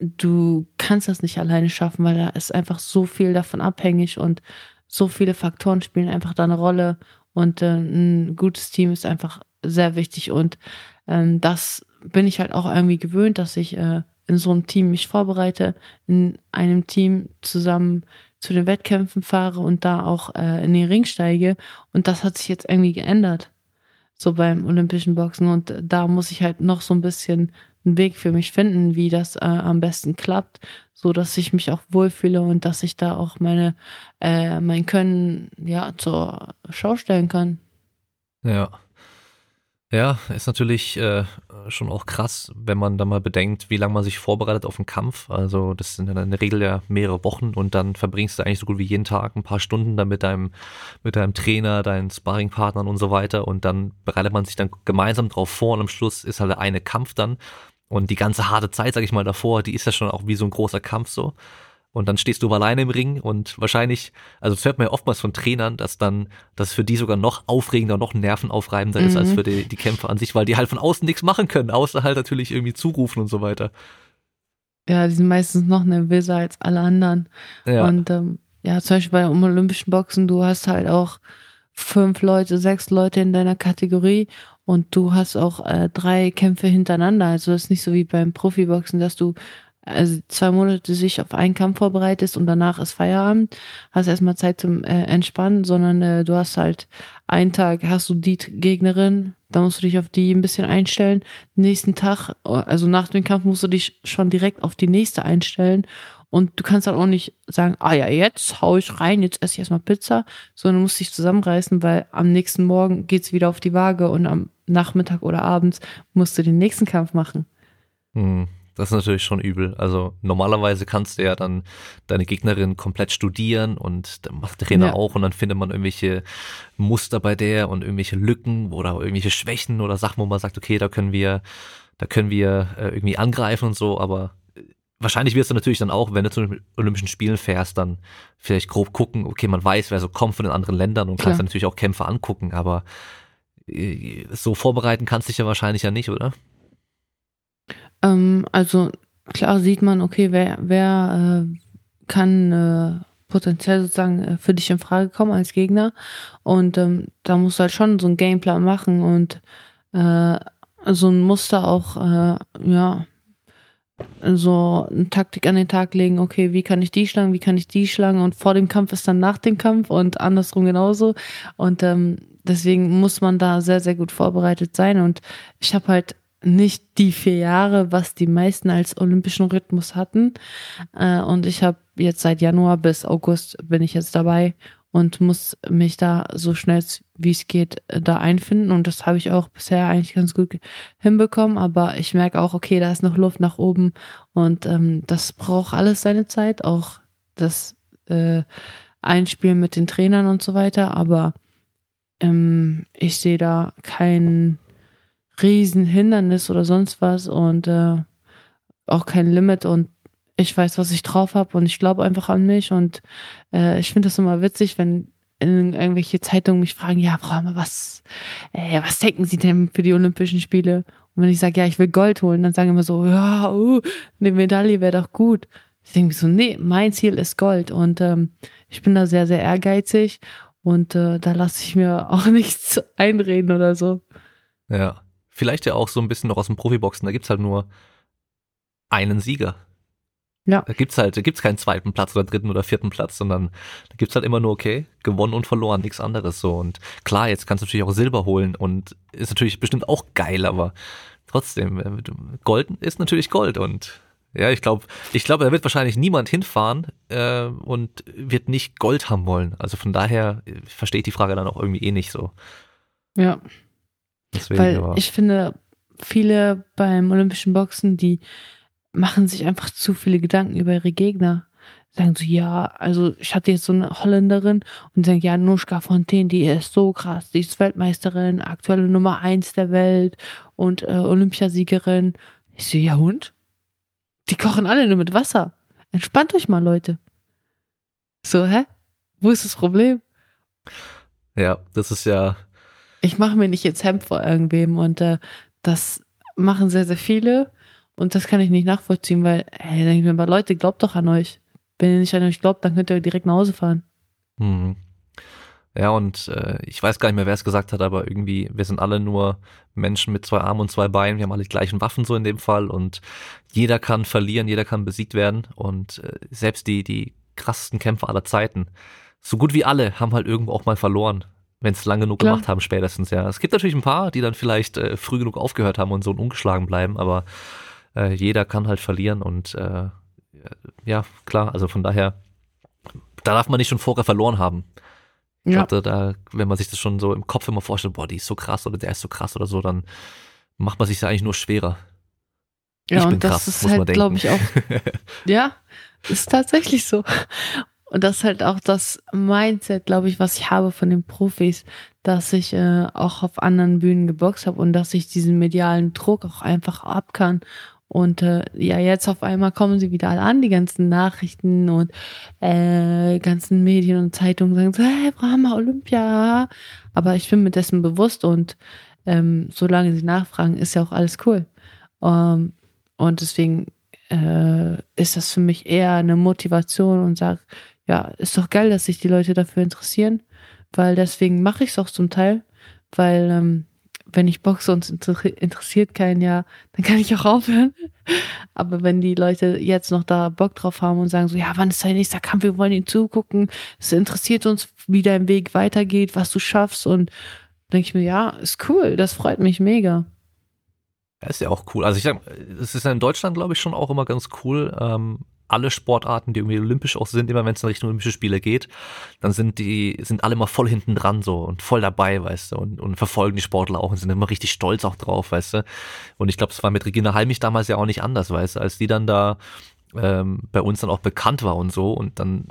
du kannst das nicht alleine schaffen, weil da ist einfach so viel davon abhängig und so viele Faktoren spielen einfach da eine Rolle und äh, ein gutes Team ist einfach sehr wichtig und ähm, das bin ich halt auch irgendwie gewöhnt, dass ich äh, in so einem Team mich vorbereite, in einem Team zusammen zu den Wettkämpfen fahre und da auch äh, in den Ring steige. Und das hat sich jetzt irgendwie geändert. so beim olympischen Boxen. Und da muss ich halt noch so ein bisschen einen Weg für mich finden, wie das äh, am besten klappt, so dass ich mich auch wohlfühle und dass ich da auch meine äh, mein Können ja zur Schau stellen kann. Ja. Ja, ist natürlich äh, schon auch krass, wenn man da mal bedenkt, wie lange man sich vorbereitet auf einen Kampf. Also das sind dann in der Regel ja mehrere Wochen und dann verbringst du eigentlich so gut wie jeden Tag ein paar Stunden da mit deinem, mit deinem Trainer, deinen Sparringpartnern und so weiter und dann bereitet man sich dann gemeinsam drauf vor und am Schluss ist halt der eine Kampf dann und die ganze harte Zeit, sag ich mal, davor, die ist ja schon auch wie so ein großer Kampf so. Und dann stehst du alleine im Ring und wahrscheinlich, also das hört man ja oftmals von Trainern, dass dann, dass für die sogar noch aufregender, noch nervenaufreibender mhm. ist als mhm. für die, die Kämpfer an sich, weil die halt von außen nichts machen können, außer halt natürlich irgendwie zurufen und so weiter. Ja, die sind meistens noch nervöser als alle anderen. Ja. Und ähm, ja, zum Beispiel bei olympischen Boxen, du hast halt auch fünf Leute, sechs Leute in deiner Kategorie und du hast auch äh, drei Kämpfe hintereinander. Also das ist nicht so wie beim Profiboxen, dass du also zwei Monate sich auf einen Kampf vorbereitest und danach ist Feierabend, hast erstmal Zeit zum äh, Entspannen, sondern äh, du hast halt einen Tag hast du die Gegnerin, da musst du dich auf die ein bisschen einstellen. Nächsten Tag, also nach dem Kampf musst du dich schon direkt auf die nächste einstellen und du kannst dann auch nicht sagen, ah ja, jetzt hau ich rein, jetzt esse ich erstmal Pizza, sondern du musst dich zusammenreißen, weil am nächsten Morgen geht's wieder auf die Waage und am Nachmittag oder abends musst du den nächsten Kampf machen. Hm. Das ist natürlich schon übel. Also normalerweise kannst du ja dann deine Gegnerin komplett studieren und der macht der Trainer ja. auch und dann findet man irgendwelche Muster bei der und irgendwelche Lücken oder irgendwelche Schwächen oder Sachen, wo man sagt, okay, da können wir, da können wir äh, irgendwie angreifen und so, aber äh, wahrscheinlich wirst du natürlich dann auch, wenn du zu den Olympischen Spielen fährst, dann vielleicht grob gucken, okay, man weiß, wer so kommt von den anderen Ländern und Klar. kannst dann natürlich auch Kämpfe angucken, aber äh, so vorbereiten kannst du dich ja wahrscheinlich ja nicht, oder? Ähm, also klar sieht man, okay, wer, wer äh, kann äh, potenziell sozusagen äh, für dich in Frage kommen als Gegner. Und ähm, da musst du halt schon so einen Gameplan machen und äh, so ein Muster auch, äh, ja, so eine Taktik an den Tag legen, okay, wie kann ich die schlagen, wie kann ich die schlagen und vor dem Kampf ist dann nach dem Kampf und andersrum genauso. Und ähm, deswegen muss man da sehr, sehr gut vorbereitet sein. Und ich habe halt nicht die vier Jahre, was die meisten als olympischen Rhythmus hatten. Äh, und ich habe jetzt seit Januar bis August bin ich jetzt dabei und muss mich da so schnell wie es geht äh, da einfinden. Und das habe ich auch bisher eigentlich ganz gut hinbekommen. Aber ich merke auch, okay, da ist noch Luft nach oben und ähm, das braucht alles seine Zeit, auch das äh, Einspielen mit den Trainern und so weiter. Aber ähm, ich sehe da keinen Riesenhindernis oder sonst was und äh, auch kein Limit und ich weiß, was ich drauf habe und ich glaube einfach an mich und äh, ich finde das immer witzig, wenn in irgendwelche Zeitungen mich fragen, ja, Frau Hammer, was, äh, was denken Sie denn für die Olympischen Spiele? Und wenn ich sage, ja, ich will Gold holen, dann sagen immer so, ja, uh, eine Medaille wäre doch gut. Ich denke so, nee, mein Ziel ist Gold und ähm, ich bin da sehr, sehr ehrgeizig und äh, da lasse ich mir auch [LAUGHS] nichts einreden oder so. Ja. Vielleicht ja auch so ein bisschen noch aus dem Profiboxen, da gibt's halt nur einen Sieger. Ja. Da gibt's halt, da gibt's keinen zweiten Platz oder dritten oder vierten Platz, sondern da gibt's halt immer nur, okay, gewonnen und verloren, nichts anderes so. Und klar, jetzt kannst du natürlich auch Silber holen und ist natürlich bestimmt auch geil, aber trotzdem, äh, Gold ist natürlich Gold und ja, ich glaube, ich glaube, da wird wahrscheinlich niemand hinfahren äh, und wird nicht Gold haben wollen. Also von daher äh, verstehe ich die Frage dann auch irgendwie eh nicht so. Ja, Deswegen Weil aber. ich finde, viele beim olympischen Boxen, die machen sich einfach zu viele Gedanken über ihre Gegner. Sagen so, ja, also ich hatte jetzt so eine Holländerin und sagen, ja, Nuschka Fontaine, die ist so krass, die ist Weltmeisterin, aktuelle Nummer eins der Welt und äh, Olympiasiegerin. Ich so, ja und? Die kochen alle nur mit Wasser. Entspannt euch mal, Leute. So, hä? Wo ist das Problem? Ja, das ist ja ich mache mir nicht jetzt Hemd vor irgendwem und äh, das machen sehr, sehr viele und das kann ich nicht nachvollziehen, weil, ey, denke ich mir, aber Leute, glaubt doch an euch. Wenn ihr nicht an euch glaubt, dann könnt ihr direkt nach Hause fahren. Hm. Ja, und äh, ich weiß gar nicht mehr, wer es gesagt hat, aber irgendwie, wir sind alle nur Menschen mit zwei Armen und zwei Beinen, wir haben alle die gleichen Waffen so in dem Fall und jeder kann verlieren, jeder kann besiegt werden und äh, selbst die, die krassesten Kämpfer aller Zeiten, so gut wie alle, haben halt irgendwo auch mal verloren wenn es lang genug Klar. gemacht haben, spätestens, ja. Es gibt natürlich ein paar, die dann vielleicht äh, früh genug aufgehört haben und so ungeschlagen bleiben, aber äh, jeder kann halt verlieren und äh, ja, klar, also von daher, da darf man nicht schon vorher verloren haben. Ich Ja. glaube, da, wenn man sich das schon so im Kopf immer vorstellt, boah, die ist so krass oder der ist so krass oder so, dann macht man sich ja eigentlich nur schwerer. Ja, ich und das krass, ist halt, glaube ich, auch. [LAUGHS] Ja, ist tatsächlich so. Und das ist halt auch das Mindset, glaube ich, was ich habe von den Profis, dass ich äh, auch auf anderen Bühnen geboxt habe und dass ich diesen medialen Druck auch einfach ab kann. Und äh, ja, jetzt auf einmal kommen sie wieder alle an, die ganzen Nachrichten und äh, ganzen Medien und Zeitungen sagen so, hey, Brahma, Olympia. Aber ich bin mir dessen bewusst und ähm, solange sie nachfragen, ist ja auch alles cool. Ähm, und deswegen äh, ist das für mich eher eine Motivation und sag, ja, ist doch geil, dass sich die Leute dafür interessieren, weil deswegen mache ich es auch zum Teil, weil ähm, wenn ich boxe und es inter interessiert keinen, ja, dann kann ich auch aufhören. [LAUGHS] Aber wenn die Leute jetzt noch da Bock drauf haben und sagen so, ja, wann ist dein nächster Kampf, wir wollen ihn zugucken, es interessiert uns, wie dein Weg weitergeht, was du schaffst und denke ich mir, ja, ist cool, das freut mich mega. Ja, ist ja auch cool. Also ich sag, es ist ja in Deutschland, glaube ich, schon auch immer ganz cool. Ähm, alle Sportarten, die irgendwie olympisch auch sind, immer wenn es in Richtung Olympische Spiele geht, dann sind die, sind alle immer voll hinten dran so und voll dabei, weißt du, und, und verfolgen die Sportler auch und sind immer richtig stolz auch drauf, weißt du. Und ich glaube, es war mit Regina Halmich damals ja auch nicht anders, weißt du, als die dann da ähm, bei uns dann auch bekannt war und so und dann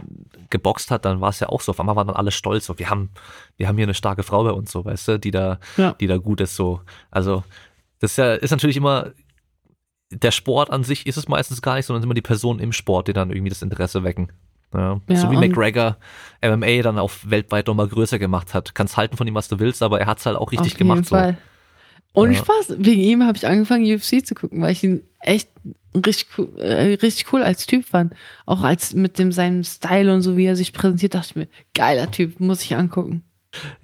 geboxt hat, dann war es ja auch so. Auf einmal waren dann alle stolz, so, wir haben, wir haben hier eine starke Frau bei uns, so, weißt du, die da, Ja. die da gut ist, so. Also, das ist ja, ist natürlich immer, der Sport an sich ist es meistens gar nicht, sondern immer die Personen im Sport, die dann irgendwie das Interesse wecken. Ja, Ja, so wie und- McGregor MMA dann auch weltweit nochmal größer gemacht hat. Kannst halten von ihm, was du willst, aber er hat's halt auch richtig Auf gemacht. jeden So. Fall. Ohne Ja. Spaß. Wegen ihm habe ich angefangen, UFC zu gucken, weil ich ihn echt richtig cool, äh, richtig cool als Typ fand. Auch als mit dem seinem Style und so, wie er sich präsentiert, dachte ich mir, geiler Typ, muss ich angucken.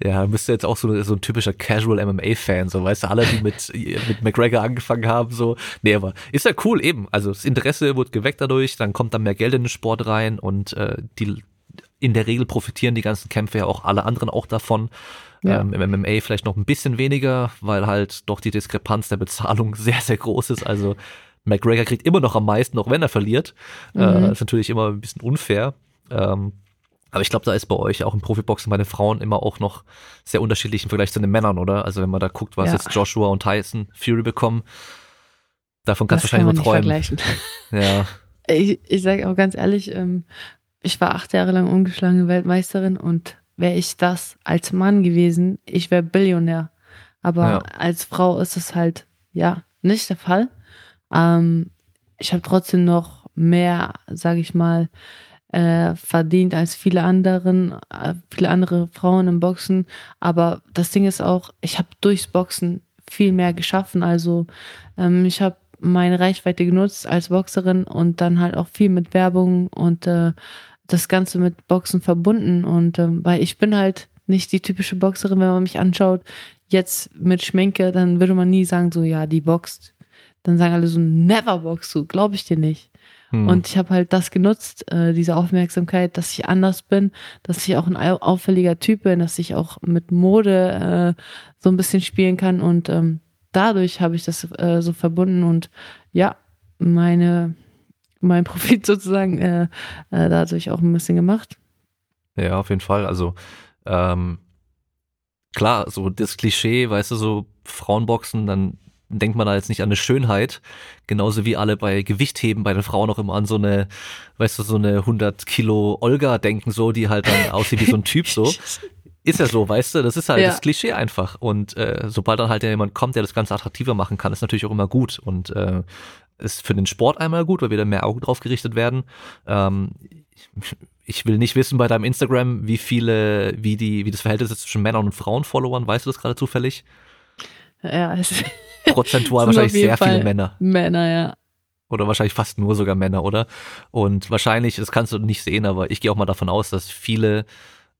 Ja, bist du jetzt auch so, so ein typischer Casual MMA-Fan, so weißt du, alle, die mit, [LAUGHS] mit McGregor angefangen haben, so. Nee, aber ist ja cool eben. Also das Interesse wird geweckt dadurch, dann kommt dann mehr Geld in den Sport rein und äh, die in der Regel profitieren die ganzen Kämpfe ja auch alle anderen auch davon. Ja. Ähm, Im MMA vielleicht noch ein bisschen weniger, weil halt doch die Diskrepanz der Bezahlung [LAUGHS] sehr, sehr groß ist. Also McGregor kriegt immer noch am meisten, auch wenn er verliert. Äh, ist natürlich immer ein bisschen unfair. Ähm, aber ich glaube, da ist bei euch auch im Profiboxen bei den Frauen immer auch noch sehr unterschiedlich im Vergleich zu den Männern, oder? Also wenn man da guckt, was Ja. jetzt Joshua und Tyson Fury bekommen, davon kannst du kann man wahrscheinlich nur träumen. [LAUGHS] Ja, Ich, ich sage auch ganz ehrlich, ähm, ich war acht Jahre lang ungeschlagene Weltmeisterin und wäre ich das als Mann gewesen, ich wäre Billionär. Aber Ja. als Frau ist es halt, ja, nicht der Fall. Ähm, ich habe trotzdem noch mehr, sage ich mal, äh, verdient als viele anderen, äh, viele andere Frauen im Boxen. Aber das Ding ist auch, ich habe durchs Boxen viel mehr geschaffen. Also ähm, ich habe meine Reichweite genutzt als Boxerin und dann halt auch viel mit Werbung und äh, das Ganze mit Boxen verbunden. Und ähm, weil ich bin halt nicht die typische Boxerin, wenn man mich anschaut, jetzt mit Schminke, dann würde man nie sagen, so ja, die boxt. Dann sagen alle so, never boxst du, glaube ich dir nicht. Hm. Und ich habe halt das genutzt, äh, diese Aufmerksamkeit, dass ich anders bin, dass ich auch ein au- auffälliger Typ bin, dass ich auch mit Mode äh, so ein bisschen spielen kann und ähm, dadurch habe ich das äh, so verbunden und ja, meine mein [LAUGHS] Profit sozusagen äh, äh, dadurch auch ein bisschen gemacht. Ja, auf jeden Fall. Also ähm, klar, so das Klischee, weißt du, so Frauenboxen, dann denkt man da jetzt nicht an eine Schönheit, genauso wie alle bei Gewichtheben bei den Frauen auch immer an so eine, weißt du, so eine 100 Kilo Olga denken, so die halt dann aussieht wie so ein Typ so. [LAUGHS] Ist ja so, weißt du, das ist halt Ja. das Klischee einfach. Und äh, sobald dann halt jemand kommt, der das Ganze attraktiver machen kann, ist natürlich auch immer gut. Und äh, ist für den Sport einmal gut, weil wieder mehr Augen drauf gerichtet werden. Ähm, ich will nicht wissen bei deinem Instagram, wie viele, wie die, wie das Verhältnis ist zwischen Männern und Frauen-Followern. Weißt du das gerade zufällig? Ja, es [LAUGHS] Prozentual wahrscheinlich sehr Fall viele Männer. Männer, ja. Oder wahrscheinlich fast nur sogar Männer, oder? Und wahrscheinlich, das kannst du nicht sehen, aber ich gehe auch mal davon aus, dass viele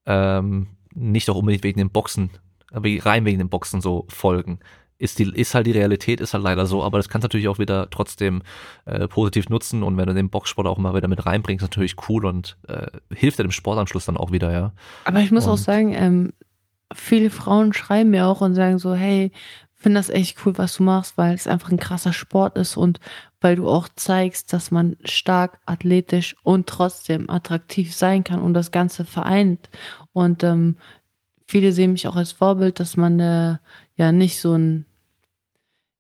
ähm, nicht auch unbedingt wegen dem Boxen, aber rein wegen dem Boxen so folgen. Ist, die, ist halt die Realität, ist halt leider so, aber das kannst du natürlich auch wieder trotzdem äh, positiv nutzen und wenn du den Boxsport auch mal wieder mit reinbringst, natürlich cool und äh, hilft dir dem Sportanschluss dann auch wieder, ja. Aber ich muss auch Und- sagen, ähm, viele Frauen schreiben mir auch und sagen so, hey, finde das echt cool, was du machst, weil es einfach ein krasser Sport ist und weil du auch zeigst, dass man stark, athletisch und trotzdem attraktiv sein kann und das Ganze vereint. Und ähm, viele sehen mich auch als Vorbild, dass man äh, ja nicht so ein,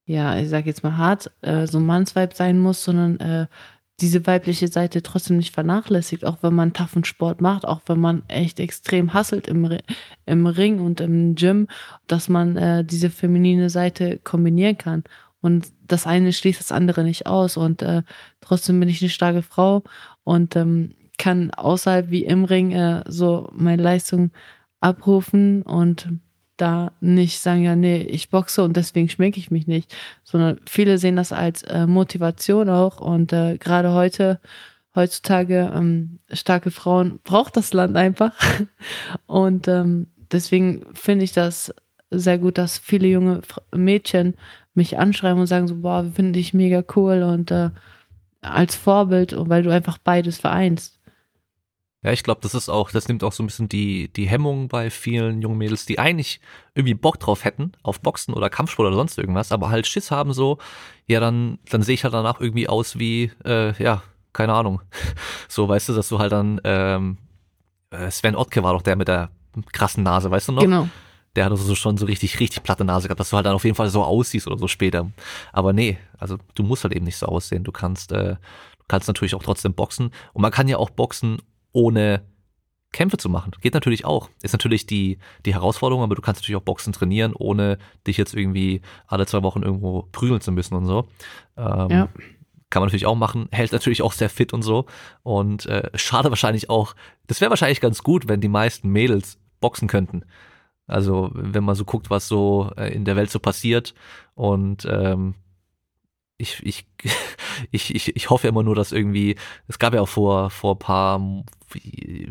ja, ich sag jetzt mal hart, äh, so ein Mannsweib sein muss, sondern äh, diese weibliche Seite trotzdem nicht vernachlässigt, auch wenn man taffen Sport macht, auch wenn man echt extrem hasselt im, im Ring und im Gym, dass man äh, diese feminine Seite kombinieren kann. Und das eine schließt das andere nicht aus. Und äh, trotzdem bin ich eine starke Frau und ähm, kann außerhalb wie im Ring äh, so meine Leistung abrufen und da nicht sagen, ja, nee, ich boxe und deswegen schminke ich mich nicht, sondern viele sehen das als äh, Motivation auch und äh, gerade heute, heutzutage, ähm, starke Frauen braucht das Land einfach [LAUGHS] und ähm, deswegen finde ich das sehr gut, dass viele junge Mädchen mich anschreiben und sagen so, boah, finde ich mega cool und äh, als Vorbild, weil du einfach beides vereinst. Ja, ich glaube, das ist auch, das nimmt auch so ein bisschen die, die Hemmung bei vielen jungen Mädels, die eigentlich irgendwie Bock drauf hätten, auf Boxen oder Kampfsport oder sonst irgendwas, aber halt Schiss haben so, ja, dann, dann sehe ich halt danach irgendwie aus wie, äh, ja, keine Ahnung. [LAUGHS] So, weißt du, dass du halt dann, ähm, äh, Sven Ottke war doch der mit der krassen Nase, weißt du noch? Genau. Der hat also schon so richtig, richtig platte Nase gehabt, dass du halt dann auf jeden Fall so aussiehst oder so später. Aber nee, also du musst halt eben nicht so aussehen. Du kannst, äh, du kannst natürlich auch trotzdem boxen. Und man kann ja auch boxen, ohne Kämpfe zu machen. Geht natürlich auch. Ist natürlich die, die Herausforderung, aber du kannst natürlich auch Boxen trainieren, ohne dich jetzt irgendwie alle zwei Wochen irgendwo prügeln zu müssen und so. Ähm, ja. Kann man natürlich auch machen, hält natürlich auch sehr fit und so. Und äh, schade wahrscheinlich auch, das wäre wahrscheinlich ganz gut, wenn die meisten Mädels boxen könnten. Also wenn man so guckt, was so äh, in der Welt so passiert und ähm, ich, ich, [LAUGHS] ich, ich, ich hoffe immer nur, dass irgendwie, es gab ja auch vor, vor paar,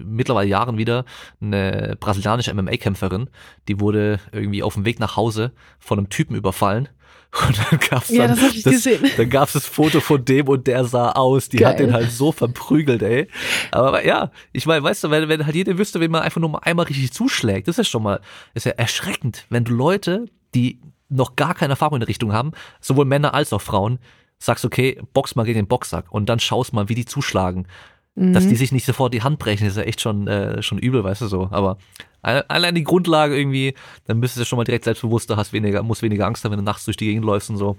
mittlerweile Jahren wieder eine brasilianische MMA-Kämpferin, die wurde irgendwie auf dem Weg nach Hause von einem Typen überfallen. [LAUGHS] Und dann gab's dann, ja, das, das, gesehen. dann gab's das Foto von dem und der sah aus. Die Geil. hat den halt so verprügelt, ey. Aber ja, ich meine, weißt du, wenn, wenn halt jeder wüsste, wenn man einfach nur mal einmal richtig zuschlägt, das ist schon mal, ist ja erschreckend, wenn du Leute, die noch gar keine Erfahrung in der Richtung haben, sowohl Männer als auch Frauen, sagst, okay, box mal gegen den Boxsack und dann schaust mal, wie die zuschlagen. Mhm. Dass die sich nicht sofort die Hand brechen, ist ja echt schon, äh, schon übel, weißt du so. Aber allein die Grundlage irgendwie, dann bist du schon mal direkt selbstbewusster, hast weniger, musst weniger Angst haben, wenn du nachts durch die Gegend läufst und so.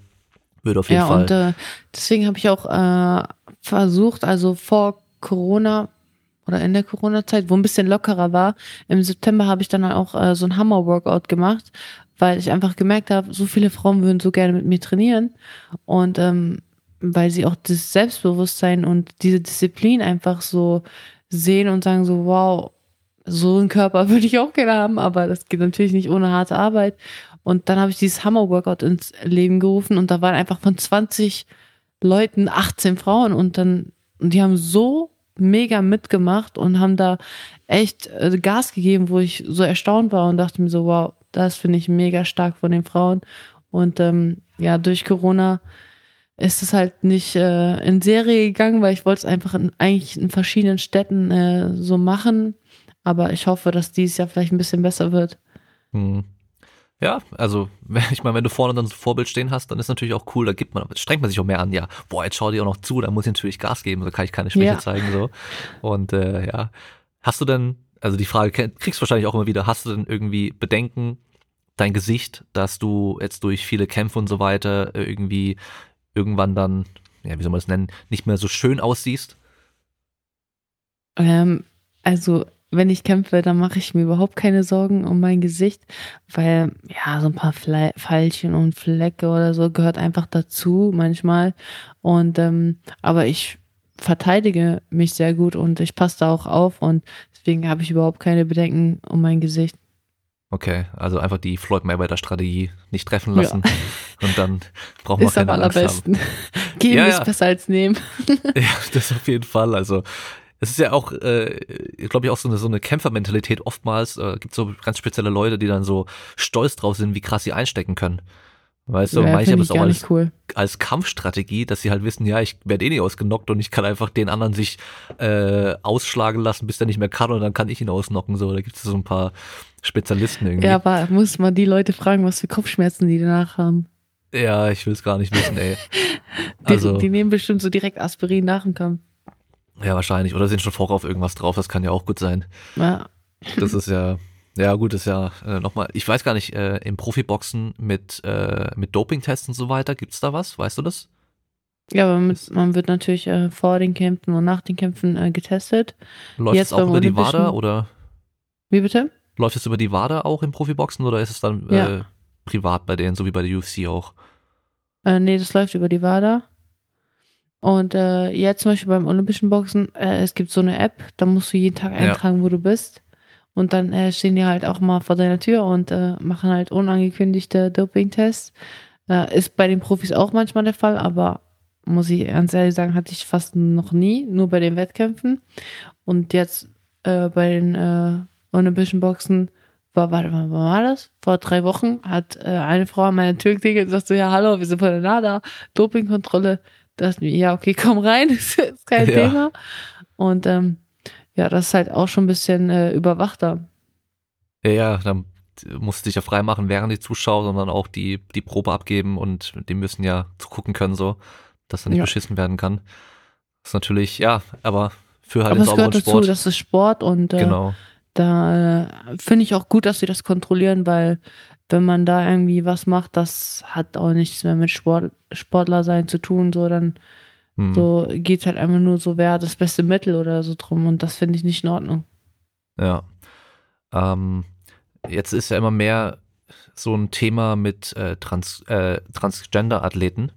Würde auf jeden ja, Fall. Und äh, deswegen habe ich auch äh, versucht, also vor Corona oder in der Corona-Zeit, wo ein bisschen lockerer war, im September habe ich dann auch äh, so ein Hammer-Workout gemacht, weil ich einfach gemerkt habe, so viele Frauen würden so gerne mit mir trainieren und ähm, weil sie auch das Selbstbewusstsein und diese Disziplin einfach so sehen und sagen so, wow, so einen Körper [LAUGHS] würde ich auch gerne haben, aber das geht natürlich nicht ohne harte Arbeit. Und dann habe ich dieses Hammer-Workout ins Leben gerufen und da waren einfach von 20 Leuten 18 Frauen und dann, und die haben so mega mitgemacht und haben da echt äh, Gas gegeben, wo ich so erstaunt war und dachte mir so, wow, das finde ich mega stark von den Frauen. Und ähm, ja, durch Corona ist es halt nicht äh, in Serie gegangen, weil ich wollte es einfach in, eigentlich in verschiedenen Städten äh, so machen. Aber ich hoffe, dass dieses Jahr vielleicht ein bisschen besser wird. Hm. Ja, also [LAUGHS] ich meine, wenn du vorne dann so ein Vorbild stehen hast, dann ist natürlich auch cool, da gibt man, strengt man sich auch mehr an, ja, boah, jetzt schau dir auch noch zu, da muss ich natürlich Gas geben, so kann ich keine Schwäche ja. zeigen, so. Und äh, ja, hast du denn, also die Frage kriegst du wahrscheinlich auch immer wieder, hast du denn irgendwie Bedenken, dein Gesicht, dass du jetzt durch viele Kämpfe und so weiter irgendwie irgendwann dann, ja, wie soll man das nennen, nicht mehr so schön aussiehst? Ähm, also, wenn ich kämpfe, dann mache ich mir überhaupt keine Sorgen um mein Gesicht, weil ja, so ein paar Fle Pfeilchen und Flecke oder so gehört einfach dazu manchmal. Und ähm, aber ich verteidige mich sehr gut und ich passe da auch auf und deswegen habe ich überhaupt keine Bedenken um mein Gesicht. Okay, also einfach die Floyd Mayweather Strategie nicht treffen lassen ja. und dann braucht man ist keine am allerbesten. [LAUGHS] Geben ja, ist ja. besser als nehmen. [LAUGHS] ja, das auf jeden Fall. Also es ist ja auch, äh, glaube ich, auch so eine, so eine Kämpfermentalität oftmals. Äh, gibt so ganz spezielle Leute, die dann so stolz drauf sind, wie krass sie einstecken können. Weißt du, Ja, manche haben es auch als, cool. als Kampfstrategie, dass sie halt wissen, ja, ich werde eh nicht ausgenockt und ich kann einfach den anderen sich äh, ausschlagen lassen, bis der nicht mehr kann und dann kann ich ihn ausnocken. So, da gibt es so ein paar Spezialisten irgendwie. Ja, aber muss man die Leute fragen, was für Kopfschmerzen die danach haben. Ja, ich will es gar nicht wissen, ey. [LAUGHS] Die, Also, die nehmen bestimmt so direkt Aspirin nach dem Kampf. ja, wahrscheinlich. Oder sind schon vorher auf irgendwas drauf, das kann ja auch gut sein. Ja. Das ist ja, ja gut, das ist ja äh, nochmal, ich weiß gar nicht, äh, im Profiboxen mit, äh, mit Dopingtests und so weiter, gibt's da was? Weißt du das? Ja, aber mit, man wird natürlich äh, vor den Kämpfen und nach den Kämpfen äh, getestet. Läuft Jetzt es auch über die WADA oder Wie bitte? läuft es über die WADA auch im Profiboxen oder ist es dann Ja. äh, privat bei denen, so wie bei der UFC auch? Äh, nee, das läuft über die WADA. Und äh, jetzt zum Beispiel beim Olympischen Boxen, äh, es gibt so eine App, da musst du jeden Tag Ja. eintragen, wo du bist. Und dann äh, stehen die halt auch mal vor deiner Tür und äh, machen halt unangekündigte Dopingtests. Äh, ist bei den Profis auch manchmal der Fall, aber muss ich ganz ehrlich sagen, hatte ich fast noch nie, nur bei den Wettkämpfen. Und jetzt äh, bei den äh, Olympischen Boxen war, warte mal, wann war das? Vor drei Wochen hat äh, eine Frau an meiner Tür geklingelt und sagt so, ja, hallo, wir sind von der NADA, Dopingkontrolle. Da dachte ich mir, ja, okay, komm rein, [LAUGHS] ist kein Ja. Thema. Und ähm, ja, das ist halt auch schon ein bisschen äh, überwachter. Ja, ja, dann musst du dich ja freimachen, während die Zuschauer, sondern auch die, die Probe abgeben und die müssen ja zugucken können, so, dass da nicht Ja. beschissen werden kann. Das ist natürlich, ja, aber für halt Aber den sauberen gehört dazu, Sport. das ist Sport und äh, genau. da äh, finde ich auch gut, dass sie das kontrollieren, weil wenn man da irgendwie was macht, das hat auch nichts mehr mit Sport, Sportler sein zu tun, so dann Hm. so geht's halt einfach nur so, wer das beste Mittel oder so drum und das finde ich nicht in Ordnung. Ja. Ähm, jetzt ist ja immer mehr so ein Thema mit äh, Trans, äh, Transgender-Athleten.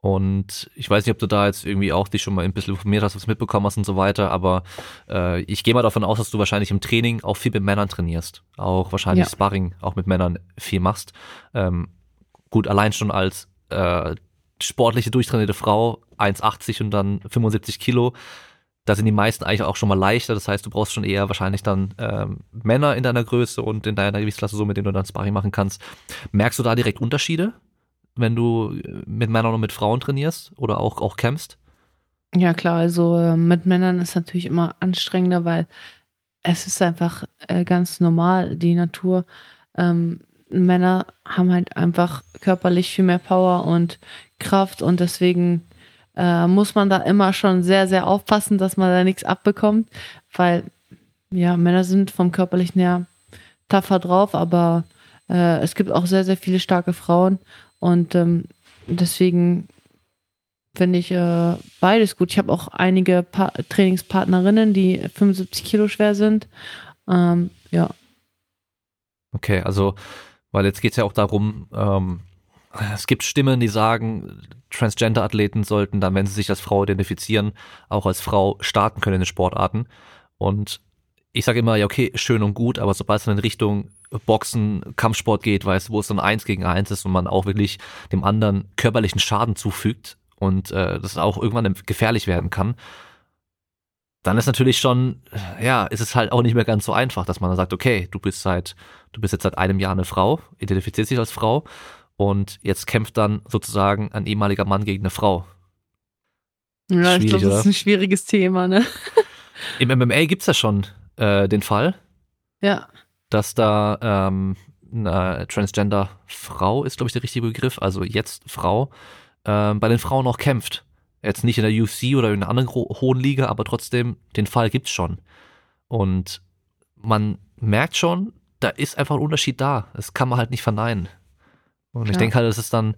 Und ich weiß nicht, ob du da jetzt irgendwie auch dich schon mal ein bisschen informiert hast, was mitbekommen hast und so weiter, aber äh, ich gehe mal davon aus, dass du wahrscheinlich im Training auch viel mit Männern trainierst. Auch wahrscheinlich Ja. Sparring auch mit Männern viel machst. Ähm, gut, allein schon als äh, sportliche, durchtrainierte Frau, 1,80 und dann 75 Kilo, da sind die meisten eigentlich auch schon mal leichter. Das heißt, du brauchst schon eher wahrscheinlich dann ähm, Männer in deiner Größe und in deiner Gewichtsklasse, so mit denen du dann Sparring machen kannst. Merkst du da direkt Unterschiede, wenn du äh, mit Männern und mit Frauen trainierst oder auch, auch kämpfst? Ja klar, also äh, mit Männern ist natürlich immer anstrengender, weil es ist einfach äh, ganz normal, die Natur. Ähm, Männer haben halt einfach körperlich viel mehr Power und Kraft und deswegen äh, muss man da immer schon sehr, sehr aufpassen, dass man da nichts abbekommt, weil ja, Männer sind vom körperlichen her tougher drauf, aber äh, es gibt auch sehr, sehr viele starke Frauen und ähm, deswegen finde ich äh, beides gut. Ich habe auch einige pa Trainingspartnerinnen, die 75 Kilo schwer sind. Ähm, ja, Okay, also, weil jetzt geht's ja auch darum, ähm, es gibt Stimmen, die sagen, Transgender-Athleten sollten dann, wenn sie sich als Frau identifizieren, auch als Frau starten können in den Sportarten. Und ich sage immer, ja, okay, schön und gut, aber sobald es dann in Richtung Boxen, Kampfsport geht, weißt du, wo es dann eins gegen eins ist und man auch wirklich dem anderen körperlichen Schaden zufügt und äh, das auch irgendwann gefährlich werden kann, dann ist natürlich schon, ja, ist es halt auch nicht mehr ganz so einfach, dass man dann sagt, okay, du bist seit, du bist jetzt seit einem Jahr eine Frau, identifizierst dich als Frau und jetzt kämpft dann sozusagen ein ehemaliger Mann gegen eine Frau. ja ich Schwierig, glaube, das ist ein schwieriges Thema, ne? [LAUGHS] Im MMA gibt's ja schon äh, den Fall, Ja, dass da ähm, eine Transgender-Frau ist, glaube ich, der richtige Begriff, also jetzt Frau, ähm, bei den Frauen auch kämpft. Jetzt nicht in der UFC oder in einer anderen ho hohen Liga, aber trotzdem, den Fall gibt's schon. Und man merkt schon, da ist einfach ein Unterschied da. Das kann man halt nicht verneinen. Und ich Klar. denke halt, das ist dann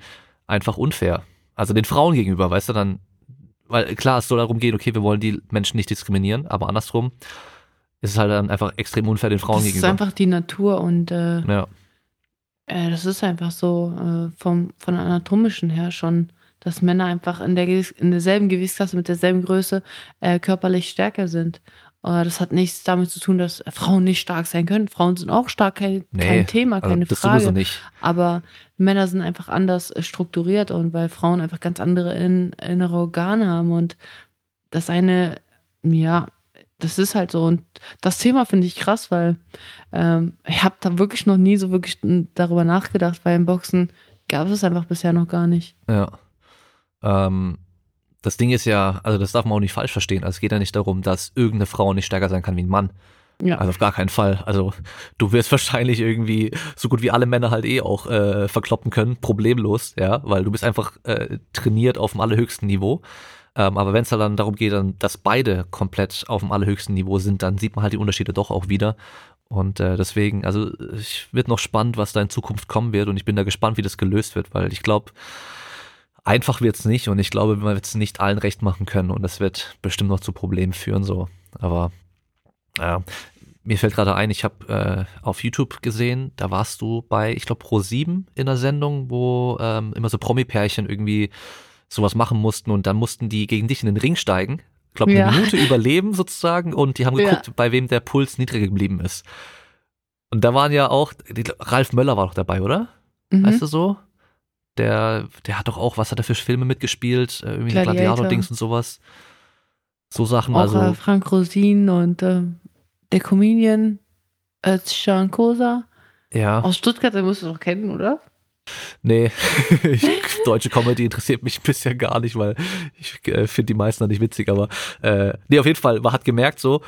einfach unfair. Also den Frauen gegenüber, weißt du, dann, weil klar, es soll darum gehen, okay, wir wollen die Menschen nicht diskriminieren, aber andersrum ist es halt dann einfach extrem unfair den Frauen das ist gegenüber. einfach die Natur und äh, ja, äh, das ist einfach so äh, vom, von anatomischen her schon, dass Männer einfach in, der, in derselben Gewichtsklasse mit derselben Größe äh, körperlich stärker sind. Äh, das hat nichts damit zu tun, dass Frauen nicht stark sein können. Frauen sind auch stark, kein, Nee, kein Thema, also keine das Frage. sowieso nicht. Aber Männer sind einfach anders äh, strukturiert und weil Frauen einfach ganz andere in, innere Organe haben und das eine, ja, das ist halt so. Und das Thema finde ich krass, weil ähm, ich habe da wirklich noch nie so wirklich darüber nachgedacht, weil im Boxen gab es einfach bisher noch gar nicht. Ja. Ähm, das Ding ist ja, also das darf man auch nicht falsch verstehen. Also es geht ja nicht darum, dass irgendeine Frau nicht stärker sein kann wie ein Mann. Ja. Also auf gar keinen Fall. Also du wirst wahrscheinlich irgendwie so gut wie alle Männer halt eh auch äh, verkloppen können, problemlos, ja, weil du bist einfach äh, trainiert auf dem allerhöchsten Niveau. Ähm, aber wenn es halt dann darum geht, dann, dass beide komplett auf dem allerhöchsten Niveau sind, dann sieht man halt die Unterschiede doch auch wieder. Und äh, deswegen, also es wird noch spannend, was da in Zukunft kommen wird und ich bin da gespannt, wie das gelöst wird, weil ich glaube, einfach wird's nicht und ich glaube, man wird es nicht allen recht machen können und das wird bestimmt noch zu Problemen führen so. Aber ja, mir fällt gerade ein, ich habe äh, auf YouTube gesehen, da warst du bei, ich glaube, Pro7 in der Sendung, wo ähm, immer so Promi-Pärchen irgendwie sowas machen mussten und dann mussten die gegen dich in den Ring steigen. Ich glaube, eine Ja. Minute [LAUGHS] überleben sozusagen und die haben Ja. geguckt, bei wem der Puls niedriger geblieben ist. Und da waren ja auch, Ralf Möller war doch dabei, oder? Mhm. Weißt du so? Der, der hat doch auch, was hat er für Filme mitgespielt? Äh, Irgendwie Gladiator. Gladiator-Dings und sowas. So Sachen, Auch also. äh, Frank Rosin und äh, der Comedian äh, Can Kosa Ja. aus Stuttgart, den musst du doch kennen, oder? Nee, [LAUGHS] ich, deutsche Comedy interessiert mich bisher gar nicht, weil ich äh, finde die meisten nicht witzig, aber äh, nee, auf jeden Fall, man hat gemerkt so,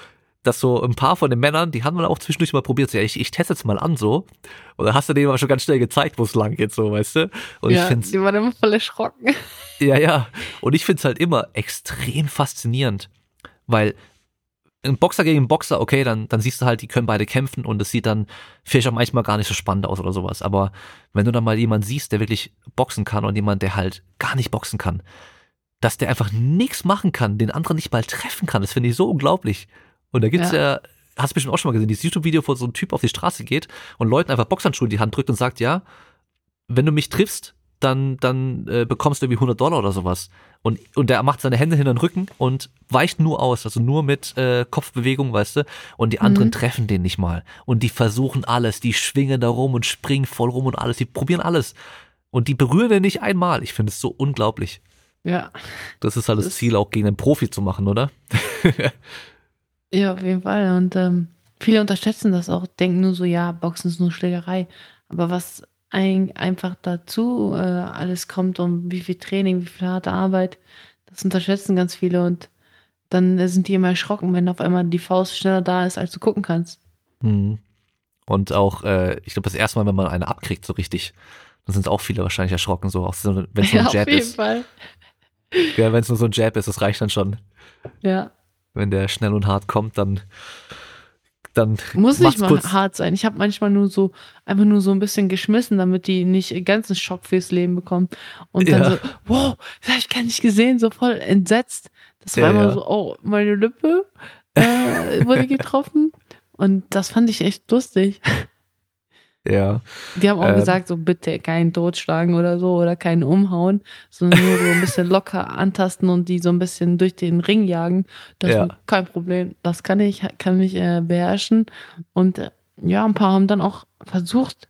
dass so ein paar von den Männern, die haben dann auch zwischendurch mal probiert, so, ja, ich, ich teste jetzt mal an so und dann hast du denen aber schon ganz schnell gezeigt, wo es lang geht, so, weißt du? Und ja, ich finde die waren immer voll erschrocken. Ja, ja. Und ich find's halt immer extrem faszinierend, weil ein Boxer gegen einen Boxer, okay, dann, dann siehst du halt, die können beide kämpfen und es sieht dann vielleicht auch manchmal gar nicht so spannend aus oder sowas. Aber wenn du dann mal jemanden siehst, der wirklich boxen kann und jemand, der halt gar nicht boxen kann, dass der einfach nichts machen kann, den anderen nicht mal treffen kann, das finde ich so unglaublich. Und da gibt's ja, hast du bestimmt auch schon mal gesehen, dieses YouTube-Video, wo so ein Typ auf die Straße geht und Leuten einfach Boxhandschuhe in die Hand drückt und sagt, ja, wenn du mich triffst, dann, dann äh, bekommst du irgendwie 100 Dollar oder sowas. Und, und der macht seine Hände hinter den Rücken und weicht nur aus, also nur mit äh, Kopfbewegung, weißt du. Und die anderen Mhm. treffen den nicht mal. Und die versuchen alles, die schwingen da rum und springen voll rum und alles, die probieren alles. Und die berühren den nicht einmal. Ich finde es so unglaublich. Ja. Das ist halt das Das- Ziel, auch gegen einen Profi zu machen, oder? [LAUGHS] Ja, auf jeden Fall. Und ähm, viele unterschätzen das auch, denken nur so, ja, Boxen ist nur Schlägerei. Aber was ein, einfach dazu äh, alles kommt und wie viel Training, wie viel harte Arbeit, das unterschätzen ganz viele und dann sind die immer erschrocken, wenn auf einmal die Faust schneller da ist, als du gucken kannst. Mhm. Und auch, äh, ich glaube, das erste Mal, wenn man eine abkriegt, so richtig, dann sind auch viele wahrscheinlich erschrocken, so, wenn es nur [LAUGHS] Ja, ein auf Jab jeden ist. Fall. Ja, wenn es nur so ein Jab ist, das reicht dann schon. Ja. Wenn der schnell und hart kommt, dann, dann Muss nicht mal kurz. hart sein. Ich habe manchmal nur so, einfach nur so ein bisschen geschmissen, damit die nicht einen ganzen Schock fürs Leben bekommen. Und dann Ja. so, wow, das habe ich gar nicht gesehen, so voll entsetzt. Das war Ja, immer ja. so, oh, meine Lippe äh, wurde getroffen. Und das fand ich echt lustig. Ja, Die haben auch Ähm. gesagt, so bitte keinen totschlagen oder so oder keinen umhauen, sondern nur so ein bisschen locker antasten und die so ein bisschen durch den Ring jagen. Das Ja. ist kein Problem. Das kann ich, kann ich äh, beherrschen. Und äh, ja, ein paar haben dann auch versucht,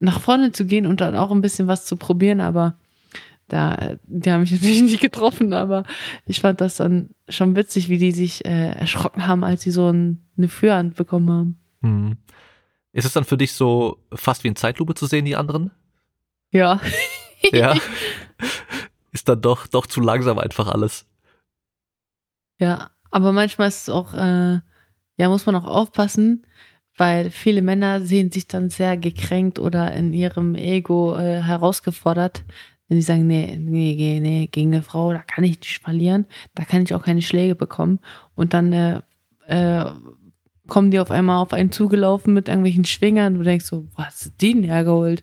nach vorne zu gehen und dann auch ein bisschen was zu probieren, aber da, die haben mich [LAUGHS] natürlich nicht getroffen, aber ich fand das dann schon witzig, wie die sich äh, erschrocken haben, als sie so ein, eine Führhand bekommen haben. hm. Ist es dann für dich so fast wie in Zeitlupe zu sehen, die anderen? Ja. Ja. [LAUGHS] ist dann doch, doch zu langsam einfach alles. Ja, aber manchmal ist es auch, äh, ja, muss man auch aufpassen, weil viele Männer sehen sich dann sehr gekränkt oder in ihrem Ego äh, herausgefordert, wenn sie sagen, nee, nee, nee, nee, gegen eine Frau, da kann ich nicht verlieren, da kann ich auch keine Schläge bekommen. Und dann äh, äh, kommen die auf einmal auf einen zugelaufen mit irgendwelchen Schwingern. Du denkst so, was du die denn hergeholt?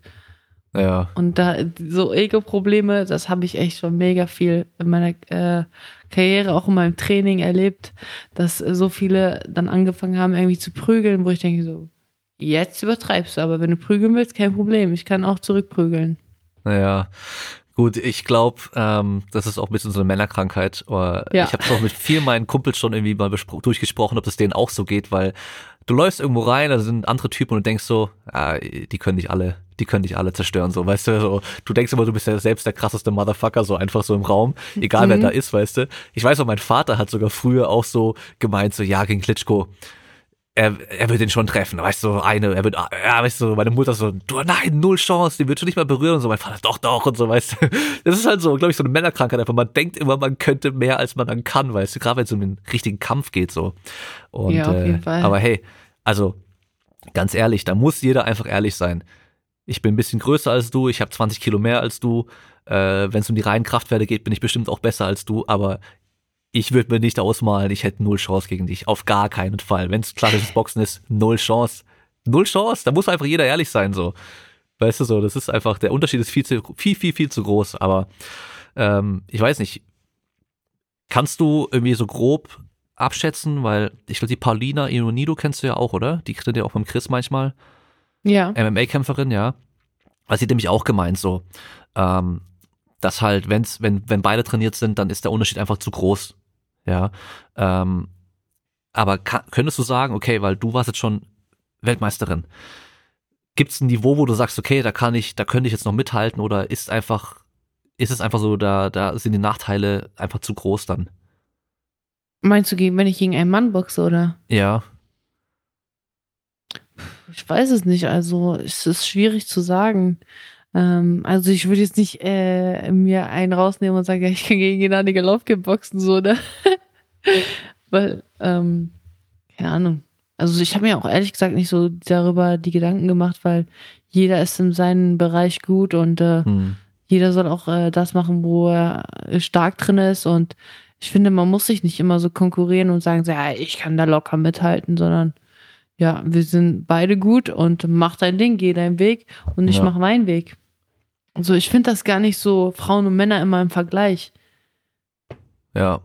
Ja. Und da so Ego-Probleme, das habe ich echt schon mega viel in meiner äh, Karriere, auch in meinem Training erlebt, dass so viele dann angefangen haben, irgendwie zu prügeln, wo ich denke so, jetzt übertreibst du, aber wenn du prügeln willst, kein Problem, ich kann auch zurückprügeln. Naja, gut, ich glaube, ähm, das ist auch ein bisschen so eine Männerkrankheit. Oder Ja. Ich habe es auch mit vielen meinen Kumpels schon irgendwie mal durchgesprochen, ob es denen auch so geht, weil du läufst irgendwo rein, da sind andere Typen und du denkst so, ah, die können dich alle, die können dich alle zerstören, so, weißt du, so, du denkst immer, du bist ja selbst der krasseste Motherfucker, so einfach so im Raum, egal wer Mhm. da ist, weißt du. Ich weiß auch, mein Vater hat sogar früher auch so gemeint, so, ja, gegen Klitschko, er, er wird den schon treffen, weißt du, eine, er wird, ja, weißt du, meine Mutter so, du, nein, null Chance, den wird schon nicht mal berühren und so, mein Vater, doch, doch, und so, weißt du. [LAUGHS] Das ist halt so, glaube ich, so eine Männerkrankheit einfach, man denkt immer, man könnte mehr, als man dann kann, weißt du, gerade wenn es um den richtigen Kampf geht, so. Und, Ja, auf jeden äh, Fall. Aber hey, also, ganz ehrlich, da muss jeder einfach ehrlich sein. Ich bin ein bisschen größer als du, ich habe 20 Kilo mehr als du, äh, wenn es um die reinen Kraftwerte geht, bin ich bestimmt auch besser als du, aber ich würde mir nicht ausmalen, ich hätte null Chance gegen dich. Auf gar keinen Fall. Wenn es klassisches [LAUGHS] Boxen ist, null Chance. Null Chance. Da muss einfach jeder ehrlich sein, so. Weißt du so, das ist einfach, der Unterschied ist viel zu, viel, viel, viel zu groß. Aber ähm, ich weiß nicht, kannst du irgendwie so grob abschätzen, weil ich glaube, die Paulina Ionido kennst du ja auch, oder? Die tritt ja auch beim Chris manchmal. Ja. MMA-Kämpferin, ja. Also sie nämlich auch gemeint so, ähm, dass halt, wenn's, wenn, wenn beide trainiert sind, dann ist der Unterschied einfach zu groß. Ja. Ähm, aber könntest du sagen, okay, weil du warst jetzt schon Weltmeisterin, gibt es ein Niveau, wo du sagst, okay, da kann ich, da könnte ich jetzt noch mithalten oder ist einfach, ist es einfach so, da, da sind die Nachteile einfach zu groß dann? Meinst du, wenn ich gegen einen Mann boxe, oder? Ja. Ich weiß es nicht. Also, es ist schwierig zu sagen. Ähm, also, ich würde jetzt nicht äh, mir einen rausnehmen und sagen, ja, ich kann gegen Gennady Golovkin boxen, so, ne? [LAUGHS] Weil, ähm, keine Ahnung. Also, ich habe mir auch ehrlich gesagt nicht so darüber die Gedanken gemacht, weil jeder ist in seinem Bereich gut und äh, Hm. jeder soll auch äh, das machen, wo er äh, stark drin ist. Und ich finde, man muss sich nicht immer so konkurrieren und sagen, so, ja, ich kann da locker mithalten, sondern ja, wir sind beide gut und mach dein Ding, geh deinen Weg und ich Ja. mach meinen Weg. Also ich finde das gar nicht so Frauen und Männer immer im Vergleich. Ja.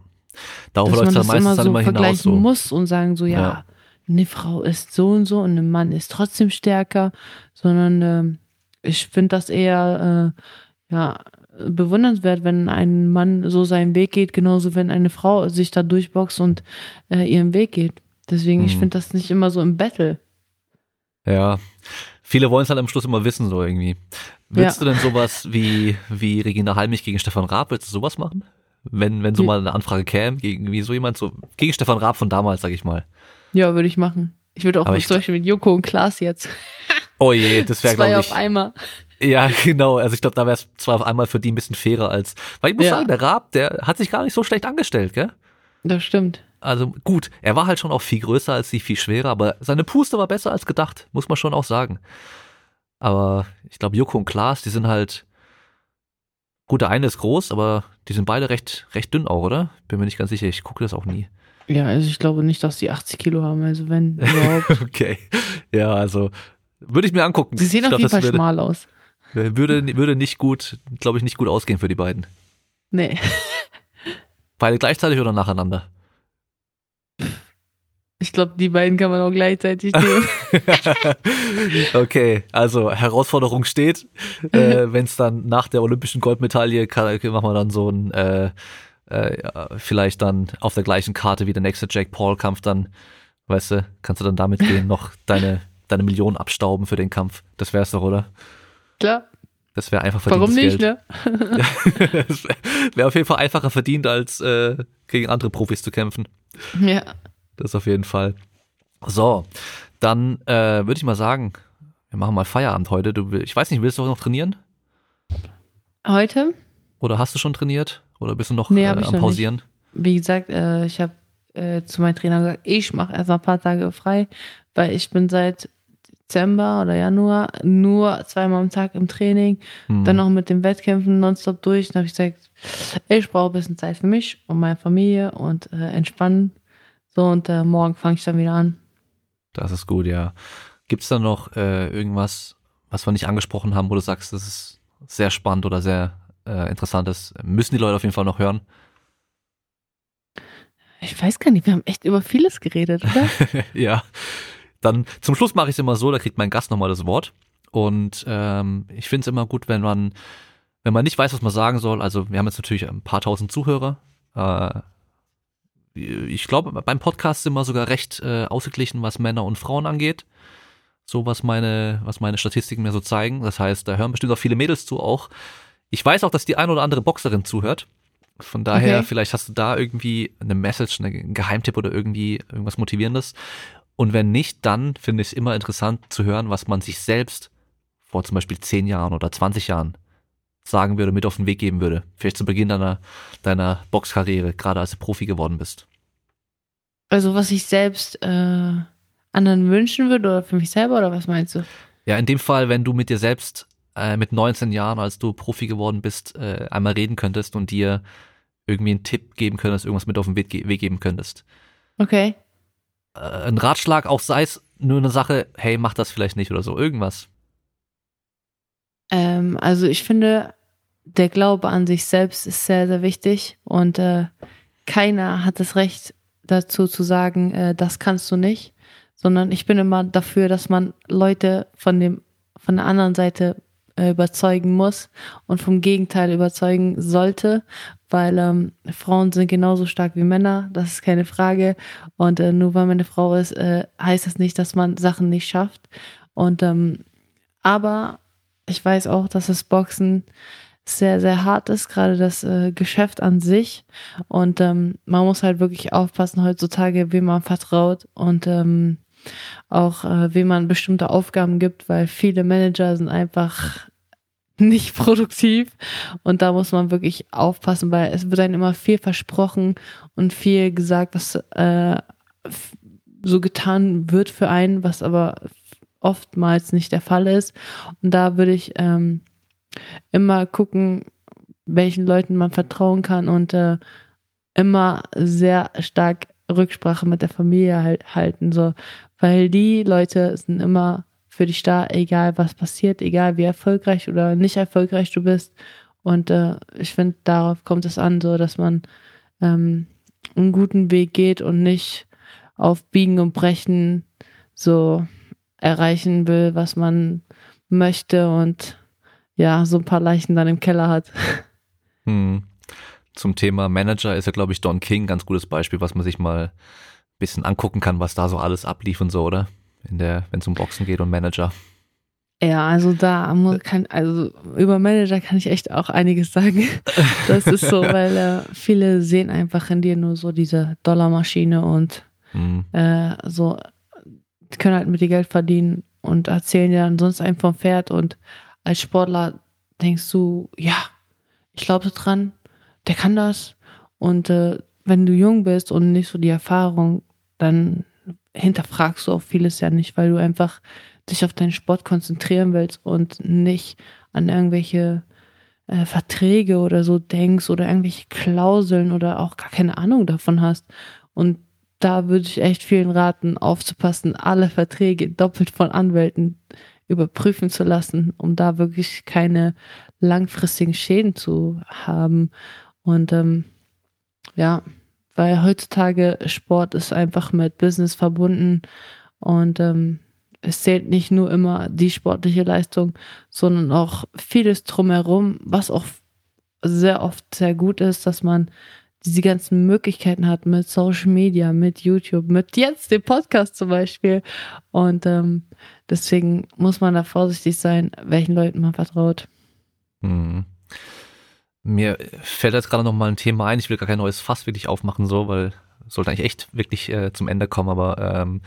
Darauf dass läuft man es dann das meistens immer dann so immer hinaus. vergleichen So. muss und sagen so, ja, Ja. eine Frau ist so und so und ein Mann ist trotzdem stärker, sondern ähm, ich finde das eher äh, ja bewundernswert, wenn ein Mann so seinen Weg geht, genauso wenn eine Frau sich da durchboxt und äh, ihren Weg geht. Deswegen, ich Mhm. finde das nicht immer so im Battle. Ja. Viele wollen es halt am Schluss immer wissen, so irgendwie. Willst Ja. du denn sowas wie, wie Regina Halmich gegen Stefan Raab, willst du sowas machen? Wenn, wenn so Ja. mal eine Anfrage käme, gegen wie so jemand, so, gegen Stefan Raab von damals, sag ich mal. Ja, würde ich machen. Ich würde auch Aber mit, ich zum Beispiel mit Joko und Klaas jetzt. [LAUGHS] Oh je, das wäre, [LAUGHS] Zwei glaube auf ich. einmal. Ja, [LAUGHS] genau. Also ich glaube, da wäre es zwar auf einmal für die ein bisschen fairer als. Weil ich muss Ja. sagen, der Raab, der hat sich gar nicht so schlecht angestellt, gell? Das stimmt. Also gut, er war halt schon auch viel größer als sie, viel schwerer, aber seine Puste war besser als gedacht, muss man schon auch sagen. Aber ich glaube, Joko und Klaas, die sind halt. Gut, der eine ist groß, aber die sind beide recht, recht dünn auch, oder? Bin mir nicht ganz sicher, ich gucke das auch nie. Ja, also ich glaube nicht, dass die 80 Kilo haben. Also wenn überhaupt. [LAUGHS] Okay. Ja, also würde ich mir angucken. Sie sehen ich auf glaub, jeden Fall würde, schmal aus. würde, würde nicht gut, glaube ich, nicht gut ausgehen für die beiden. Nee. Beide gleichzeitig oder nacheinander? Ich glaube, die beiden kann man auch gleichzeitig [LAUGHS] nehmen. okay, also Herausforderung steht. Äh, Wenn es dann nach der olympischen Goldmedaille kann, machen wir dann so ein äh, äh, vielleicht dann auf der gleichen Karte wie der nächste Jake Paul Kampf dann, weißt du, kannst du dann damit gehen, noch deine deine Millionen abstauben für den Kampf. Das wär's doch, oder? Klar. Das wäre einfach verdientes Warum nicht, Geld. ne? [LAUGHS] wäre wär auf jeden Fall einfacher verdient, als äh, gegen andere Profis zu kämpfen. Ja. Das auf jeden Fall. So, dann äh, würde ich mal sagen, wir machen mal Feierabend heute. Du, ich weiß nicht, willst du noch trainieren? Heute, Oder hast du schon trainiert? Oder bist du noch Nee, äh, am noch Pausieren? wie gesagt, äh, ich habe äh, zu meinem Trainer gesagt, ich mache erstmal ein paar Tage frei, weil ich bin seit Dezember oder Januar nur zweimal am Tag im Training, Hm. dann noch mit den Wettkämpfen nonstop durch. Dann habe ich gesagt, ich brauche ein bisschen Zeit für mich und meine Familie und äh, entspannen. So, und äh, morgen fange ich dann wieder an. Das ist gut, ja. Gibt es da noch äh, irgendwas, was wir nicht angesprochen haben, wo du sagst, das ist sehr spannend oder sehr äh, interessant ist? Müssen die Leute auf jeden Fall noch hören? Ich weiß gar nicht, wir haben echt über vieles geredet, oder? [LAUGHS] ja. Dann zum Schluss mache ich es immer so, da kriegt mein Gast nochmal das Wort. Und ähm, ich finde es immer gut, wenn man, wenn man nicht weiß, was man sagen soll. Also wir haben jetzt natürlich ein paar tausend Zuhörer. Äh, ich glaube, beim Podcast sind wir sogar recht äh, ausgeglichen, was Männer und Frauen angeht. So was meine, was meine Statistiken mir so zeigen. Das heißt, da hören bestimmt auch viele Mädels zu auch. Ich weiß auch, dass die ein oder andere Boxerin zuhört. Von daher, Okay. vielleicht hast du da irgendwie eine Message, eine- einen Geheimtipp oder irgendwie irgendwas Motivierendes. Und wenn nicht, dann finde ich es immer interessant zu hören, was man sich selbst vor zum Beispiel zehn Jahren oder 20 Jahren sagen würde, mit auf den Weg geben würde. Vielleicht zu Beginn deiner, deiner Boxkarriere, gerade als du Profi geworden bist. Also was ich selbst äh, anderen wünschen würde oder für mich selber oder was meinst du? Ja, in dem Fall, wenn du mit dir selbst äh, mit 19 Jahren, als du Profi geworden bist, äh, einmal reden könntest und dir irgendwie einen Tipp geben könntest, irgendwas mit auf den Weg, Weg geben könntest. Okay. Äh, ein Ratschlag, auch sei es nur eine Sache, hey, mach das vielleicht nicht oder so, irgendwas. Ähm, also ich finde, der Glaube an sich selbst ist sehr, sehr wichtig und äh, keiner hat das Recht dazu zu sagen, äh, das kannst du nicht, sondern ich bin immer dafür, dass man Leute von dem von der anderen Seite äh, überzeugen muss und vom Gegenteil überzeugen sollte, weil ähm, Frauen sind genauso stark wie Männer, das ist keine Frage. Und äh, nur weil man eine Frau ist, äh, heißt das nicht, dass man Sachen nicht schafft. Und ähm, aber ich weiß auch, dass das Boxen sehr, sehr hart ist, gerade das äh, Geschäft an sich. Und ähm, man muss halt wirklich aufpassen heutzutage, wem man vertraut und ähm, auch äh, wem man bestimmte Aufgaben gibt, weil viele Manager sind einfach [LAUGHS] nicht produktiv und da muss man wirklich aufpassen, weil es wird einem immer viel versprochen und viel gesagt, was äh, so getan wird für einen, was aber oftmals nicht der Fall ist. Und da würde ich ähm, immer gucken, welchen Leuten man vertrauen kann und äh, immer sehr stark Rücksprache mit der Familie halt halten, so, weil die Leute sind immer für dich da, egal was passiert, egal wie erfolgreich oder nicht erfolgreich du bist. Und äh, ich finde, darauf kommt es an, so dass man ähm, einen guten Weg geht und nicht auf Biegen und Brechen so erreichen will, was man möchte und ja, so ein paar Leichen dann im Keller hat. Hm. Zum Thema Manager ist ja, glaube ich, Don King ganz gutes Beispiel, was man sich mal ein bisschen angucken kann, was da so alles ablief und so, oder? In der, wenn es um Boxen geht und Manager. Ja, also da kann, also über Manager kann ich echt auch einiges sagen. [LAUGHS] Das ist so, weil äh, viele sehen einfach in dir nur so diese Dollarmaschine und mhm. äh, so können halt mit dir Geld verdienen und erzählen dir dann sonst einen vom Pferd und als Sportler denkst du, ja, ich glaube dran, der kann das. Und äh, wenn du jung bist und nicht so die Erfahrung, dann hinterfragst du auch vieles ja nicht, weil du einfach dich auf deinen Sport konzentrieren willst und nicht an irgendwelche äh, Verträge oder so denkst oder irgendwelche Klauseln oder auch gar keine Ahnung davon hast. Und da würde ich echt vielen raten, aufzupassen, alle Verträge doppelt von Anwälten überprüfen zu lassen, um da wirklich keine langfristigen Schäden zu haben. Und ähm, ja, weil heutzutage Sport ist einfach mit Business verbunden und ähm, es zählt nicht nur immer die sportliche Leistung, sondern auch vieles drumherum, was auch sehr oft sehr gut ist, dass man diese ganzen Möglichkeiten hat mit Social Media, mit YouTube, mit jetzt dem Podcast zum Beispiel. Und ähm, deswegen muss man da vorsichtig sein, welchen Leuten man vertraut. Hm. Mir fällt jetzt gerade noch mal ein Thema ein. Ich will gar kein neues Fass wirklich aufmachen, so, weil sollte eigentlich echt wirklich äh, zum Ende kommen, aber ähm,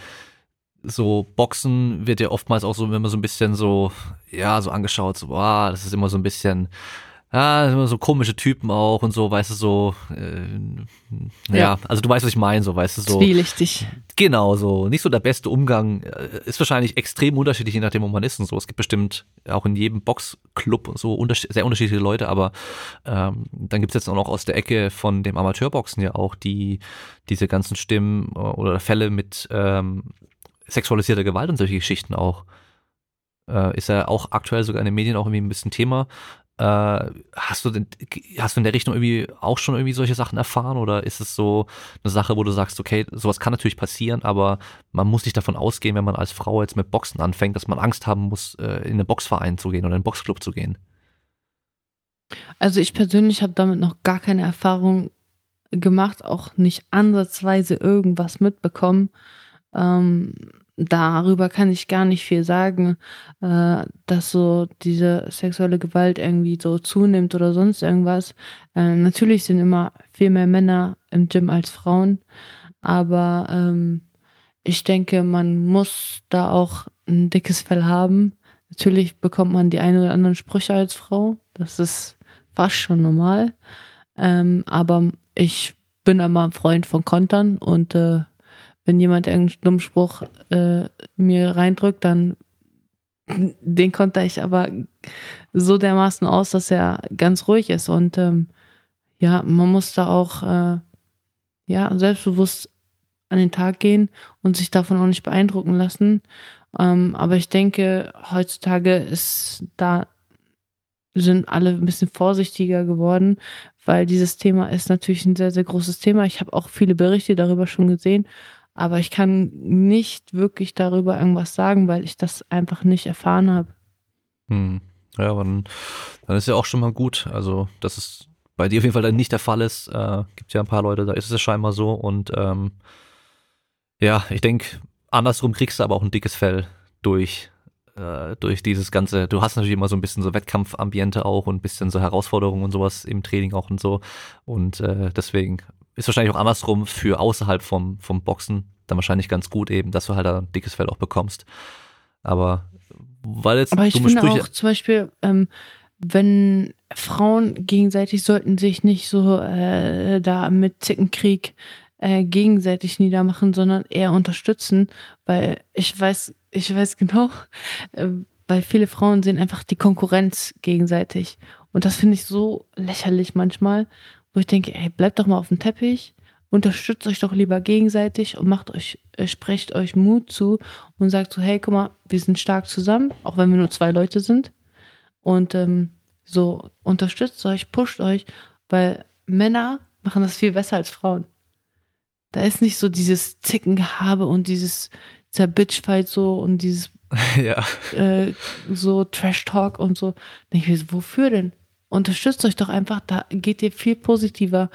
so Boxen wird ja oftmals auch so immer so ein bisschen so, ja, so angeschaut, so, wow, das ist immer so ein bisschen ja, immer so komische Typen auch und so, weißt du, so, äh, ja. ja, also du weißt, was ich meine, so, weißt du, so. Zwielichtig. Genau, so, nicht so der beste Umgang, äh, ist wahrscheinlich extrem unterschiedlich, je nachdem, wo man ist und so. Es gibt bestimmt auch in jedem Boxclub so unterschied sehr unterschiedliche Leute, aber ähm, dann gibt's jetzt auch noch aus der Ecke von dem Amateurboxen ja auch die, diese ganzen Stimmen äh, oder Fälle mit ähm, sexualisierter Gewalt und solche Geschichten auch. Äh, ist ja auch aktuell sogar in den Medien auch irgendwie ein bisschen Thema. Äh, hast du denn, hast du in der Richtung irgendwie auch schon irgendwie solche Sachen erfahren oder ist es so eine Sache, wo du sagst, okay, sowas kann natürlich passieren, aber man muss nicht davon ausgehen, wenn man als Frau jetzt mit Boxen anfängt, dass man Angst haben muss, äh, in einen Boxverein zu gehen oder in einen Boxclub zu gehen? Also ich persönlich habe damit noch gar keine Erfahrung gemacht, auch nicht ansatzweise irgendwas mitbekommen. Ähm, darüber kann ich gar nicht viel sagen, äh, dass so diese sexuelle Gewalt irgendwie so zunimmt oder sonst irgendwas. Äh, natürlich sind immer viel mehr Männer im Gym als Frauen, aber ähm, ich denke, man muss da auch ein dickes Fell haben. Natürlich bekommt man die eine oder anderen Sprüche als Frau. Das ist fast schon normal. Ähm, aber ich bin immer ein Freund von Kontern und äh, wenn jemand irgendeinen dummen Spruch äh, mir reindrückt, dann den konnte ich aber so dermaßen aus, dass er ganz ruhig ist. Und ähm, ja, man muss da auch äh, ja, selbstbewusst an den Tag gehen und sich davon auch nicht beeindrucken lassen. Ähm, aber ich denke, heutzutage ist da sind alle ein bisschen vorsichtiger geworden, weil dieses Thema ist natürlich ein sehr, sehr großes Thema. Ich habe auch viele Berichte darüber schon gesehen, aber ich kann nicht wirklich darüber irgendwas sagen, weil ich das einfach nicht erfahren habe. Hm. Ja, aber dann, dann ist ja auch schon mal gut. Also, dass es bei dir auf jeden Fall dann nicht der Fall ist. Äh, gibt ja ein paar Leute, da ist es scheinbar so. Und ähm, ja, ich denke, andersrum kriegst du aber auch ein dickes Fell durch äh, durch dieses ganze, du hast natürlich immer so ein bisschen so Wettkampfambiente auch und ein bisschen so Herausforderungen und sowas im Training auch und so. Und äh, deswegen ist wahrscheinlich auch andersrum für außerhalb vom, vom Boxen dann wahrscheinlich ganz gut eben, dass du halt ein dickes Fell auch bekommst. Aber weil jetzt Aber ich finde Sprüche auch zum Beispiel, ähm, wenn Frauen gegenseitig sollten sich nicht so äh, da mit Zickenkrieg äh, gegenseitig niedermachen, sondern eher unterstützen, weil ich weiß, ich weiß genau, äh, weil viele Frauen sehen einfach die Konkurrenz gegenseitig. Und das finde ich so lächerlich manchmal, wo ich denke, ey, bleibt doch mal auf dem Teppich, unterstützt euch doch lieber gegenseitig und macht euch, äh, sprecht euch Mut zu und sagt so, hey, guck mal, wir sind stark zusammen, auch wenn wir nur zwei Leute sind. Und ähm, so unterstützt euch, pusht euch, weil Männer machen das viel besser als Frauen. Da ist nicht so dieses Zickengehabe und dieses dieser Bitchfight so und dieses [LAUGHS] ja. äh, so Trash Talk und so. Denke ich wofür denn? Unterstützt euch doch einfach, da geht ihr viel positiver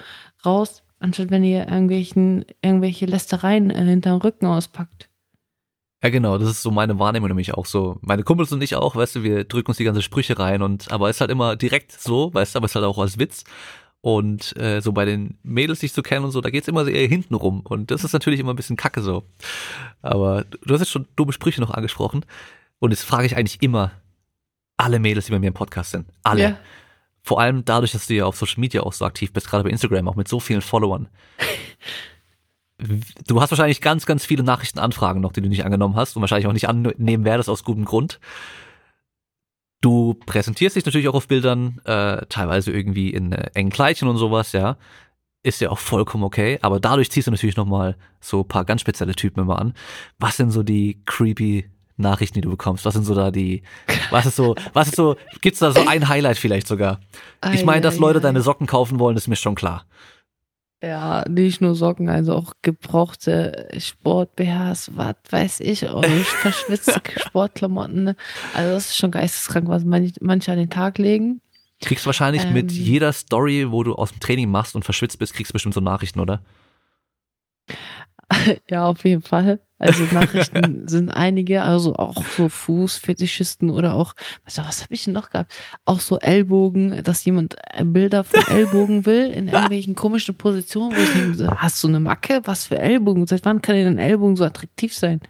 raus, anstatt wenn ihr irgendwelchen, irgendwelche Lästereien äh, hinterm Rücken auspackt. Ja, genau, das ist so meine Wahrnehmung nämlich auch so. Meine Kumpels und ich auch, weißt du, wir drücken uns die ganze Sprüche rein und aber es ist halt immer direkt so, weißt du, aber es ist halt auch als Witz. Und äh, so bei den Mädels, die ich so kenne und so, da geht's immer so eher hinten rum. Und das ist natürlich immer ein bisschen kacke so. Aber du hast jetzt schon dumme Sprüche noch angesprochen. Und jetzt frage ich eigentlich immer alle Mädels, die bei mir im Podcast sind. Alle. Ja. Vor allem dadurch, dass du ja auf Social Media auch so aktiv bist, gerade bei Instagram, auch mit so vielen Followern. Du hast wahrscheinlich ganz, ganz viele Nachrichtenanfragen noch, die du nicht angenommen hast und wahrscheinlich auch nicht annehmen werdest aus gutem Grund. Du präsentierst dich natürlich auch auf Bildern, äh, teilweise irgendwie in äh, engen Kleidchen und sowas, ja. Ist ja auch vollkommen okay, aber dadurch ziehst du natürlich nochmal so paar ganz spezielle Typen immer an. Was sind so die creepy Nachrichten, die du bekommst? Was sind so da die, was ist so, was ist so, gibt's da so ein Highlight vielleicht sogar? Ich meine, dass Leute deine Socken kaufen wollen, ist mir schon klar. Ja, nicht nur Socken, also auch gebrauchte Sport-BHs, was weiß ich, auch [LAUGHS] verschwitzte Sportklamotten. Ne? Also das ist schon geisteskrank, was manche an den Tag legen. Kriegst wahrscheinlich ähm, mit jeder Story, wo du aus dem Training machst und verschwitzt bist, kriegst du bestimmt so Nachrichten, oder? [LAUGHS] ja, auf jeden Fall. Also [LAUGHS] Nachrichten sind einige, also auch so Fußfetischisten oder auch, was, was habe ich denn noch gehabt? Auch so Ellbogen, dass jemand äh, Bilder von [LAUGHS] Ellbogen will in irgendwelchen komischen Positionen, wo ich denke, hast du eine Macke? Was für Ellbogen? Seit wann kann denn Ellbogen so attraktiv sein?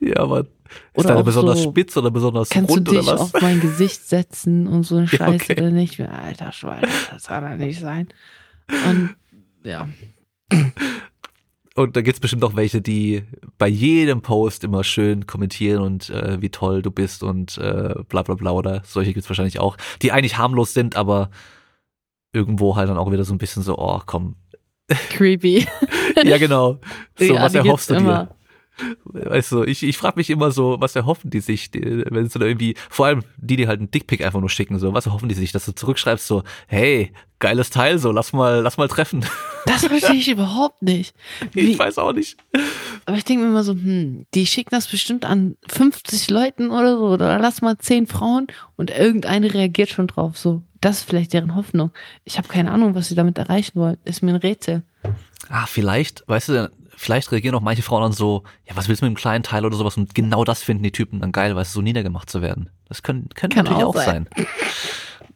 Ja, aber ist oder deine besonders so, spitz oder besonders kannst rund du dich oder was? auf mein Gesicht setzen und so eine Scheiße ja, okay. oder nicht? Alter Schwein, das kann ja nicht sein. Und ja. Und da gibt's bestimmt auch welche, die bei jedem Post immer schön kommentieren und äh, wie toll du bist und äh, bla bla bla oder solche gibt's wahrscheinlich auch, die eigentlich harmlos sind, aber irgendwo halt dann auch wieder so ein bisschen so, oh komm. Creepy. [LAUGHS] ja, genau. So, ja, was erhoffst du immer. Weißt du, ich, ich frage mich immer so, was erhoffen die sich, wenn sie da irgendwie, vor allem die, die halt einen Dickpick einfach nur schicken, so, was erhoffen die sich, dass du zurückschreibst, so, hey, geiles Teil, so, lass mal, lass mal treffen. Das verstehe ich überhaupt nicht. [LAUGHS] Wie, ich weiß auch nicht. Aber ich denke mir immer so, hm, die schicken das bestimmt an 50 Leuten oder so, oder lass mal 10 Frauen und irgendeine reagiert schon drauf, so. Das ist vielleicht deren Hoffnung. Ich habe keine Ahnung, was sie damit erreichen wollen. Ist mir ein Rätsel. Ah, vielleicht, weißt du, vielleicht reagieren auch manche Frauen dann so, ja, was willst du mit dem kleinen Teil oder sowas? Und genau das finden die Typen dann geil, weil es so niedergemacht zu werden. Das können, könnte Kann natürlich auch sein. sein.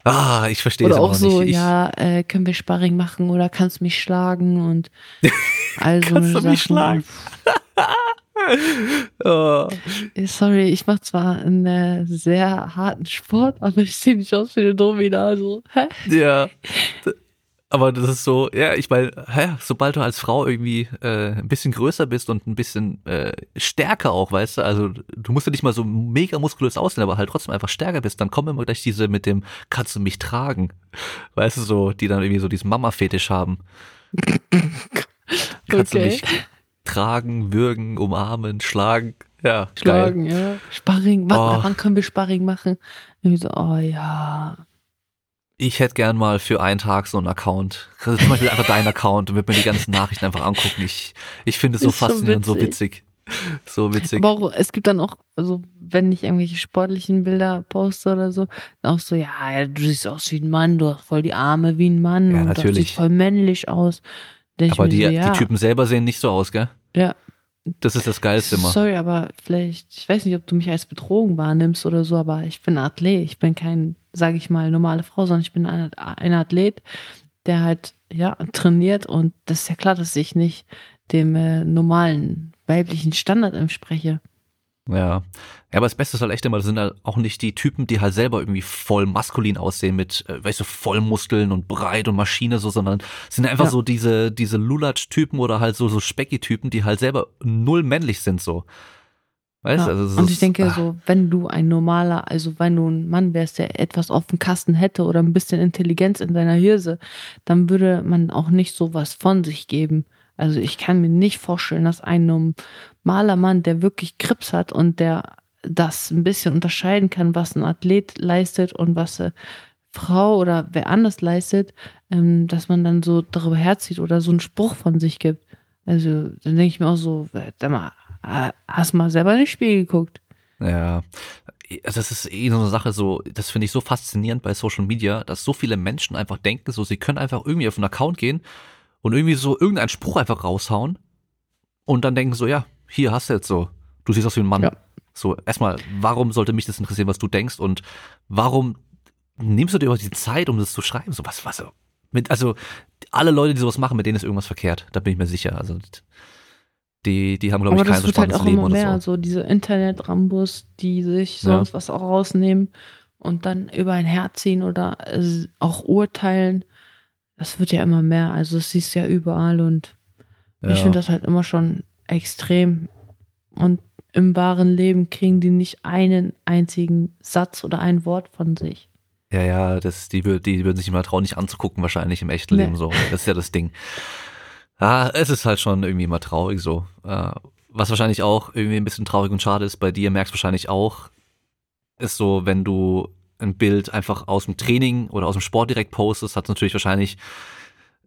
Ah, ich verstehe Oder es auch auch so, nicht. Ich, ja, äh, können wir Sparring machen oder kannst du mich schlagen und [LAUGHS] all so Kannst du mich Sachen. schlagen? [LAUGHS] oh. Äh, Sorry, ich mache zwar einen äh, sehr harten Sport, aber ich sehe nicht aus wie eine Domina. Also? Ja. [LAUGHS] Aber das ist so, ja, ich meine, sobald du als Frau irgendwie äh, ein bisschen größer bist und ein bisschen äh, stärker auch, weißt du, also du musst ja nicht mal so mega muskulös aussehen, aber halt trotzdem einfach stärker bist, dann kommen immer gleich diese mit dem, kannst du mich tragen? Weißt du, so, die dann irgendwie so diesen Mama-Fetisch haben. [LAUGHS] Kannst du Okay. mich tragen, würgen, umarmen, schlagen? Ja, geil. Schlagen, ja. Sparring, wann, Oh. wann können wir Sparring machen? Irgendwie so, oh ja. Ich hätte gern mal für einen Tag so einen Account. Also zum Beispiel einfach deinen Account und würde mir die ganzen Nachrichten einfach angucken. Ich, ich finde es so faszinierend, so witzig. So witzig. Aber auch, es gibt dann auch, also wenn ich irgendwelche sportlichen Bilder poste oder so, dann auch so, ja, ja, du siehst aus wie ein Mann, du hast voll die Arme wie ein Mann Ja, und das natürlich. sieht voll männlich aus. Denk Aber die, so, ja, die Typen selber sehen nicht so aus, gell? ja, Das ist das Geilste immer. Sorry, aber vielleicht, ich weiß nicht, ob du mich als Bedrohung wahrnimmst oder so, aber ich bin Athlet. Ich bin kein, sage ich mal, normale Frau, sondern ich bin ein, ein Athlet, der halt, ja, trainiert und das ist ja klar, dass ich nicht dem äh, normalen weiblichen Standard entspreche. Ja. ja. Aber das Beste ist halt echt immer, das sind halt auch nicht die Typen, die halt selber irgendwie voll maskulin aussehen mit, äh, weißt du, Vollmuskeln und breit und Maschine so, sondern sind einfach Ja. so diese, diese Lulatsch-Typen oder halt so, so Specki-Typen, die halt selber null männlich sind so. Weißt du, Ja. also und ist- ich denke ah, so, wenn du ein normaler, also wenn du ein Mann wärst, der etwas auf dem Kasten hätte oder ein bisschen Intelligenz in seiner Hirse, dann würde man auch nicht sowas von sich geben. Also ich kann mir nicht vorstellen, dass ein normaler Mann, der wirklich Krips hat und der das ein bisschen unterscheiden kann, was ein Athlet leistet und was eine Frau oder wer anders leistet, ähm, dass man dann so darüber herzieht oder so einen Spruch von sich gibt. Also dann denke ich mir auch so, äh, sag mal, hast mal selber in den Spiegel geguckt. Ja, also das ist eh so eine Sache, so, das finde ich so faszinierend bei Social Media, dass so viele Menschen einfach denken, so, sie können einfach irgendwie auf einen Account gehen und irgendwie so irgendeinen Spruch einfach raushauen und dann denken so, ja, hier hast du jetzt so, du siehst aus wie ein Mann. Ja. So, erstmal, warum sollte mich das interessieren, was du denkst und warum nimmst du dir überhaupt die Zeit, um das zu schreiben? So, was, was, mit, also, alle Leute, die sowas machen, mit denen ist irgendwas verkehrt, da bin ich mir sicher, also, die, die haben, glaube ich, kein so halt spannendes auch Leben immer oder mehr, so. so diese Internet-Rambos, die sich Ja. sonst was auch rausnehmen und dann über ein Herz ziehen oder auch urteilen. Das wird ja immer mehr. Also das siehst du ja überall und ich Ja. finde das halt immer schon extrem. Und im wahren Leben kriegen die nicht einen einzigen Satz oder ein Wort von sich. Ja, ja, das, die, die würden sich immer trauen, nicht anzugucken, wahrscheinlich im echten Nee. Leben so. Das ist ja das Ding. Ah, es ist halt schon irgendwie immer traurig so. Äh, was wahrscheinlich auch irgendwie ein bisschen traurig und schade ist, bei dir merkst du wahrscheinlich auch, ist so, wenn du ein Bild einfach aus dem Training oder aus dem Sport direkt postest, hat natürlich wahrscheinlich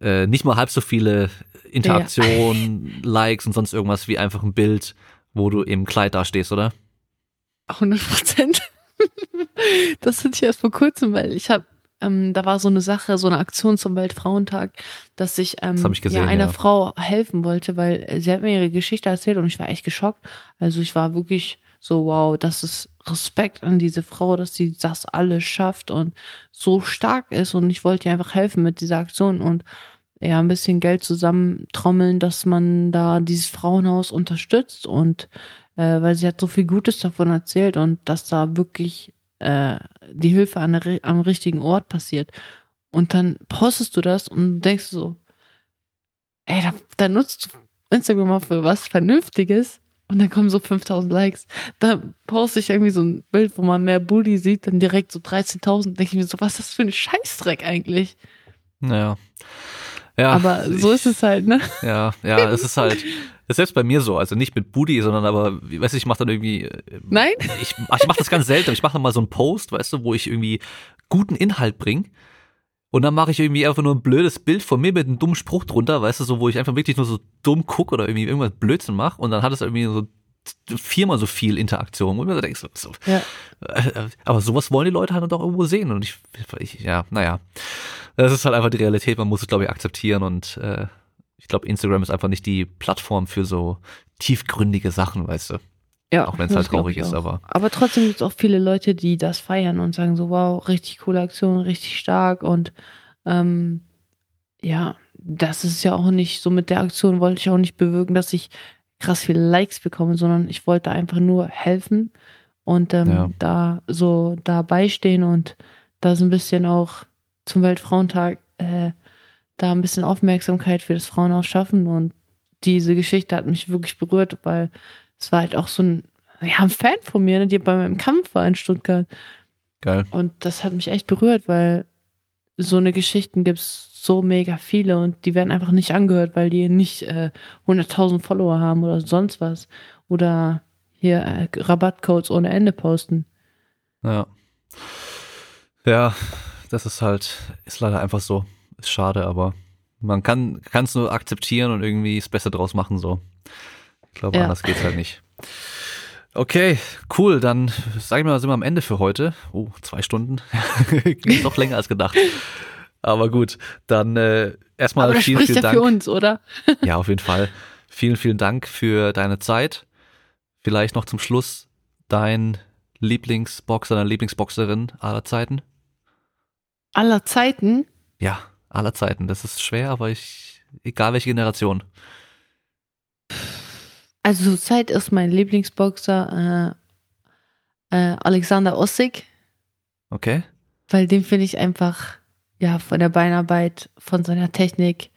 äh, nicht mal halb so viele Interaktionen, [LAUGHS] Likes und sonst irgendwas wie einfach ein Bild, wo du im Kleid da stehst, oder? 100 Prozent. [LAUGHS] das hatte ich erst vor kurzem, weil ich habe, ähm, da war so eine Sache, so eine Aktion zum Weltfrauentag, dass ich, ähm, Das ich gesehen, ja, einer ja. Frau helfen wollte, weil sie hat mir ihre Geschichte erzählt und ich war echt geschockt. Also ich war wirklich so, wow, das ist Respekt an diese Frau, dass sie das alles schafft und so stark ist. Und ich wollte ihr einfach helfen mit dieser Aktion und ja, ein bisschen Geld zusammentrommeln, dass man da dieses Frauenhaus unterstützt. Und äh, weil sie hat so viel Gutes davon erzählt und dass da wirklich äh, die Hilfe an der, am richtigen Ort passiert. Und dann postest du das und denkst so, ey, da, da nutzt du Instagram mal für was Vernünftiges und dann kommen so 5000 Likes. Da poste ich irgendwie so ein Bild, wo man mehr Booty sieht, dann direkt so 13.000. Denke ich mir so, was ist das für ein Scheißdreck eigentlich? Naja. Ja, Aber so ist es halt, ne? Ja, ja, es ist halt, das ist selbst bei mir so, also nicht mit Booty, sondern aber, weißt du, ich mache dann irgendwie, äh, Nein? ich, ich mache das ganz selten, ich mache dann mal so einen Post, weißt du, wo ich irgendwie guten Inhalt bringe und dann mache ich irgendwie einfach nur ein blödes Bild von mir mit einem dummen Spruch drunter, weißt du, so, wo ich einfach wirklich nur so dumm gucke oder irgendwie irgendwas Blödsinn mache und dann hat es irgendwie so viermal so viel Interaktion, wo ich mir so denke, so, so, Ja. äh, aber sowas wollen die Leute halt doch irgendwo sehen. Und ich, ich ja, naja, das ist halt einfach die Realität, man muss es, glaube ich, akzeptieren. Und äh, ich glaube, Instagram ist einfach nicht die Plattform für so tiefgründige Sachen, weißt du. Ja, Auch wenn es halt traurig ich ist, aber Aber trotzdem gibt es auch viele Leute, die das feiern und sagen so, wow, richtig coole Aktion, richtig stark und ähm, ja, das ist ja auch nicht so mit der Aktion wollte ich auch nicht bewirken, dass ich krass viele Likes bekomme, sondern ich wollte einfach nur helfen und ähm, Ja. da so dabei stehen und da so ein bisschen auch zum Weltfrauentag äh, da ein bisschen Aufmerksamkeit für das Frauenhaus schaffen und diese Geschichte hat mich wirklich berührt, weil es war halt auch so ein, ja, ein Fan von mir, ne, die bei meinem Kampf war in Stuttgart. geil. Und das hat mich echt berührt, weil so eine Geschichten gibt's so mega viele und die werden einfach nicht angehört, weil die nicht äh, 100.000 Follower haben oder sonst was. Oder hier äh, Rabattcodes ohne Ende posten. Ja. Ja, das ist halt, ist leider einfach so. Ist schade, aber man kann es nur akzeptieren und irgendwie das Beste draus machen, so. Ich glaube, Ja. anders geht's halt nicht. Okay, cool. Dann sag ich mal, sind wir am Ende für heute. Oh, zwei Stunden. [LAUGHS] Doch länger als gedacht. Aber gut, dann äh, erstmal Aber das vielen, vielen ja Dank. für uns, oder? [LAUGHS] Ja, auf jeden Fall. Vielen, vielen Dank für deine Zeit. Vielleicht noch zum Schluss dein Lieblingsboxer, deine Lieblingsboxerin aller Zeiten? Aller Zeiten. Ja, aller Zeiten. Das ist schwer, aber ich, egal welche Generation. Also zurzeit ist mein Lieblingsboxer äh, äh, Alexander Ossig. Okay? weil den finde ich einfach, ja, von der Beinarbeit, von seiner Technik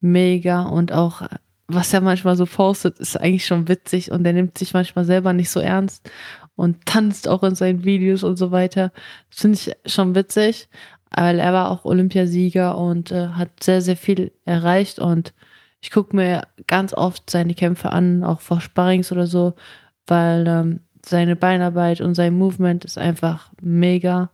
mega und auch, was er manchmal so postet, ist eigentlich schon witzig und er nimmt sich manchmal selber nicht so ernst und tanzt auch in seinen Videos und so weiter. Das finde ich schon witzig, weil er war auch Olympiasieger und äh, hat sehr, sehr viel erreicht und ich gucke mir ganz oft seine Kämpfe an, auch vor Sparrings oder so, weil ähm, seine Beinarbeit und sein Movement ist einfach mega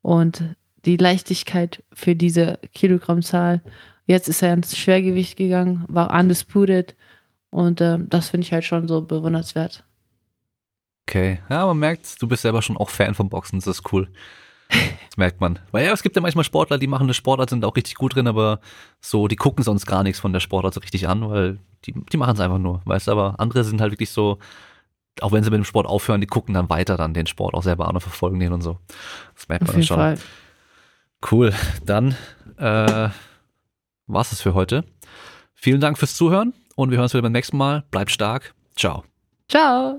und die Leichtigkeit für diese Kilogrammzahl. Jetzt ist er ins Schwergewicht gegangen, war undisputed und ähm, das finde ich halt schon so bewundernswert. Okay. Ja, man merkt, du bist selber schon auch Fan vom Boxen, das ist cool. Das merkt man. Weil ja, es gibt ja manchmal Sportler, die machen eine Sportart, sind auch richtig gut drin, aber so, die gucken sonst gar nichts von der Sportart so richtig an, weil die, die machen es einfach nur, weißt du, aber andere sind halt wirklich so, auch wenn sie mit dem Sport aufhören, die gucken dann weiter dann den Sport auch selber an und verfolgen den und so. Das merkt Auf man dann jeden schon. Fall. Cool. Dann äh, war's es für heute. Vielen Dank fürs Zuhören und wir hören uns wieder beim nächsten Mal. Bleibt stark. Ciao. Ciao!